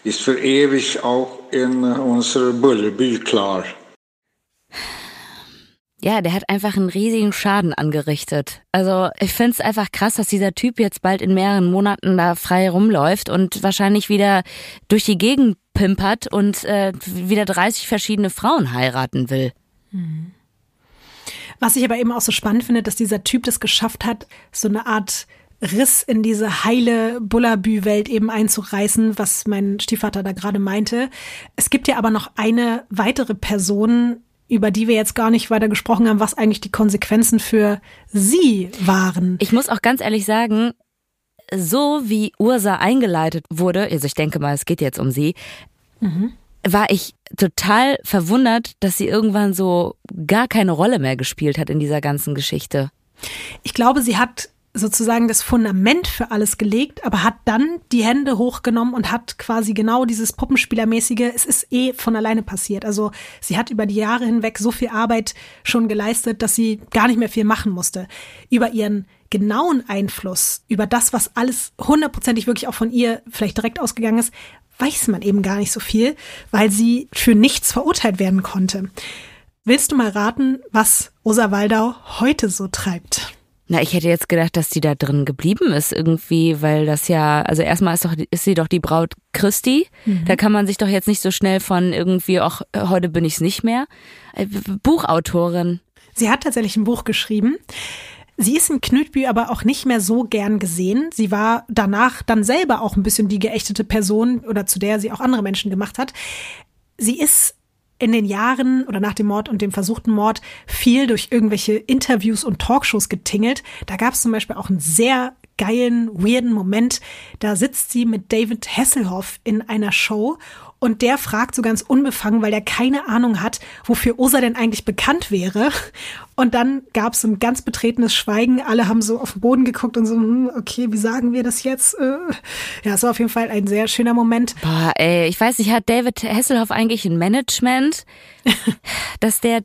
Speaker 4: ist für ewig auch in unserer Bullerby klar.
Speaker 2: Ja, der hat einfach einen riesigen Schaden angerichtet. Also ich finde es einfach krass, dass dieser Typ jetzt bald in mehreren Monaten da frei rumläuft und wahrscheinlich wieder durch die Gegend pimpert und äh, wieder 30 verschiedene Frauen heiraten will. Mhm.
Speaker 1: Was ich aber eben auch so spannend finde, dass dieser Typ das geschafft hat, so eine Art Riss in diese heile Bullabü-Welt eben einzureißen, was mein Stiefvater da gerade meinte. Es gibt ja aber noch eine weitere Person, über die wir jetzt gar nicht weiter gesprochen haben, was eigentlich die Konsequenzen für sie waren.
Speaker 2: Ich muss auch ganz ehrlich sagen, so wie Ursa eingeleitet wurde, also ich denke mal, es geht jetzt um sie, mhm. war ich total verwundert, dass sie irgendwann so gar keine Rolle mehr gespielt hat in dieser ganzen Geschichte.
Speaker 1: Ich glaube, sie hat sozusagen das Fundament für alles gelegt, aber hat dann die Hände hochgenommen und hat quasi genau dieses Puppenspielermäßige, es ist eh von alleine passiert. Also sie hat über die Jahre hinweg so viel Arbeit schon geleistet, dass sie gar nicht mehr viel machen musste. Über ihren genauen Einfluss, über das, was alles hundertprozentig wirklich auch von ihr vielleicht direkt ausgegangen ist, weiß man eben gar nicht so viel, weil sie für nichts verurteilt werden konnte. Willst du mal raten, was Rosa Waldau heute so treibt?
Speaker 2: Na, ich hätte jetzt gedacht, dass die da drin geblieben ist irgendwie, weil das ja, also erstmal ist doch, ist sie doch die Braut Christi. Mhm. Da kann man sich doch jetzt nicht so schnell von irgendwie, ach, heute bin ich's nicht mehr. Äh, Buchautorin.
Speaker 1: Sie hat tatsächlich ein Buch geschrieben. Sie ist in Knütbü aber auch nicht mehr so gern gesehen. Sie war danach dann selber auch ein bisschen die geächtete Person oder zu der sie auch andere Menschen gemacht hat. Sie ist in den Jahren oder nach dem Mord und dem versuchten Mord viel durch irgendwelche Interviews und Talkshows getingelt. Da gab es zum Beispiel auch einen sehr geilen, weirden Moment. Da sitzt sie mit David Hasselhoff in einer Show und der fragt so ganz unbefangen, weil er keine Ahnung hat, wofür Osa denn eigentlich bekannt wäre. Und dann gab es ein ganz betretenes Schweigen. Alle haben so auf den Boden geguckt und so, hm, okay, wie sagen wir das jetzt? Äh, ja, es war auf jeden Fall ein sehr schöner Moment.
Speaker 2: Boah, ey, ich weiß nicht, hat David Hasselhoff eigentlich ein Management? dass der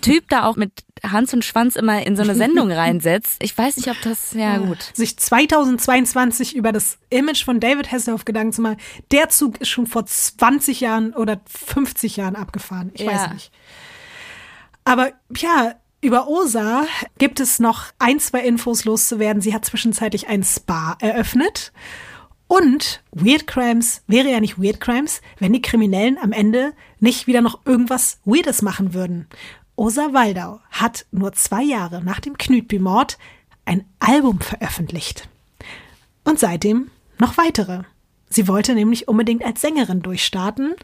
Speaker 2: Typ da auch mit Hans und Schwanz immer in so eine Sendung reinsetzt. Ich weiß nicht, ob das, ja gut.
Speaker 1: Sich 2022 über das Image von David Hasselhoff Gedanken zu machen, der Zug ist schon vor 20 Jahren oder 50 Jahren abgefahren. Ich ja. weiß nicht. Aber ja, über Osa gibt es noch ein, zwei Infos loszuwerden. Sie hat zwischenzeitlich ein Spa eröffnet. Und Weird Crimes wäre ja nicht Weird Crimes, wenn die Kriminellen am Ende nicht wieder noch irgendwas Weirdes machen würden. Osa Waldau hat nur zwei Jahre nach dem Knütby-Mord ein Album veröffentlicht. Und seitdem noch weitere. Sie wollte nämlich unbedingt als Sängerin durchstarten.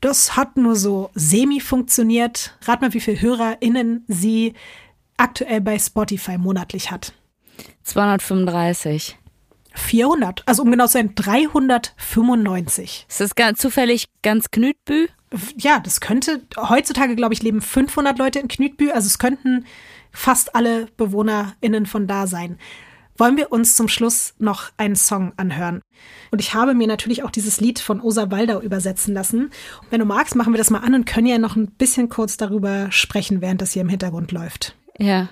Speaker 1: Das hat nur so semi funktioniert. Rat mal, wie viele HörerInnen sie aktuell bei Spotify monatlich hat.
Speaker 2: 235.
Speaker 1: 400, also um genau zu sein, 395.
Speaker 2: Ist das ganz zufällig ganz Knütbü?
Speaker 1: Ja, das könnte, heutzutage glaube ich leben 500 Leute in Knütbü, also es könnten fast alle BewohnerInnen von da sein. Wollen wir uns zum Schluss noch einen Song anhören? Und ich habe mir natürlich auch dieses Lied von Osa Waldau übersetzen lassen. Wenn du magst, machen wir das mal an und können ja noch ein bisschen kurz darüber sprechen, während das hier im Hintergrund läuft.
Speaker 2: Ja.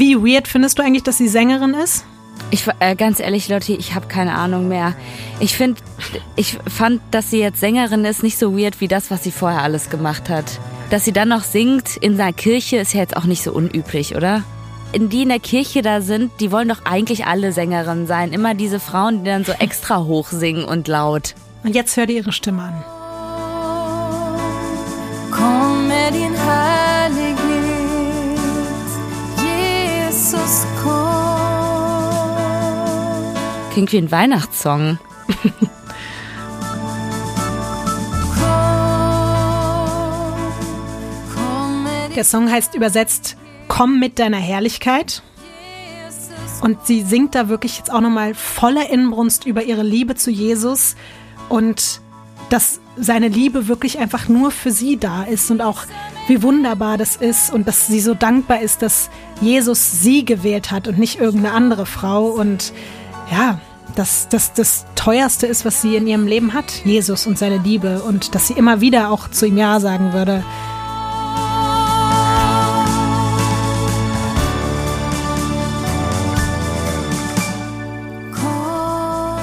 Speaker 1: Wie weird findest du eigentlich, dass sie Sängerin ist?
Speaker 2: Ich äh, ganz ehrlich, Lotti, ich habe keine Ahnung mehr. Ich finde, ich fand, dass sie jetzt Sängerin ist, nicht so weird wie das, was sie vorher alles gemacht hat. Dass sie dann noch singt in einer Kirche, ist ja jetzt auch nicht so unüblich, oder? In die in der Kirche da sind, die wollen doch eigentlich alle Sängerinnen sein. Immer diese Frauen, die dann so extra hoch singen und laut.
Speaker 1: Und jetzt hör dir ihre Stimme an.
Speaker 7: Komm mit din Heilige
Speaker 2: Klingt wie ein Weihnachtssong.
Speaker 1: Der Song heißt übersetzt Komm mit deiner Herrlichkeit. Und sie singt da wirklich jetzt auch nochmal voller Inbrunst über ihre Liebe zu Jesus und dass seine Liebe wirklich einfach nur für sie da ist und auch wie wunderbar das ist und dass sie so dankbar ist, dass Jesus sie gewählt hat und nicht irgendeine andere Frau und ja, dass das das teuerste ist, was sie in ihrem Leben hat, Jesus und seine Liebe und dass sie immer wieder auch zu ihm Ja sagen würde.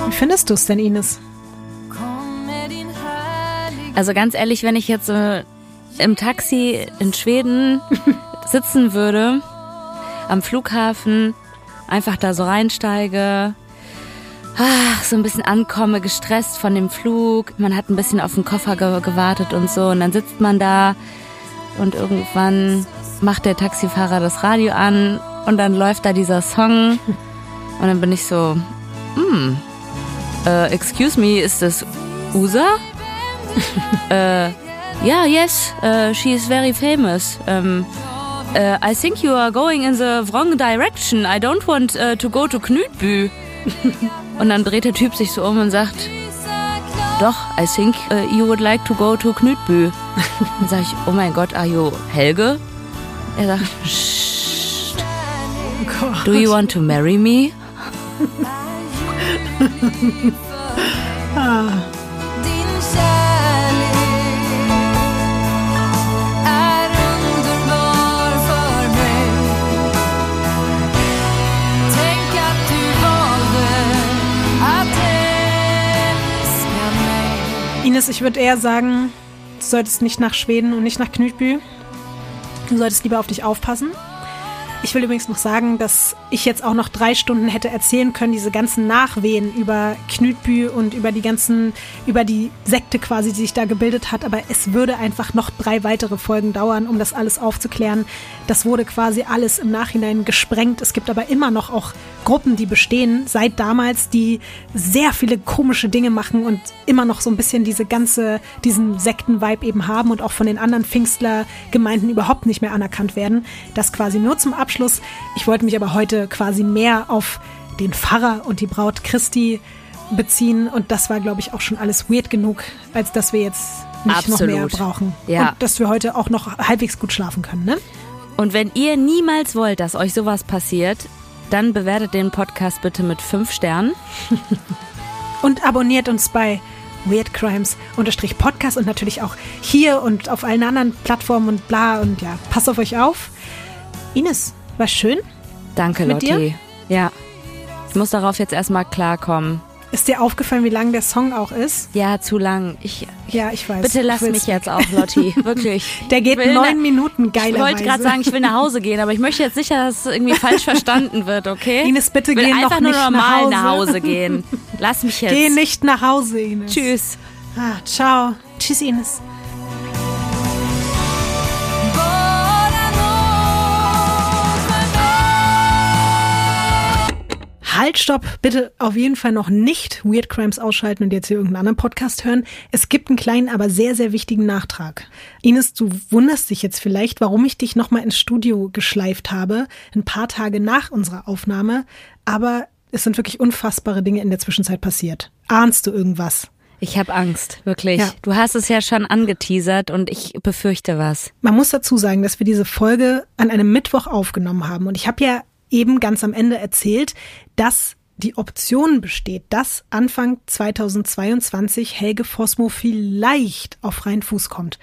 Speaker 1: Wie findest du es denn, Ines?
Speaker 2: Also ganz ehrlich, wenn ich jetzt so im Taxi in Schweden sitzen würde, am Flughafen, einfach da so reinsteige, so ein bisschen ankomme, gestresst von dem Flug, man hat ein bisschen auf den Koffer ge gewartet und so und dann sitzt man da und irgendwann macht der Taxifahrer das Radio an und dann läuft da dieser Song und dann bin ich so, hm, uh, excuse me, ist das USA? uh, yeah, yes, uh, she is very famous. Um, uh, I think you are going in the wrong direction. I don't want uh, to go to Knütbü. und dann dreht der Typ sich so um und sagt, doch, I think uh, you would like to go to Knütbü. dann sage ich, oh mein Gott, are you Helge? Er sagt, Shh. Do you want to marry me?
Speaker 1: ah. Ines, ich würde eher sagen, du solltest nicht nach Schweden und nicht nach Knutby. Du solltest lieber auf dich aufpassen. Ich will übrigens noch sagen, dass ich jetzt auch noch drei Stunden hätte erzählen können, diese ganzen Nachwehen über Knütbü und über die ganzen, über die Sekte quasi, die sich da gebildet hat. Aber es würde einfach noch drei weitere Folgen dauern, um das alles aufzuklären. Das wurde quasi alles im Nachhinein gesprengt. Es gibt aber immer noch auch Gruppen, die bestehen, seit damals, die sehr viele komische Dinge machen und immer noch so ein bisschen diese ganze, diesen Sekten-Vibe eben haben und auch von den anderen Pfingstler-Gemeinden überhaupt nicht mehr anerkannt werden. Das quasi nur zum Abschluss. Ich wollte mich aber heute quasi mehr auf den Pfarrer und die Braut Christi beziehen und das war, glaube ich, auch schon alles weird genug, als dass wir jetzt nicht Absolut. noch mehr brauchen. Ja. Und dass wir heute auch noch halbwegs gut schlafen können, ne?
Speaker 2: Und wenn ihr niemals wollt, dass euch sowas passiert, dann bewertet den Podcast bitte mit fünf Sternen.
Speaker 1: und abonniert uns bei Weird Crimes unterstrich Podcast und natürlich auch hier und auf allen anderen Plattformen und bla und ja, passt auf euch auf. Ines, war schön.
Speaker 2: Danke, Lotti. Ja. Ich muss darauf jetzt erstmal klarkommen.
Speaker 1: Ist dir aufgefallen, wie lang der Song auch ist?
Speaker 2: Ja, zu lang. Ich,
Speaker 1: ja, ich weiß.
Speaker 2: Bitte lass mich jetzt auch, Lotti. Wirklich.
Speaker 1: Der geht neun Minuten, geilerweise.
Speaker 2: Ich wollte gerade sagen, ich will nach Hause gehen, aber ich möchte jetzt sicher, dass es irgendwie falsch verstanden wird, okay?
Speaker 1: Ines, bitte geh
Speaker 2: einfach nur
Speaker 1: nicht
Speaker 2: normal
Speaker 1: nach Hause.
Speaker 2: nach Hause gehen. Lass mich jetzt.
Speaker 1: Geh nicht nach Hause, Ines.
Speaker 2: Tschüss.
Speaker 1: Ah, ciao. Tschüss, Ines. Halt, stopp, bitte auf jeden Fall noch nicht Weird Crimes ausschalten und jetzt hier irgendeinen anderen Podcast hören. Es gibt einen kleinen, aber sehr, sehr wichtigen Nachtrag. Ines, du wunderst dich jetzt vielleicht, warum ich dich nochmal ins Studio geschleift habe, ein paar Tage nach unserer Aufnahme, aber es sind wirklich unfassbare Dinge in der Zwischenzeit passiert. Ahnst du irgendwas?
Speaker 2: Ich habe Angst, wirklich. Ja. Du hast es ja schon angeteasert und ich befürchte was.
Speaker 1: Man muss dazu sagen, dass wir diese Folge an einem Mittwoch aufgenommen haben und ich habe ja eben ganz am Ende erzählt, dass die Option besteht, dass Anfang 2022 Helge Fosmo vielleicht auf freien Fuß kommt.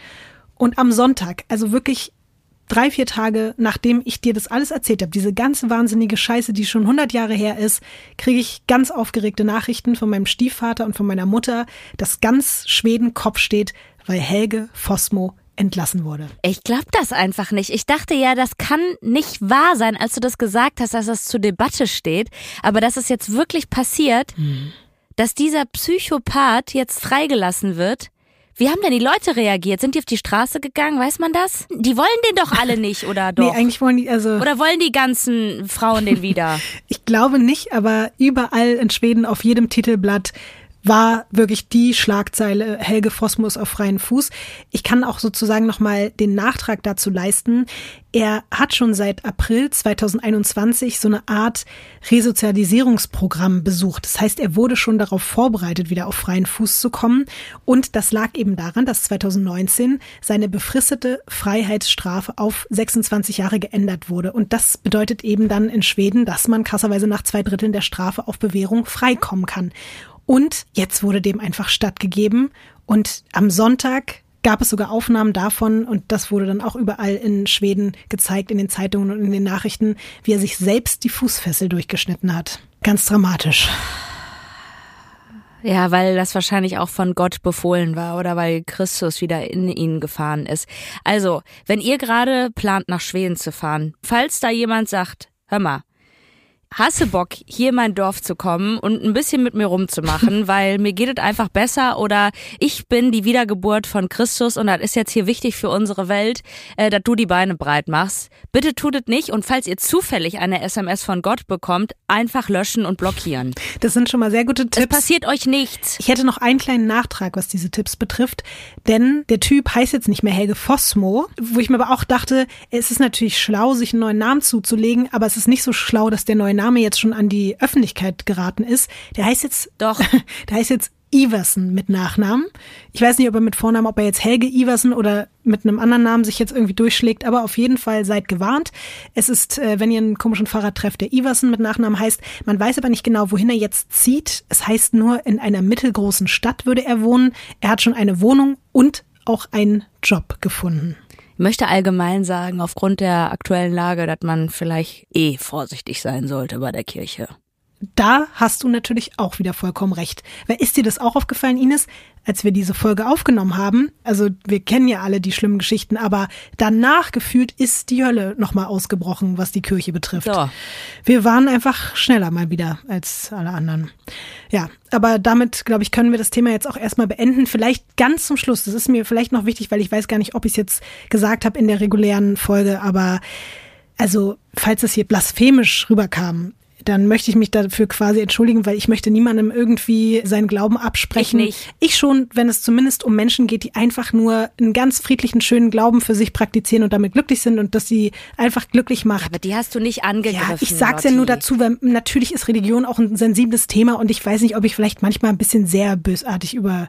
Speaker 1: Und am Sonntag, also wirklich drei, vier Tage nachdem ich dir das alles erzählt habe, diese ganze wahnsinnige Scheiße, die schon 100 Jahre her ist, kriege ich ganz aufgeregte Nachrichten von meinem Stiefvater und von meiner Mutter, dass ganz Schweden Kopf steht, weil Helge Fosmo entlassen wurde.
Speaker 2: Ich glaube das einfach nicht. Ich dachte ja, das kann nicht wahr sein, als du das gesagt hast, dass das zur Debatte steht. Aber dass es jetzt wirklich passiert, hm. dass dieser Psychopath jetzt freigelassen wird. Wie haben denn die Leute reagiert? Sind die auf die Straße gegangen? Weiß man das? Die wollen den doch alle nicht, oder doch?
Speaker 1: Nee, eigentlich wollen die, also.
Speaker 2: Oder wollen die ganzen Frauen den wieder?
Speaker 1: ich glaube nicht, aber überall in Schweden auf jedem Titelblatt war wirklich die Schlagzeile Helge Fosmus auf freien Fuß. Ich kann auch sozusagen nochmal den Nachtrag dazu leisten. Er hat schon seit April 2021 so eine Art Resozialisierungsprogramm besucht. Das heißt, er wurde schon darauf vorbereitet, wieder auf freien Fuß zu kommen. Und das lag eben daran, dass 2019 seine befristete Freiheitsstrafe auf 26 Jahre geändert wurde. Und das bedeutet eben dann in Schweden, dass man krasserweise nach zwei Dritteln der Strafe auf Bewährung freikommen kann. Und jetzt wurde dem einfach stattgegeben. Und am Sonntag gab es sogar Aufnahmen davon, und das wurde dann auch überall in Schweden gezeigt, in den Zeitungen und in den Nachrichten, wie er sich selbst die Fußfessel durchgeschnitten hat. Ganz dramatisch.
Speaker 2: Ja, weil das wahrscheinlich auch von Gott befohlen war oder weil Christus wieder in ihn gefahren ist. Also, wenn ihr gerade plant, nach Schweden zu fahren, falls da jemand sagt, hör mal, hasse Bock, hier in mein Dorf zu kommen und ein bisschen mit mir rumzumachen, weil mir geht es einfach besser oder ich bin die Wiedergeburt von Christus und das ist jetzt hier wichtig für unsere Welt, äh, dass du die Beine breit machst. Bitte tut es nicht und falls ihr zufällig eine SMS von Gott bekommt, einfach löschen und blockieren.
Speaker 1: Das sind schon mal sehr gute Tipps.
Speaker 2: Es passiert euch nichts.
Speaker 1: Ich hätte noch einen kleinen Nachtrag, was diese Tipps betrifft, denn der Typ heißt jetzt nicht mehr Helge Fosmo, wo ich mir aber auch dachte, es ist natürlich schlau, sich einen neuen Namen zuzulegen, aber es ist nicht so schlau, dass der neue Name Name jetzt schon an die Öffentlichkeit geraten ist. Der heißt jetzt
Speaker 2: doch,
Speaker 1: der heißt jetzt Iversen mit Nachnamen. Ich weiß nicht, ob er mit Vornamen, ob er jetzt Helge Iversen oder mit einem anderen Namen sich jetzt irgendwie durchschlägt, aber auf jeden Fall seid gewarnt. Es ist, äh, wenn ihr einen komischen Fahrer trefft, der Iversen mit Nachnamen heißt, man weiß aber nicht genau, wohin er jetzt zieht. Es heißt nur, in einer mittelgroßen Stadt würde er wohnen. Er hat schon eine Wohnung und auch einen Job gefunden.
Speaker 2: Möchte allgemein sagen, aufgrund der aktuellen Lage, dass man vielleicht eh vorsichtig sein sollte bei der Kirche.
Speaker 1: Da hast du natürlich auch wieder vollkommen recht. Weil ist dir das auch aufgefallen, Ines? Als wir diese Folge aufgenommen haben, also wir kennen ja alle die schlimmen Geschichten, aber danach gefühlt ist die Hölle nochmal ausgebrochen, was die Kirche betrifft.
Speaker 2: Ja.
Speaker 1: Wir waren einfach schneller mal wieder als alle anderen. Ja, aber damit, glaube ich, können wir das Thema jetzt auch erstmal beenden. Vielleicht ganz zum Schluss, das ist mir vielleicht noch wichtig, weil ich weiß gar nicht, ob ich es jetzt gesagt habe in der regulären Folge, aber also, falls es hier blasphemisch rüberkam, dann möchte ich mich dafür quasi entschuldigen, weil ich möchte niemandem irgendwie seinen Glauben absprechen.
Speaker 2: Ich nicht.
Speaker 1: Ich schon, wenn es zumindest um Menschen geht, die einfach nur einen ganz friedlichen, schönen Glauben für sich praktizieren und damit glücklich sind und dass sie einfach glücklich macht.
Speaker 2: Aber die hast du nicht angegriffen.
Speaker 1: Ja, ich sag's Lotti. ja nur dazu, weil natürlich ist Religion auch ein sensibles Thema und ich weiß nicht, ob ich vielleicht manchmal ein bisschen sehr bösartig über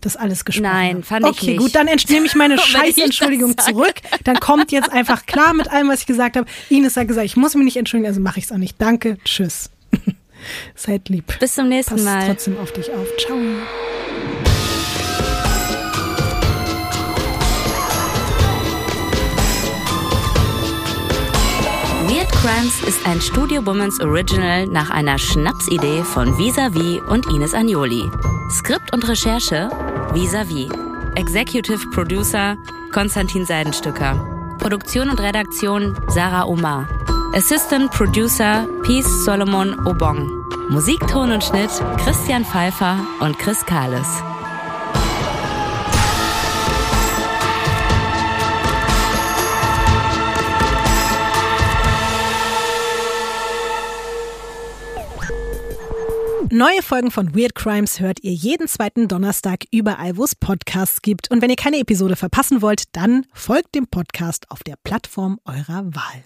Speaker 1: das alles gesprochen habe.
Speaker 2: Nein, fand ich
Speaker 1: nicht. Okay, gut, dann nehme ich meine scheiß Entschuldigung zurück. Dann kommt jetzt einfach klar mit allem, was ich gesagt habe. Ines hat gesagt, ich muss mich nicht entschuldigen, also mache ich es auch nicht. Danke, tschüss. Seid lieb.
Speaker 2: Bis zum nächsten
Speaker 1: Pass
Speaker 2: Mal.
Speaker 1: trotzdem auf dich auf. Ciao.
Speaker 2: Weird Crimes ist ein Studio Womans Original nach einer Schnapsidee von Visavi und Ines Agnoli. Skript und Recherche Visavi. Executive Producer Konstantin Seidenstücker. Produktion und Redaktion Sarah Omar. Assistant Producer Peace Solomon Obong. Musik, Ton und Schnitt Christian Pfeiffer und Chris Kahles.
Speaker 1: Neue Folgen von Weird Crimes hört ihr jeden zweiten Donnerstag überall, wo es Podcasts gibt. Und wenn ihr keine Episode verpassen wollt, dann folgt dem Podcast auf der Plattform eurer Wahl.